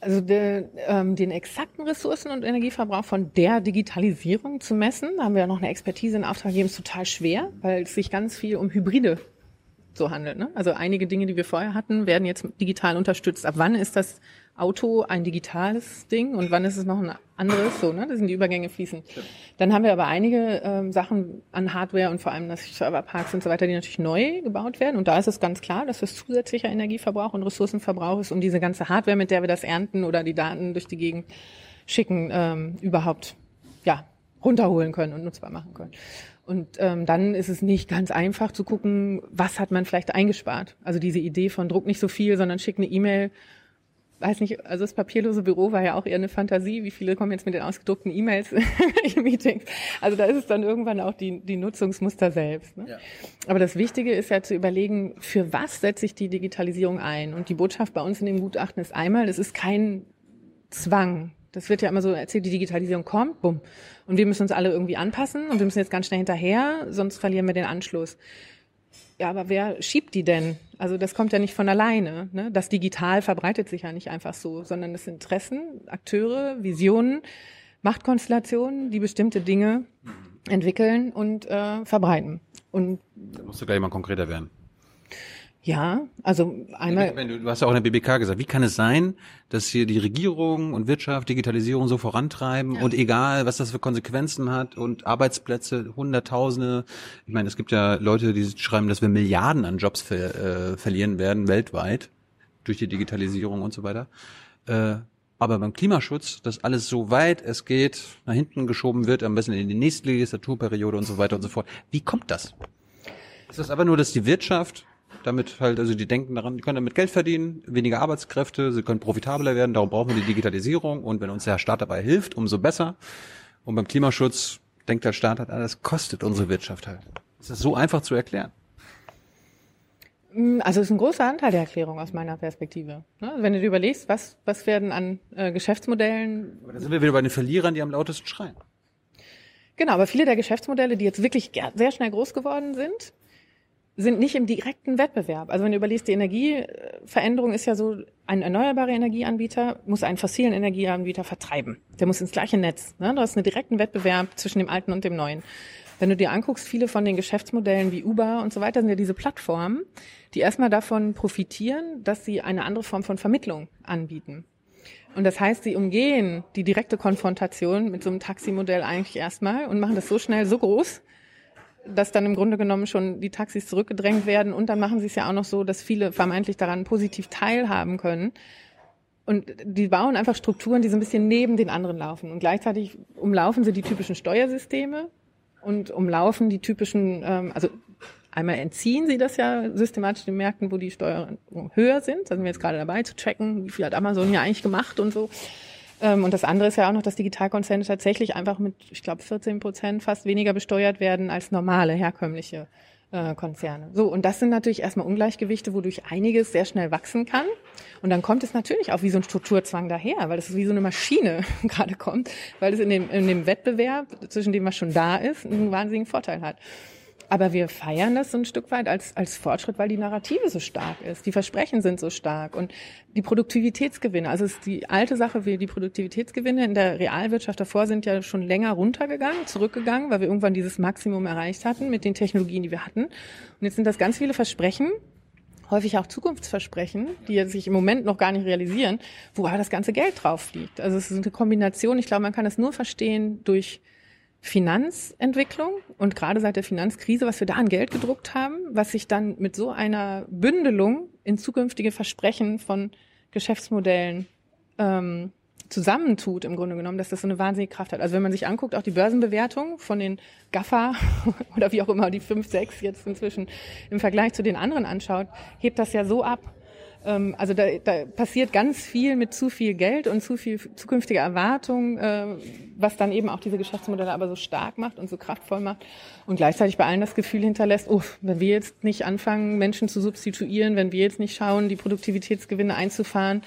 Also de, ähm, den exakten Ressourcen- und Energieverbrauch von der Digitalisierung zu messen, da haben wir ja noch eine Expertise in Auftrag gegeben, ist total schwer, weil es sich ganz viel um hybride so handelt. Ne? Also einige Dinge, die wir vorher hatten, werden jetzt digital unterstützt. Ab wann ist das Auto ein digitales Ding und wann ist es noch ein anderes? So, ne? Das sind die Übergänge fließen. Dann haben wir aber einige ähm, Sachen an Hardware und vor allem das Serverparks und so weiter, die natürlich neu gebaut werden. Und da ist es ganz klar, dass das zusätzlicher Energieverbrauch und Ressourcenverbrauch ist, um diese ganze Hardware, mit der wir das ernten oder die Daten durch die Gegend schicken, ähm, überhaupt ja runterholen können und nutzbar machen können. Und ähm, dann ist es nicht ganz einfach zu gucken, was hat man vielleicht eingespart. Also diese Idee von Druck nicht so viel, sondern schick eine E-Mail weiß nicht, also das papierlose Büro war ja auch eher eine Fantasie. Wie viele kommen jetzt mit den ausgedruckten E-Mails in Meetings? Also da ist es dann irgendwann auch die, die Nutzungsmuster selbst. Ne? Ja. Aber das Wichtige ist ja zu überlegen, für was setze ich die Digitalisierung ein? Und die Botschaft bei uns in dem Gutachten ist einmal, es ist kein Zwang. Das wird ja immer so erzählt, die Digitalisierung kommt, bumm. Und wir müssen uns alle irgendwie anpassen und wir müssen jetzt ganz schnell hinterher, sonst verlieren wir den Anschluss. Ja, aber wer schiebt die denn? Also das kommt ja nicht von alleine. Ne? Das Digital verbreitet sich ja nicht einfach so, sondern es sind Interessen, Akteure, Visionen, Machtkonstellationen, die bestimmte Dinge entwickeln und äh, verbreiten. Und da musst du gleich mal konkreter werden. Ja, also einmal. Wenn du, du hast ja auch in der BBK gesagt, wie kann es sein, dass hier die Regierung und Wirtschaft Digitalisierung so vorantreiben ja. und egal, was das für Konsequenzen hat und Arbeitsplätze, Hunderttausende. Ich meine, es gibt ja Leute, die schreiben, dass wir Milliarden an Jobs ver, äh, verlieren werden weltweit durch die Digitalisierung und so weiter. Äh, aber beim Klimaschutz, dass alles so weit es geht nach hinten geschoben wird, am besten in die nächste Legislaturperiode und so weiter und so fort. Wie kommt das? Ist das einfach nur, dass die Wirtschaft damit halt, also die denken daran, die können damit Geld verdienen, weniger Arbeitskräfte, sie können profitabler werden, darum brauchen wir die Digitalisierung und wenn uns der Staat dabei hilft, umso besser. Und beim Klimaschutz denkt der Staat halt, alles kostet unsere Wirtschaft halt. Ist das so einfach zu erklären? Also es ist ein großer Anteil der Erklärung aus meiner Perspektive. Ne? Wenn du dir überlegst, was, was werden an äh, Geschäftsmodellen. Aber da sind wir wieder bei den Verlierern, die am lautesten schreien. Genau, aber viele der Geschäftsmodelle, die jetzt wirklich sehr schnell groß geworden sind, sind nicht im direkten Wettbewerb. Also wenn du überlegst, die Energieveränderung ist ja so, ein erneuerbarer Energieanbieter muss einen fossilen Energieanbieter vertreiben. Der muss ins gleiche Netz. Ne? Du hast einen direkten Wettbewerb zwischen dem alten und dem neuen. Wenn du dir anguckst, viele von den Geschäftsmodellen wie Uber und so weiter sind ja diese Plattformen, die erstmal davon profitieren, dass sie eine andere Form von Vermittlung anbieten. Und das heißt, sie umgehen die direkte Konfrontation mit so einem Taximodell eigentlich erstmal und machen das so schnell, so groß, dass dann im Grunde genommen schon die Taxis zurückgedrängt werden und dann machen sie es ja auch noch so, dass viele vermeintlich daran positiv teilhaben können. Und die bauen einfach Strukturen, die so ein bisschen neben den anderen laufen. Und gleichzeitig umlaufen sie die typischen Steuersysteme und umlaufen die typischen, ähm, also einmal entziehen sie das ja systematisch den Märkten, wo die Steuern höher sind. Da sind wir jetzt gerade dabei zu checken, wie viel hat Amazon hier eigentlich gemacht und so. Ähm, und das andere ist ja auch noch, dass Digitalkonzerne tatsächlich einfach mit, ich glaube, 14 Prozent fast weniger besteuert werden als normale, herkömmliche äh, Konzerne. So, und das sind natürlich erstmal Ungleichgewichte, wodurch einiges sehr schnell wachsen kann. Und dann kommt es natürlich auch wie so ein Strukturzwang daher, weil es wie so eine Maschine gerade kommt, weil es in dem, in dem Wettbewerb zwischen dem, was schon da ist, einen wahnsinnigen Vorteil hat. Aber wir feiern das so ein Stück weit als, als Fortschritt, weil die Narrative so stark ist. Die Versprechen sind so stark und die Produktivitätsgewinne. Also es ist die alte Sache, wie die Produktivitätsgewinne in der Realwirtschaft davor sind ja schon länger runtergegangen, zurückgegangen, weil wir irgendwann dieses Maximum erreicht hatten mit den Technologien, die wir hatten. Und jetzt sind das ganz viele Versprechen, häufig auch Zukunftsversprechen, die sich im Moment noch gar nicht realisieren, wo aber das ganze Geld drauf liegt. Also es ist eine Kombination. Ich glaube, man kann es nur verstehen durch Finanzentwicklung und gerade seit der Finanzkrise, was wir da an Geld gedruckt haben, was sich dann mit so einer Bündelung in zukünftige Versprechen von Geschäftsmodellen ähm, zusammentut, im Grunde genommen, dass das so eine wahnsinnige Kraft hat. Also wenn man sich anguckt, auch die Börsenbewertung von den GAFA oder wie auch immer die 5, 6 jetzt inzwischen im Vergleich zu den anderen anschaut, hebt das ja so ab. Ähm, also da, da passiert ganz viel mit zu viel Geld und zu viel zukünftiger Erwartung, äh, was dann eben auch diese Geschäftsmodelle aber so stark macht und so kraftvoll macht und gleichzeitig bei allen das Gefühl hinterlässt, oh, wenn wir jetzt nicht anfangen, Menschen zu substituieren, wenn wir jetzt nicht schauen, die Produktivitätsgewinne einzufahren,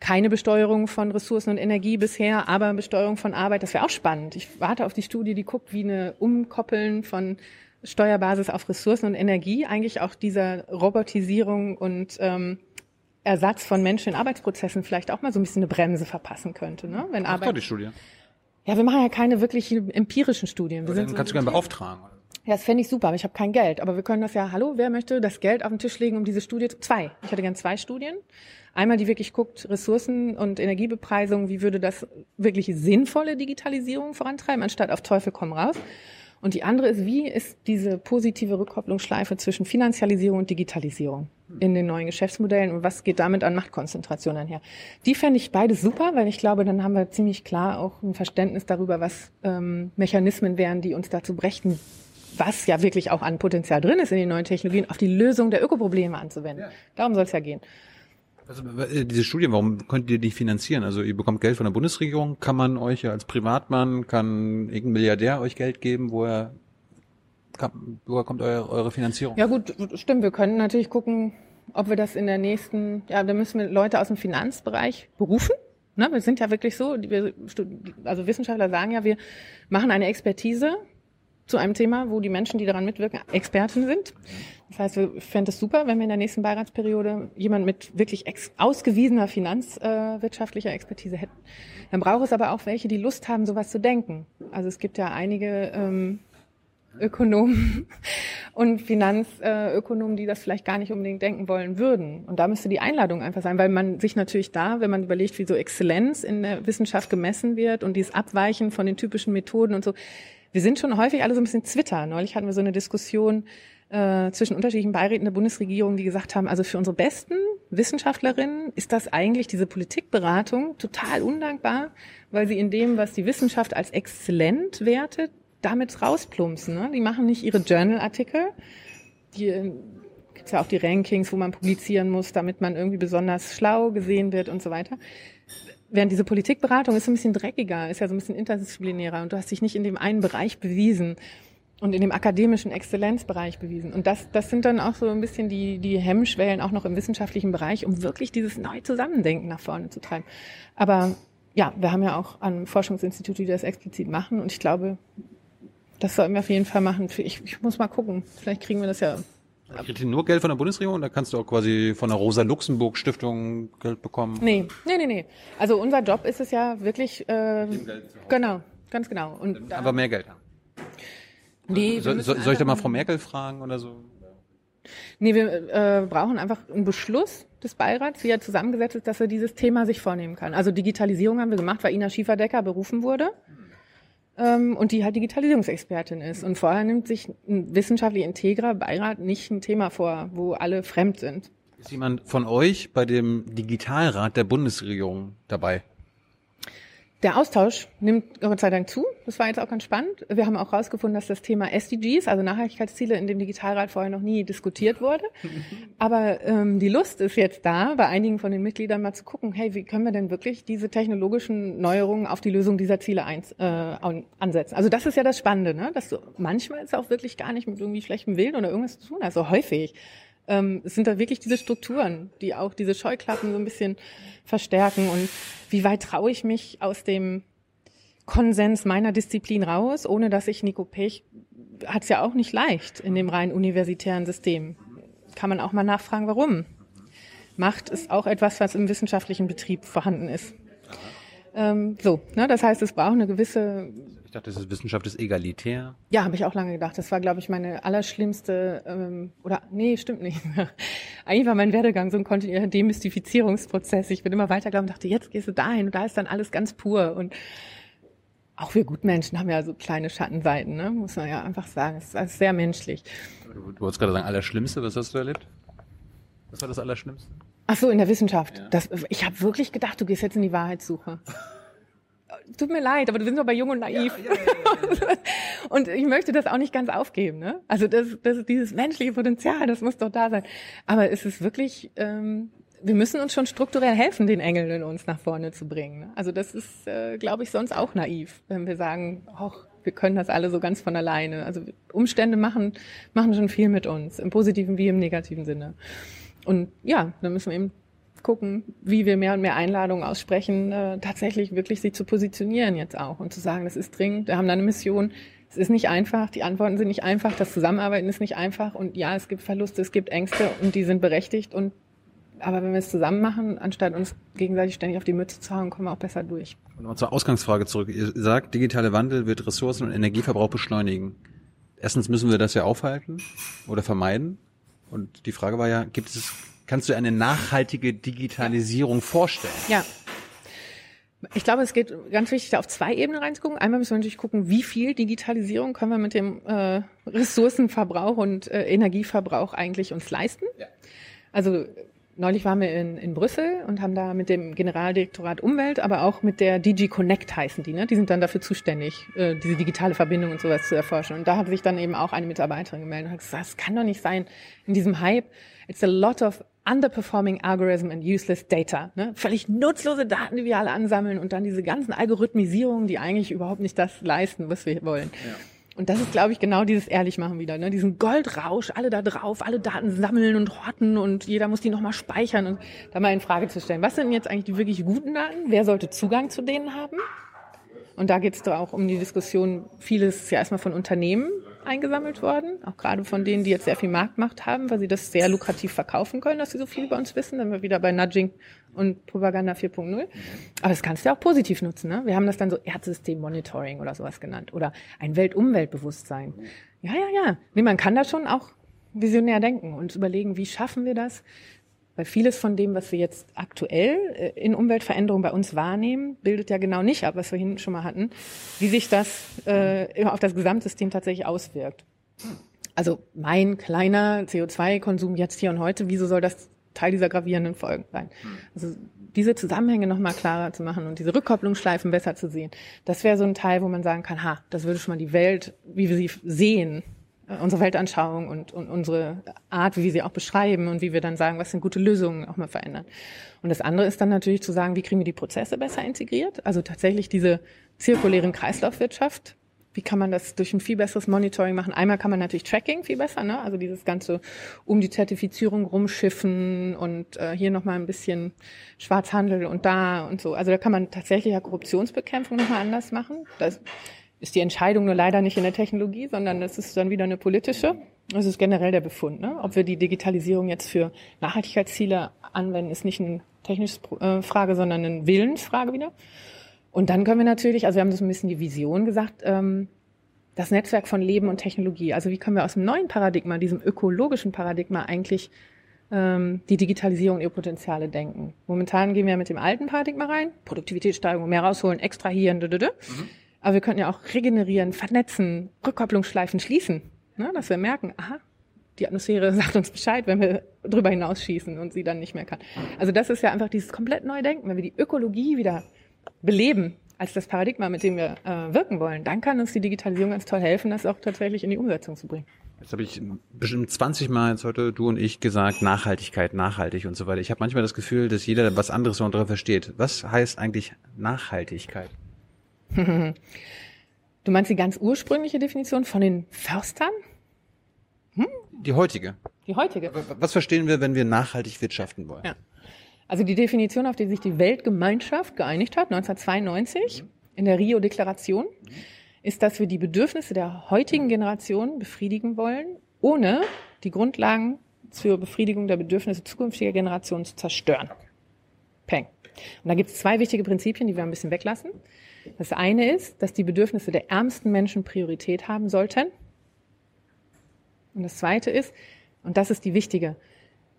keine Besteuerung von Ressourcen und Energie bisher, aber Besteuerung von Arbeit, das wäre auch spannend. Ich warte auf die Studie, die guckt, wie eine Umkoppeln von Steuerbasis auf Ressourcen und Energie eigentlich auch dieser Robotisierung und ähm, Ersatz von Menschen in Arbeitsprozessen vielleicht auch mal so ein bisschen eine Bremse verpassen könnte. Ne? Wenn Arbeit, die Studie. Ja, wir machen ja keine wirklich empirischen Studien. Wir kannst so du gerne beauftragen. Ja, das fände ich super, aber ich habe kein Geld. Aber wir können das ja, hallo, wer möchte das Geld auf den Tisch legen, um diese Studie zu, zwei. Ich hätte gern zwei Studien. Einmal, die wirklich guckt, Ressourcen- und Energiebepreisung, wie würde das wirklich sinnvolle Digitalisierung vorantreiben, anstatt auf Teufel komm raus. Und die andere ist, wie ist diese positive Rückkopplungsschleife zwischen Finanzialisierung und Digitalisierung in den neuen Geschäftsmodellen und was geht damit an Machtkonzentration einher? Die fände ich beides super, weil ich glaube, dann haben wir ziemlich klar auch ein Verständnis darüber, was ähm, Mechanismen wären, die uns dazu brächten, was ja wirklich auch an Potenzial drin ist in den neuen Technologien, auf die Lösung der Ökoprobleme anzuwenden. Ja. Darum soll es ja gehen. Also diese Studien, warum könnt ihr die finanzieren? Also ihr bekommt Geld von der Bundesregierung, kann man euch ja als Privatmann, kann irgendein Milliardär euch Geld geben, woher, woher kommt eure, eure Finanzierung? Ja gut, stimmt. Wir können natürlich gucken, ob wir das in der nächsten, ja, da müssen wir Leute aus dem Finanzbereich berufen. Ne, wir sind ja wirklich so, wir, also Wissenschaftler sagen ja, wir machen eine Expertise zu einem Thema, wo die Menschen, die daran mitwirken, Experten sind. Das heißt, wir fänden es super, wenn wir in der nächsten Beiratsperiode jemand mit wirklich ausgewiesener finanzwirtschaftlicher äh, Expertise hätten. Dann braucht es aber auch welche, die Lust haben, sowas zu denken. Also es gibt ja einige ähm, Ökonomen und Finanzökonomen, die das vielleicht gar nicht unbedingt denken wollen würden. Und da müsste die Einladung einfach sein, weil man sich natürlich da, wenn man überlegt, wie so Exzellenz in der Wissenschaft gemessen wird und dieses Abweichen von den typischen Methoden und so, wir sind schon häufig alle so ein bisschen Twitter. Neulich hatten wir so eine Diskussion äh, zwischen unterschiedlichen Beiräten der Bundesregierung, die gesagt haben, also für unsere besten Wissenschaftlerinnen ist das eigentlich diese Politikberatung total undankbar, weil sie in dem, was die Wissenschaft als exzellent wertet, damit rausplumpsen. Ne? Die machen nicht ihre Journal-Artikel, die äh, gibt's ja auch die Rankings, wo man publizieren muss, damit man irgendwie besonders schlau gesehen wird und so weiter. Während diese Politikberatung ist so ein bisschen dreckiger, ist ja so ein bisschen interdisziplinärer und du hast dich nicht in dem einen Bereich bewiesen und in dem akademischen Exzellenzbereich bewiesen. Und das, das sind dann auch so ein bisschen die, die Hemmschwellen auch noch im wissenschaftlichen Bereich, um wirklich dieses neue Zusammendenken nach vorne zu treiben. Aber ja, wir haben ja auch an Forschungsinstitute, die das explizit machen und ich glaube, das sollten wir auf jeden Fall machen. Ich, ich muss mal gucken. Vielleicht kriegen wir das ja Kriegt ihr nur Geld von der Bundesregierung? Da kannst du auch quasi von der Rosa-Luxemburg-Stiftung Geld bekommen? Nee, nee, nee, nee. Also unser Job ist es ja wirklich, äh, genau, ganz genau. Und Aber mehr Geld haben. Nee, so, so, soll ich da mal Frau Merkel fragen oder so? Nee, wir äh, brauchen einfach einen Beschluss des Beirats, wie er zusammengesetzt ist, dass er dieses Thema sich vornehmen kann. Also Digitalisierung haben wir gemacht, weil Ina Schieferdecker berufen wurde ähm, und die halt Digitalisierungsexpertin ist. Und vorher nimmt sich ein wissenschaftlich integrer Beirat nicht ein Thema vor, wo alle fremd sind. Ist jemand von euch bei dem Digitalrat der Bundesregierung dabei? Der Austausch nimmt Gott sei Dank zu. Das war jetzt auch ganz spannend. Wir haben auch herausgefunden, dass das Thema SDGs, also Nachhaltigkeitsziele, in dem Digitalrat vorher noch nie diskutiert wurde. Aber ähm, die Lust ist jetzt da, bei einigen von den Mitgliedern mal zu gucken, hey, wie können wir denn wirklich diese technologischen Neuerungen auf die Lösung dieser Ziele eins, äh, ansetzen? Also das ist ja das Spannende, ne? dass du manchmal ist auch wirklich gar nicht mit irgendwie schlechtem Willen oder irgendwas zu tun, also häufig ähm, sind da wirklich diese Strukturen, die auch diese Scheuklappen so ein bisschen verstärken. Und wie weit traue ich mich aus dem Konsens meiner Disziplin raus, ohne dass ich Nico Pech hat es ja auch nicht leicht in dem rein universitären System. Kann man auch mal nachfragen, warum. Macht ist auch etwas, was im wissenschaftlichen Betrieb vorhanden ist. Ähm, so, ne, das heißt, es braucht eine gewisse ich dachte, das ist Wissenschaft ist egalitär. Ja, habe ich auch lange gedacht. Das war, glaube ich, meine allerschlimmste, ähm, oder nee, stimmt nicht. Eigentlich war mein Werdegang so ein kontinuierlicher Demystifizierungsprozess. Ich bin immer weitergegangen und dachte, jetzt gehst du dahin und da ist dann alles ganz pur. Und auch wir Gutmenschen haben ja so kleine Schattenseiten, ne? muss man ja einfach sagen. Es ist sehr menschlich. Du, du wolltest gerade sagen, Allerschlimmste, was hast du erlebt? Was war das Allerschlimmste? Ach so, in der Wissenschaft. Ja. Das, ich habe wirklich gedacht, du gehst jetzt in die Wahrheitssuche tut mir leid, aber du bist noch bei Jung und Naiv. Ja, ja, und ich möchte das auch nicht ganz aufgeben. Ne? Also das, das dieses menschliche Potenzial, das muss doch da sein. Aber es ist wirklich, ähm, wir müssen uns schon strukturell helfen, den Engel in uns nach vorne zu bringen. Ne? Also das ist, äh, glaube ich, sonst auch naiv, wenn wir sagen, ach, wir können das alle so ganz von alleine. Also Umstände machen, machen schon viel mit uns, im positiven wie im negativen Sinne. Und ja, dann müssen wir eben gucken, wie wir mehr und mehr Einladungen aussprechen, äh, tatsächlich wirklich sich zu positionieren jetzt auch und zu sagen, das ist dringend, wir haben da eine Mission. Es ist nicht einfach, die Antworten sind nicht einfach, das Zusammenarbeiten ist nicht einfach und ja, es gibt Verluste, es gibt Ängste und die sind berechtigt und aber wenn wir es zusammen machen, anstatt uns gegenseitig ständig auf die Mütze zu hauen, kommen wir auch besser durch. Und nochmal zur Ausgangsfrage zurück. Ihr sagt, digitale Wandel wird Ressourcen- und Energieverbrauch beschleunigen. Erstens müssen wir das ja aufhalten oder vermeiden. Und die Frage war ja, gibt es, kannst du eine nachhaltige Digitalisierung vorstellen? Ja. Ich glaube, es geht ganz wichtig, da auf zwei Ebenen reinzugucken. Einmal müssen wir natürlich gucken, wie viel Digitalisierung können wir mit dem äh, Ressourcenverbrauch und äh, Energieverbrauch eigentlich uns leisten. Ja. Also Neulich waren wir in, in Brüssel und haben da mit dem Generaldirektorat Umwelt, aber auch mit der DG Connect heißen die, ne? Die sind dann dafür zuständig, äh, diese digitale Verbindung und sowas zu erforschen. Und da hat sich dann eben auch eine Mitarbeiterin gemeldet und hat gesagt, das kann doch nicht sein in diesem Hype. It's a lot of underperforming algorithm and useless data. Ne? Völlig nutzlose Daten, die wir alle ansammeln und dann diese ganzen Algorithmisierungen, die eigentlich überhaupt nicht das leisten, was wir wollen. Ja. Und das ist, glaube ich, genau dieses Ehrlichmachen wieder, ne? Diesen Goldrausch, alle da drauf, alle Daten sammeln und horten und jeder muss die nochmal speichern und da mal in Frage zu stellen. Was sind jetzt eigentlich die wirklich guten Daten? Wer sollte Zugang zu denen haben? Und da geht es auch um die Diskussion, vieles ist ja erstmal von Unternehmen eingesammelt worden, auch gerade von denen, die jetzt sehr viel Marktmacht haben, weil sie das sehr lukrativ verkaufen können, dass sie so viel über uns wissen. Dann wir wieder bei Nudging und Propaganda 4.0. Aber das kannst du ja auch positiv nutzen. Ne? Wir haben das dann so Erdsystem-Monitoring oder sowas genannt oder ein Weltumweltbewusstsein. Ja, ja, ja. Nee, man kann da schon auch visionär denken und überlegen, wie schaffen wir das, weil vieles von dem, was wir jetzt aktuell äh, in Umweltveränderung bei uns wahrnehmen, bildet ja genau nicht ab, was wir hinten schon mal hatten, wie sich das äh, auf das Gesamtsystem tatsächlich auswirkt. Also mein kleiner CO2-Konsum jetzt hier und heute, wieso soll das Teil dieser gravierenden Folgen sein? Also diese Zusammenhänge nochmal klarer zu machen und diese Rückkopplungsschleifen besser zu sehen, das wäre so ein Teil, wo man sagen kann, ha, das würde schon mal die Welt, wie wir sie sehen, äh, unsere Weltanschauung und, und unsere Art, wie wir sie auch beschreiben und wie wir dann sagen, was sind gute Lösungen, auch mal verändern. Und das andere ist dann natürlich zu sagen, wie kriegen wir die Prozesse besser integriert? Also tatsächlich diese zirkulären Kreislaufwirtschaft. Wie kann man das durch ein viel besseres Monitoring machen? Einmal kann man natürlich Tracking viel besser, ne? also dieses ganze um die Zertifizierung rumschiffen und äh, hier nochmal ein bisschen Schwarzhandel und da und so. Also da kann man tatsächlich ja Korruptionsbekämpfung nochmal anders machen. Das, ist die Entscheidung nur leider nicht in der Technologie, sondern es ist dann wieder eine politische. Das ist generell der Befund. Ne? Ob wir die Digitalisierung jetzt für Nachhaltigkeitsziele anwenden, ist nicht eine technische äh, Frage, sondern eine Willensfrage wieder. Und dann können wir natürlich, also wir haben so ein bisschen die Vision gesagt, ähm, das Netzwerk von Leben und Technologie. Also wie können wir aus dem neuen Paradigma, diesem ökologischen Paradigma eigentlich ähm, die Digitalisierung und ihre Potenziale denken. Momentan gehen wir mit dem alten Paradigma rein, Produktivitätssteigerung, mehr rausholen, extrahieren, dü. Mhm. Aber wir könnten ja auch regenerieren, vernetzen, Rückkopplungsschleifen schließen, ne? dass wir merken, aha, die Atmosphäre sagt uns Bescheid, wenn wir drüber hinausschießen und sie dann nicht mehr kann. Also das ist ja einfach dieses komplett neue Denken. Wenn wir die Ökologie wieder beleben als das Paradigma, mit dem wir äh, wirken wollen, dann kann uns die Digitalisierung ganz toll helfen, das auch tatsächlich in die Umsetzung zu bringen. Jetzt habe ich bestimmt 20 Mal jetzt heute du und ich gesagt, Nachhaltigkeit, nachhaltig und so weiter. Ich habe manchmal das Gefühl, dass jeder was anderes darunter versteht. Was heißt eigentlich Nachhaltigkeit? Du meinst die ganz ursprüngliche Definition von den Förstern? Hm? Die heutige. Die heutige. Was verstehen wir, wenn wir nachhaltig wirtschaften wollen? Ja. Also die Definition, auf die sich die Weltgemeinschaft geeinigt hat, 1992, mhm. in der Rio-Deklaration, ist, dass wir die Bedürfnisse der heutigen Generation befriedigen wollen, ohne die Grundlagen zur Befriedigung der Bedürfnisse zukünftiger Generationen zu zerstören. Peng. Und da gibt es zwei wichtige Prinzipien, die wir ein bisschen weglassen. Das eine ist, dass die Bedürfnisse der ärmsten Menschen Priorität haben sollten. Und das zweite ist, und das ist die wichtige,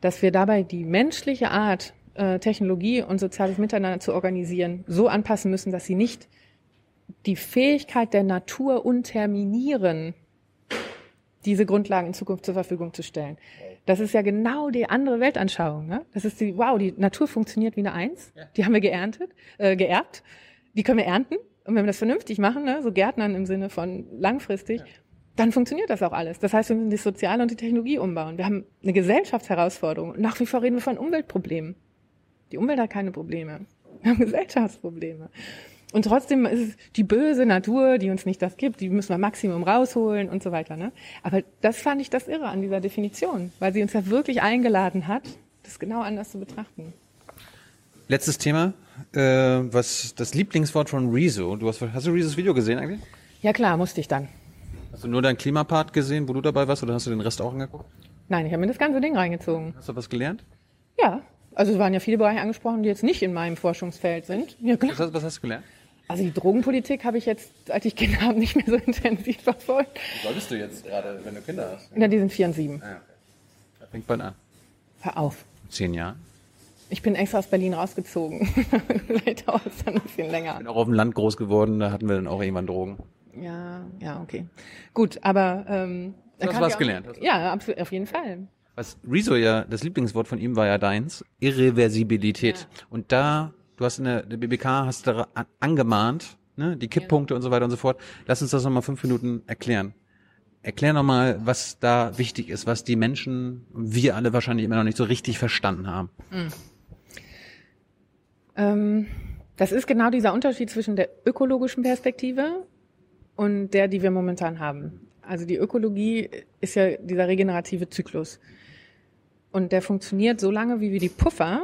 dass wir dabei die menschliche Art, äh, Technologie und soziales Miteinander zu organisieren, so anpassen müssen, dass sie nicht die Fähigkeit der Natur unterminieren, diese Grundlagen in Zukunft zur Verfügung zu stellen. Das ist ja genau die andere Weltanschauung. Ne? Das ist die, wow, die Natur funktioniert wie eine Eins. Die haben wir geerntet, äh, geerbt die können wir ernten. Und wenn wir das vernünftig machen, ne, so Gärtnern im Sinne von langfristig, ja. dann funktioniert das auch alles. Das heißt, wir müssen die Soziale und die Technologie umbauen. Wir haben eine Gesellschaftsherausforderung. Nach wie vor reden wir von Umweltproblemen. Die Umwelt hat keine Probleme. Wir haben Gesellschaftsprobleme. Und trotzdem ist es die böse Natur, die uns nicht das gibt, die müssen wir Maximum rausholen und so weiter. Ne? Aber das fand ich das Irre an dieser Definition, weil sie uns ja wirklich eingeladen hat, das genau anders zu betrachten. Letztes Thema, äh, was das Lieblingswort von Rezo. Du hast, hast du Rezos Video gesehen eigentlich? Ja klar, musste ich dann. Hast du nur deinen Klimapart gesehen, wo du dabei warst, oder hast du den Rest auch angeguckt? Nein, ich habe mir das ganze Ding reingezogen. Hast du was gelernt? Ja, also es waren ja viele Bereiche angesprochen, die jetzt nicht in meinem Forschungsfeld sind. Ja, klar. Was, hast, was hast du gelernt? Also die Drogenpolitik habe ich jetzt, seit ich Kinder habe, nicht mehr so intensiv verfolgt. Solltest du jetzt gerade, wenn du Kinder hast? Ja, die sind vier und sieben. Ah, okay. Da fängt bald an. Hör auf. Zehn Jahre. Ich bin extra aus Berlin rausgezogen. Vielleicht dauert es dann ein bisschen länger. Bin auch auf dem Land groß geworden, da hatten wir dann auch irgendwann Drogen. Ja, ja, okay. Gut, aber ähm, Du hast kann was ich auch- gelernt. Ja, absolut, auf jeden Fall. Was Rezo ja, das Lieblingswort von ihm war ja deins, Irreversibilität. Und da, du hast in der, BBK hast da an, angemahnt, ne, die Kipppunkte und so weiter und so fort. Lass uns das nochmal fünf Minuten erklären. Erklär nochmal, was da wichtig ist, was die Menschen, wir alle wahrscheinlich immer noch nicht so richtig verstanden haben. Ähm, das ist genau dieser Unterschied zwischen der ökologischen Perspektive und der, die wir momentan haben. Also die Ökologie ist ja dieser regenerative Zyklus. Und der funktioniert so lange, wie wir die Puffer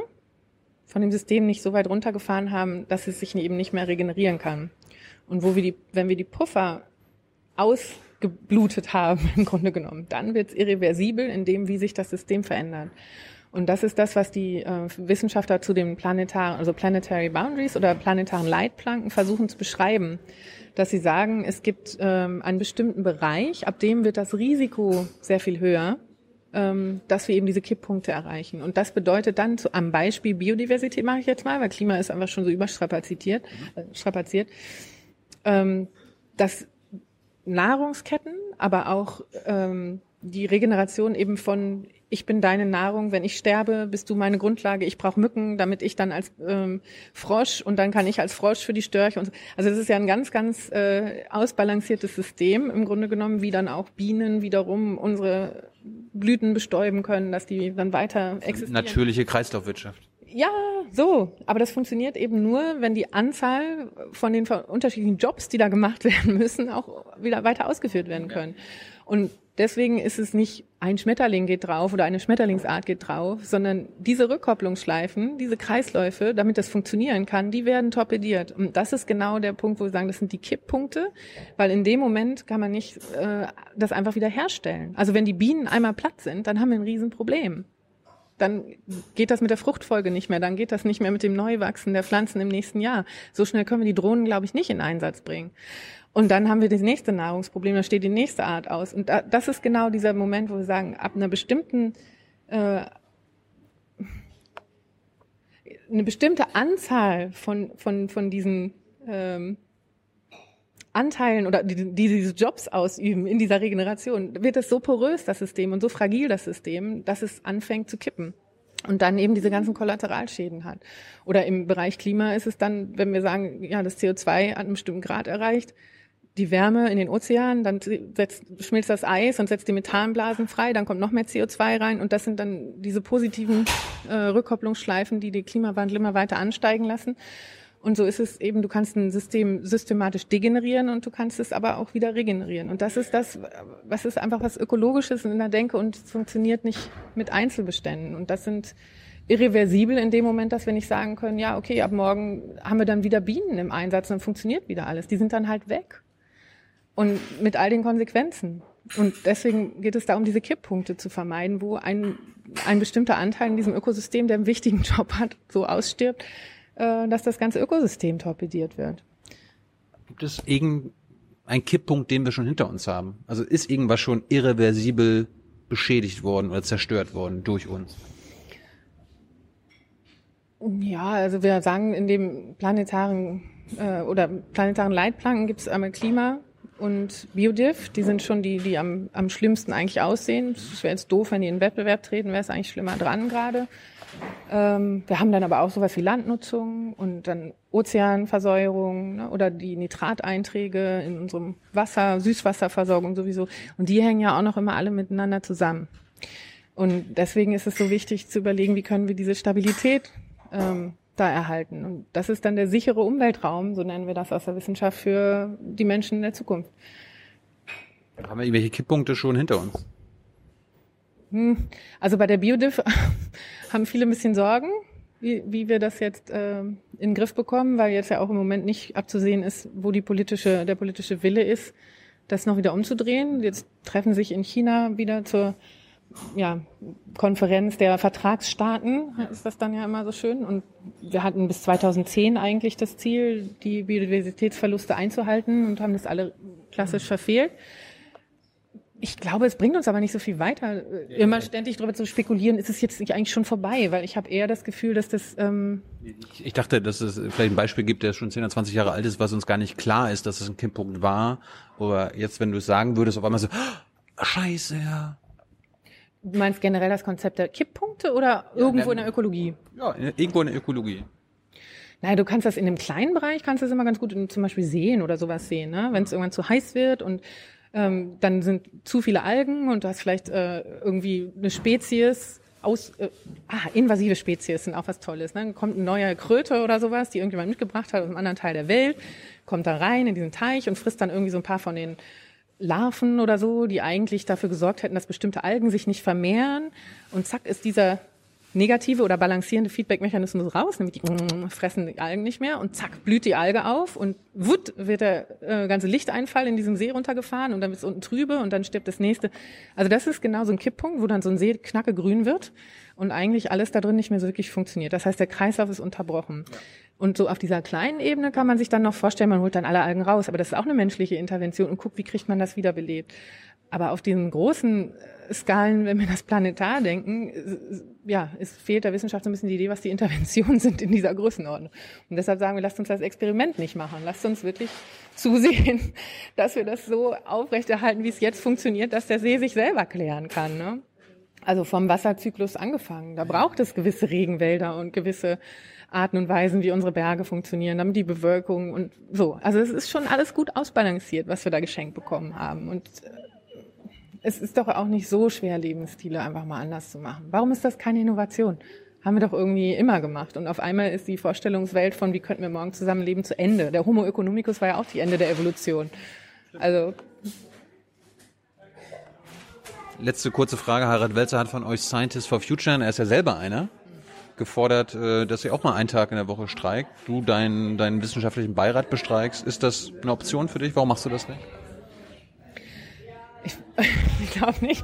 von dem System nicht so weit runtergefahren haben, dass es sich eben nicht mehr regenerieren kann. Und wo wir die, wenn wir die Puffer ausgeblutet haben, im Grunde genommen, dann wird es irreversibel in dem, wie sich das System verändert. Und das ist das, was die äh, Wissenschaftler zu den planetaren, also Planetary Boundaries oder planetaren Leitplanken versuchen zu beschreiben. Dass sie sagen, es gibt ähm, einen bestimmten Bereich, ab dem wird das Risiko sehr viel höher, dass wir eben diese Kipppunkte erreichen. Und das bedeutet dann zu, am Beispiel Biodiversität mache ich jetzt mal, weil Klima ist einfach schon so überstrapaziert, äh, strapaziert, ähm, dass Nahrungsketten, aber auch ähm, die Regeneration eben von ich bin deine Nahrung, wenn ich sterbe, bist du meine Grundlage, ich brauche Mücken, damit ich dann als ähm, Frosch und dann kann ich als Frosch für die Störche und so. Also das ist ja ein ganz, ganz äh, ausbalanciertes System im Grunde genommen, wie dann auch Bienen wiederum unsere Blüten bestäuben können, dass die dann weiter existieren. Natürliche Kreislaufwirtschaft. Ja, so. Aber das funktioniert eben nur, wenn die Anzahl von den unterschiedlichen Jobs, die da gemacht werden müssen, auch wieder weiter ausgeführt werden können. Und deswegen ist es nicht ein Schmetterling geht drauf oder eine Schmetterlingsart geht drauf, sondern diese Rückkopplungsschleifen, diese Kreisläufe, damit das funktionieren kann, die werden torpediert. Und das ist genau der Punkt, wo wir sagen, das sind die Kipppunkte, weil in dem Moment kann man nicht äh, das einfach wieder herstellen. Also wenn die Bienen einmal platt sind, dann haben wir ein Riesenproblem dann geht das mit der Fruchtfolge nicht mehr, dann geht das nicht mehr mit dem Neuwachsen der Pflanzen im nächsten Jahr. So schnell können wir die Drohnen, glaube ich, nicht in Einsatz bringen. Und dann haben wir das nächste Nahrungsproblem, da steht die nächste Art aus. Und da, das ist genau dieser Moment, wo wir sagen, ab einer bestimmten äh, eine bestimmte Anzahl von, von, von diesen ähm, Anteilen oder die, die diese Jobs ausüben in dieser Regeneration, wird es so porös, das System, und so fragil, das System, dass es anfängt zu kippen. Und dann eben diese ganzen Kollateralschäden hat. Oder im Bereich Klima ist es dann, wenn wir sagen, ja, das CO2 hat einen bestimmten Grad erreicht, die Wärme in den Ozeanen, dann setzt, schmilzt das Eis und setzt die Methanblasen frei, dann kommt noch mehr CO2 rein und das sind dann diese positiven äh, Rückkopplungsschleifen, die den Klimawandel immer weiter ansteigen lassen. Und so ist es eben, du kannst ein System systematisch degenerieren und du kannst es aber auch wieder regenerieren. Und das ist das, was ist einfach was Ökologisches in der Denke und funktioniert nicht mit Einzelbeständen. Und das sind irreversibel in dem Moment, dass wir nicht sagen können, ja, okay, ab morgen haben wir dann wieder Bienen im Einsatz und dann funktioniert wieder alles. Die sind dann halt weg. Und mit all den Konsequenzen. Und deswegen geht es da um diese Kipppunkte zu vermeiden, wo ein, ein bestimmter Anteil in diesem Ökosystem, der einen wichtigen Job hat, so ausstirbt, äh, dass das ganze Ökosystem torpediert wird. Gibt es irgendeinen Kipppunkt, den wir schon hinter uns haben? Also ist irgendwas schon irreversibel beschädigt worden oder zerstört worden durch uns? Ja, also wir sagen, in dem planetaren äh, oder planetaren Leitplanken gibt es einmal Klima und Biodiff. Die sind schon die, die am, am schlimmsten eigentlich aussehen. Es wäre jetzt doof, wenn die in den Wettbewerb treten, wäre es eigentlich schlimmer dran gerade. Ähm, wir haben dann aber auch sowas wie Landnutzung und dann Ozeanversäuerung ne, oder die Nitrateinträge in unserem Wasser, Süßwasserversorgung sowieso. Und die hängen ja auch noch immer alle miteinander zusammen. Und deswegen ist es so wichtig zu überlegen, wie können wir diese Stabilität ähm, da erhalten. Und das ist dann der sichere Umweltraum, so nennen wir das aus der Wissenschaft, für die Menschen in der Zukunft. Haben wir irgendwelche Kipppunkte schon hinter uns? Hm. Also bei der Biodiff haben viele ein bisschen Sorgen, wie, wie wir das jetzt äh, in den Griff bekommen, weil jetzt ja auch im Moment nicht abzusehen ist, wo die politische, der politische Wille ist, das noch wieder umzudrehen. Jetzt treffen sich in China wieder zur ja, Konferenz der Vertragsstaaten, ist das dann ja immer so schön. Und wir hatten bis 2010 eigentlich das Ziel, die Biodiversitätsverluste einzuhalten und haben das alle klassisch verfehlt. Ich glaube, es bringt uns aber nicht so viel weiter, immer ständig darüber zu spekulieren, ist es jetzt nicht eigentlich schon vorbei, weil ich habe eher das Gefühl, dass das... Ähm ich, ich dachte, dass es vielleicht ein Beispiel gibt, der schon 10 oder 20 Jahre alt ist, was uns gar nicht klar ist, dass es ein Kipppunkt war. Aber jetzt, wenn du es sagen würdest, auf einmal so, oh, scheiße, ja. Du meinst generell das Konzept der Kipppunkte oder irgendwo in der Ökologie? Ja, irgendwo in der Ökologie. Naja, du kannst das in einem kleinen Bereich, kannst du das immer ganz gut in zum Beispiel Seen oder sowas sehen, ne? wenn es irgendwann zu heiß wird und ähm, dann sind zu viele Algen und du hast vielleicht äh, irgendwie eine Spezies aus, äh, ah, invasive Spezies sind auch was Tolles. Ne? Dann kommt eine neue Kröte oder sowas, die irgendjemand mitgebracht hat aus einem anderen Teil der Welt, kommt da rein in diesen Teich und frisst dann irgendwie so ein paar von den Larven oder so, die eigentlich dafür gesorgt hätten, dass bestimmte Algen sich nicht vermehren. Und zack ist dieser negative oder balancierende Feedback-Mechanismus raus, nämlich die fressen die Algen nicht mehr und zack blüht die Alge auf und wutt wird der äh, ganze Lichteinfall in diesem See runtergefahren und dann wird es unten trübe und dann stirbt das nächste. Also das ist genau so ein Kipppunkt, wo dann so ein See knacke grün wird und eigentlich alles da drin nicht mehr so wirklich funktioniert. Das heißt, der Kreislauf ist unterbrochen. Ja. Und so auf dieser kleinen Ebene kann man sich dann noch vorstellen, man holt dann alle Algen raus. Aber das ist auch eine menschliche Intervention und guckt, wie kriegt man das wiederbelebt. Aber auf diesen großen äh, Skalen, wenn wir das planetar denken, ja, es fehlt der Wissenschaft so ein bisschen die Idee, was die Interventionen sind in dieser Größenordnung. Und deshalb sagen wir, lasst uns das Experiment nicht machen. Lasst uns wirklich zusehen, dass wir das so aufrechterhalten, wie es jetzt funktioniert, dass der See sich selber klären kann. Ne? Also vom Wasserzyklus angefangen. Da braucht es gewisse Regenwälder und gewisse Arten und Weisen, wie unsere Berge funktionieren, damit die Bewölkung und so. Also es ist schon alles gut ausbalanciert, was wir da geschenkt bekommen haben. Und äh, es ist doch auch nicht so schwer, Lebensstile einfach mal anders zu machen. Warum ist das keine Innovation? Haben wir doch irgendwie immer gemacht. Und auf einmal ist die Vorstellungswelt von, wie könnten wir morgen zusammenleben, zu Ende. Der Homo economicus war ja auch die Ende der Evolution. Also. Letzte kurze Frage. Harald Welzer hat von euch Scientists for Future, er ist ja selber einer gefordert, äh, dass ihr auch mal einen Tag in der Woche streikt, du deinen, deinen wissenschaftlichen Beirat bestreikst. Ist das eine Option für dich? Warum machst du das nicht? Ich, ich glaube nicht,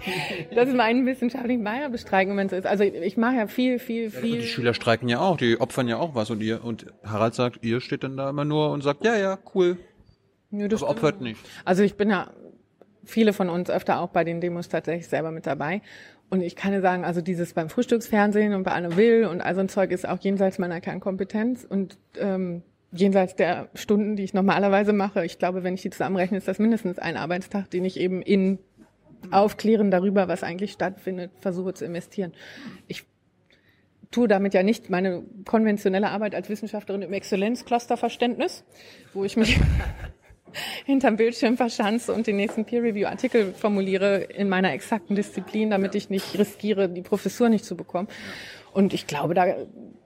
dass es meinen wissenschaftlichen Beirat bestreiken, wenn es ist. Also ich mache ja viel, viel, viel. Ja, die Schüler streiken ja auch, die opfern ja auch was und ihr und Harald sagt, ihr steht dann da immer nur und sagt, ja, ja, cool. Ja, das Aber opfert nicht. Also ich bin ja viele von uns öfter auch bei den Demos tatsächlich selber mit dabei. Und ich kann dir sagen, also dieses beim Frühstücksfernsehen und bei Anne Will und all so ein Zeug ist auch jenseits meiner Kernkompetenz und ähm, jenseits der Stunden, die ich normalerweise mache. Ich glaube, wenn ich die zusammenrechne, ist das mindestens ein Arbeitstag, den ich eben in Aufklären darüber, was eigentlich stattfindet, versuche zu investieren. Ich tue damit ja nicht meine konventionelle Arbeit als Wissenschaftlerin im Exzellenzcluster-Verständnis, wo ich mich hinterm Bildschirm verschanze und den nächsten Peer-Review-Artikel formuliere in meiner exakten Disziplin, damit ich nicht riskiere, die Professur nicht zu bekommen. Und ich glaube, da,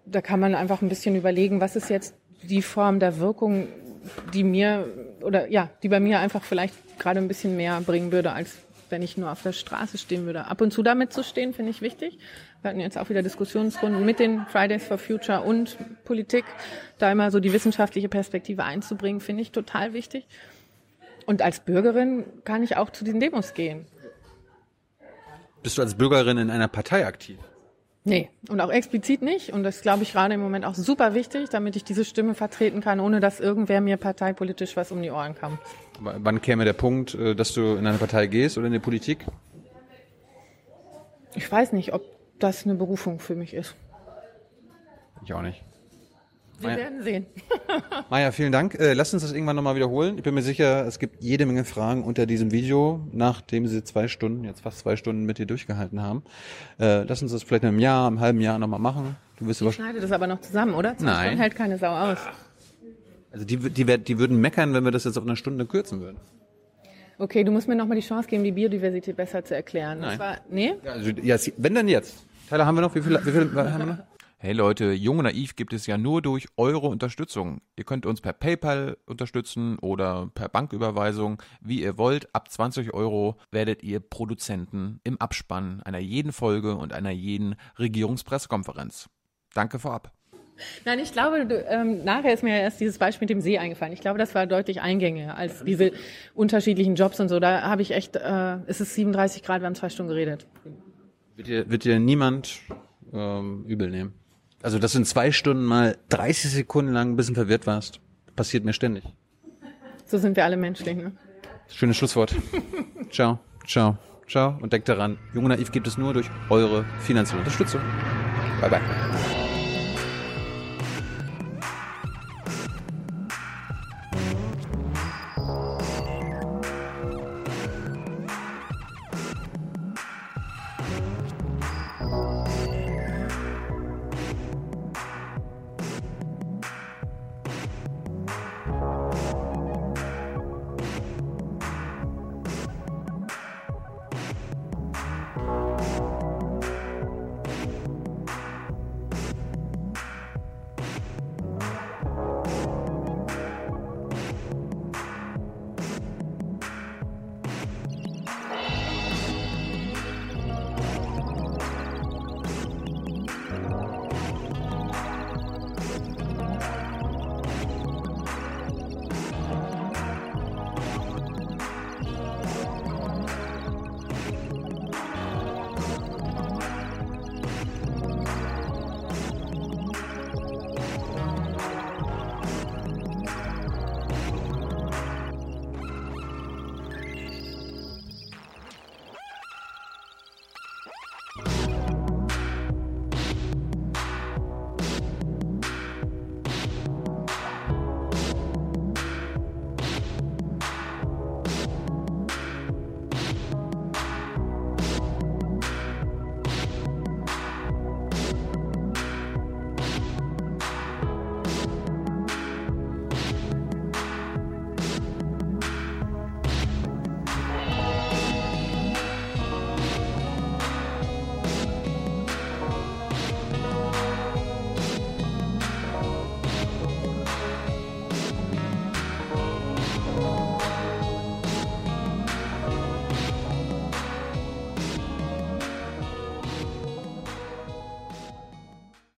da kann man einfach ein bisschen überlegen, was ist jetzt die Form der Wirkung, die mir oder ja, die bei mir einfach vielleicht gerade ein bisschen mehr bringen würde, als wenn ich nur auf der Straße stehen würde. Ab und zu damit zu stehen, finde ich wichtig. Wir hatten jetzt auch wieder Diskussionsrunden mit den Fridays for Future und Politik. Da immer so die wissenschaftliche Perspektive einzubringen, finde ich total wichtig. Und als Bürgerin kann ich auch zu diesen Demos gehen. Bist du als Bürgerin in einer Partei aktiv? Nee, und auch explizit nicht. Und das glaube ich gerade im Moment auch super wichtig, damit ich diese Stimme vertreten kann, ohne dass irgendwer mir parteipolitisch was um die Ohren kam. Wann käme der Punkt, äh, dass du in eine Partei gehst oder in die Politik? Ich weiß nicht, ob das eine Berufung für mich ist. Ich auch nicht. Wir Maja. werden sehen. Maja, vielen Dank. Äh, lass uns das irgendwann nochmal wiederholen. Ich bin mir sicher, es gibt jede Menge Fragen unter diesem Video, nachdem Sie zwei Stunden, jetzt fast zwei Stunden mit dir durchgehalten haben. Äh, lass uns das vielleicht in einem Jahr, einem halben Jahr nochmal machen. Du wirst ich schneide das aber noch zusammen, oder? Zwei Nein. Stunden hält keine Sau aus. Also die, die, die würden meckern, wenn wir das jetzt auf eine Stunde kürzen würden. Okay, du musst mir nochmal die Chance geben, die Biodiversität besser zu erklären. Nein. Das war, nee? Also, ja, wenn dann jetzt. Tyler, haben wir noch? Wie viel, wie viel haben wir noch? Hey Leute, Jung und Naiv gibt es ja nur durch eure Unterstützung. Ihr könnt uns per PayPal unterstützen oder per Banküberweisung, wie ihr wollt. Ab 20 Euro werdet ihr Produzenten im Abspann einer jeden Folge und einer jeden Regierungspressekonferenz. Danke vorab. Nein, ich glaube, du, ähm, nachher ist mir erst dieses Beispiel mit dem See eingefallen. Ich glaube, das war deutlich eingängiger als diese unterschiedlichen Jobs und so. Da habe ich echt, äh, es ist 37 Grad, wir haben zwei Stunden geredet. Wird dir, wird dir niemand ähm, übel nehmen. Also, dass du in zwei Stunden mal 30 Sekunden lang ein bisschen verwirrt warst, passiert mir ständig. So sind wir alle menschlich, ne? Schönes Schlusswort. ciao, ciao, ciao. Und denkt daran, Jung und Naiv gibt es nur durch eure finanzielle Unterstützung. Bye, bye.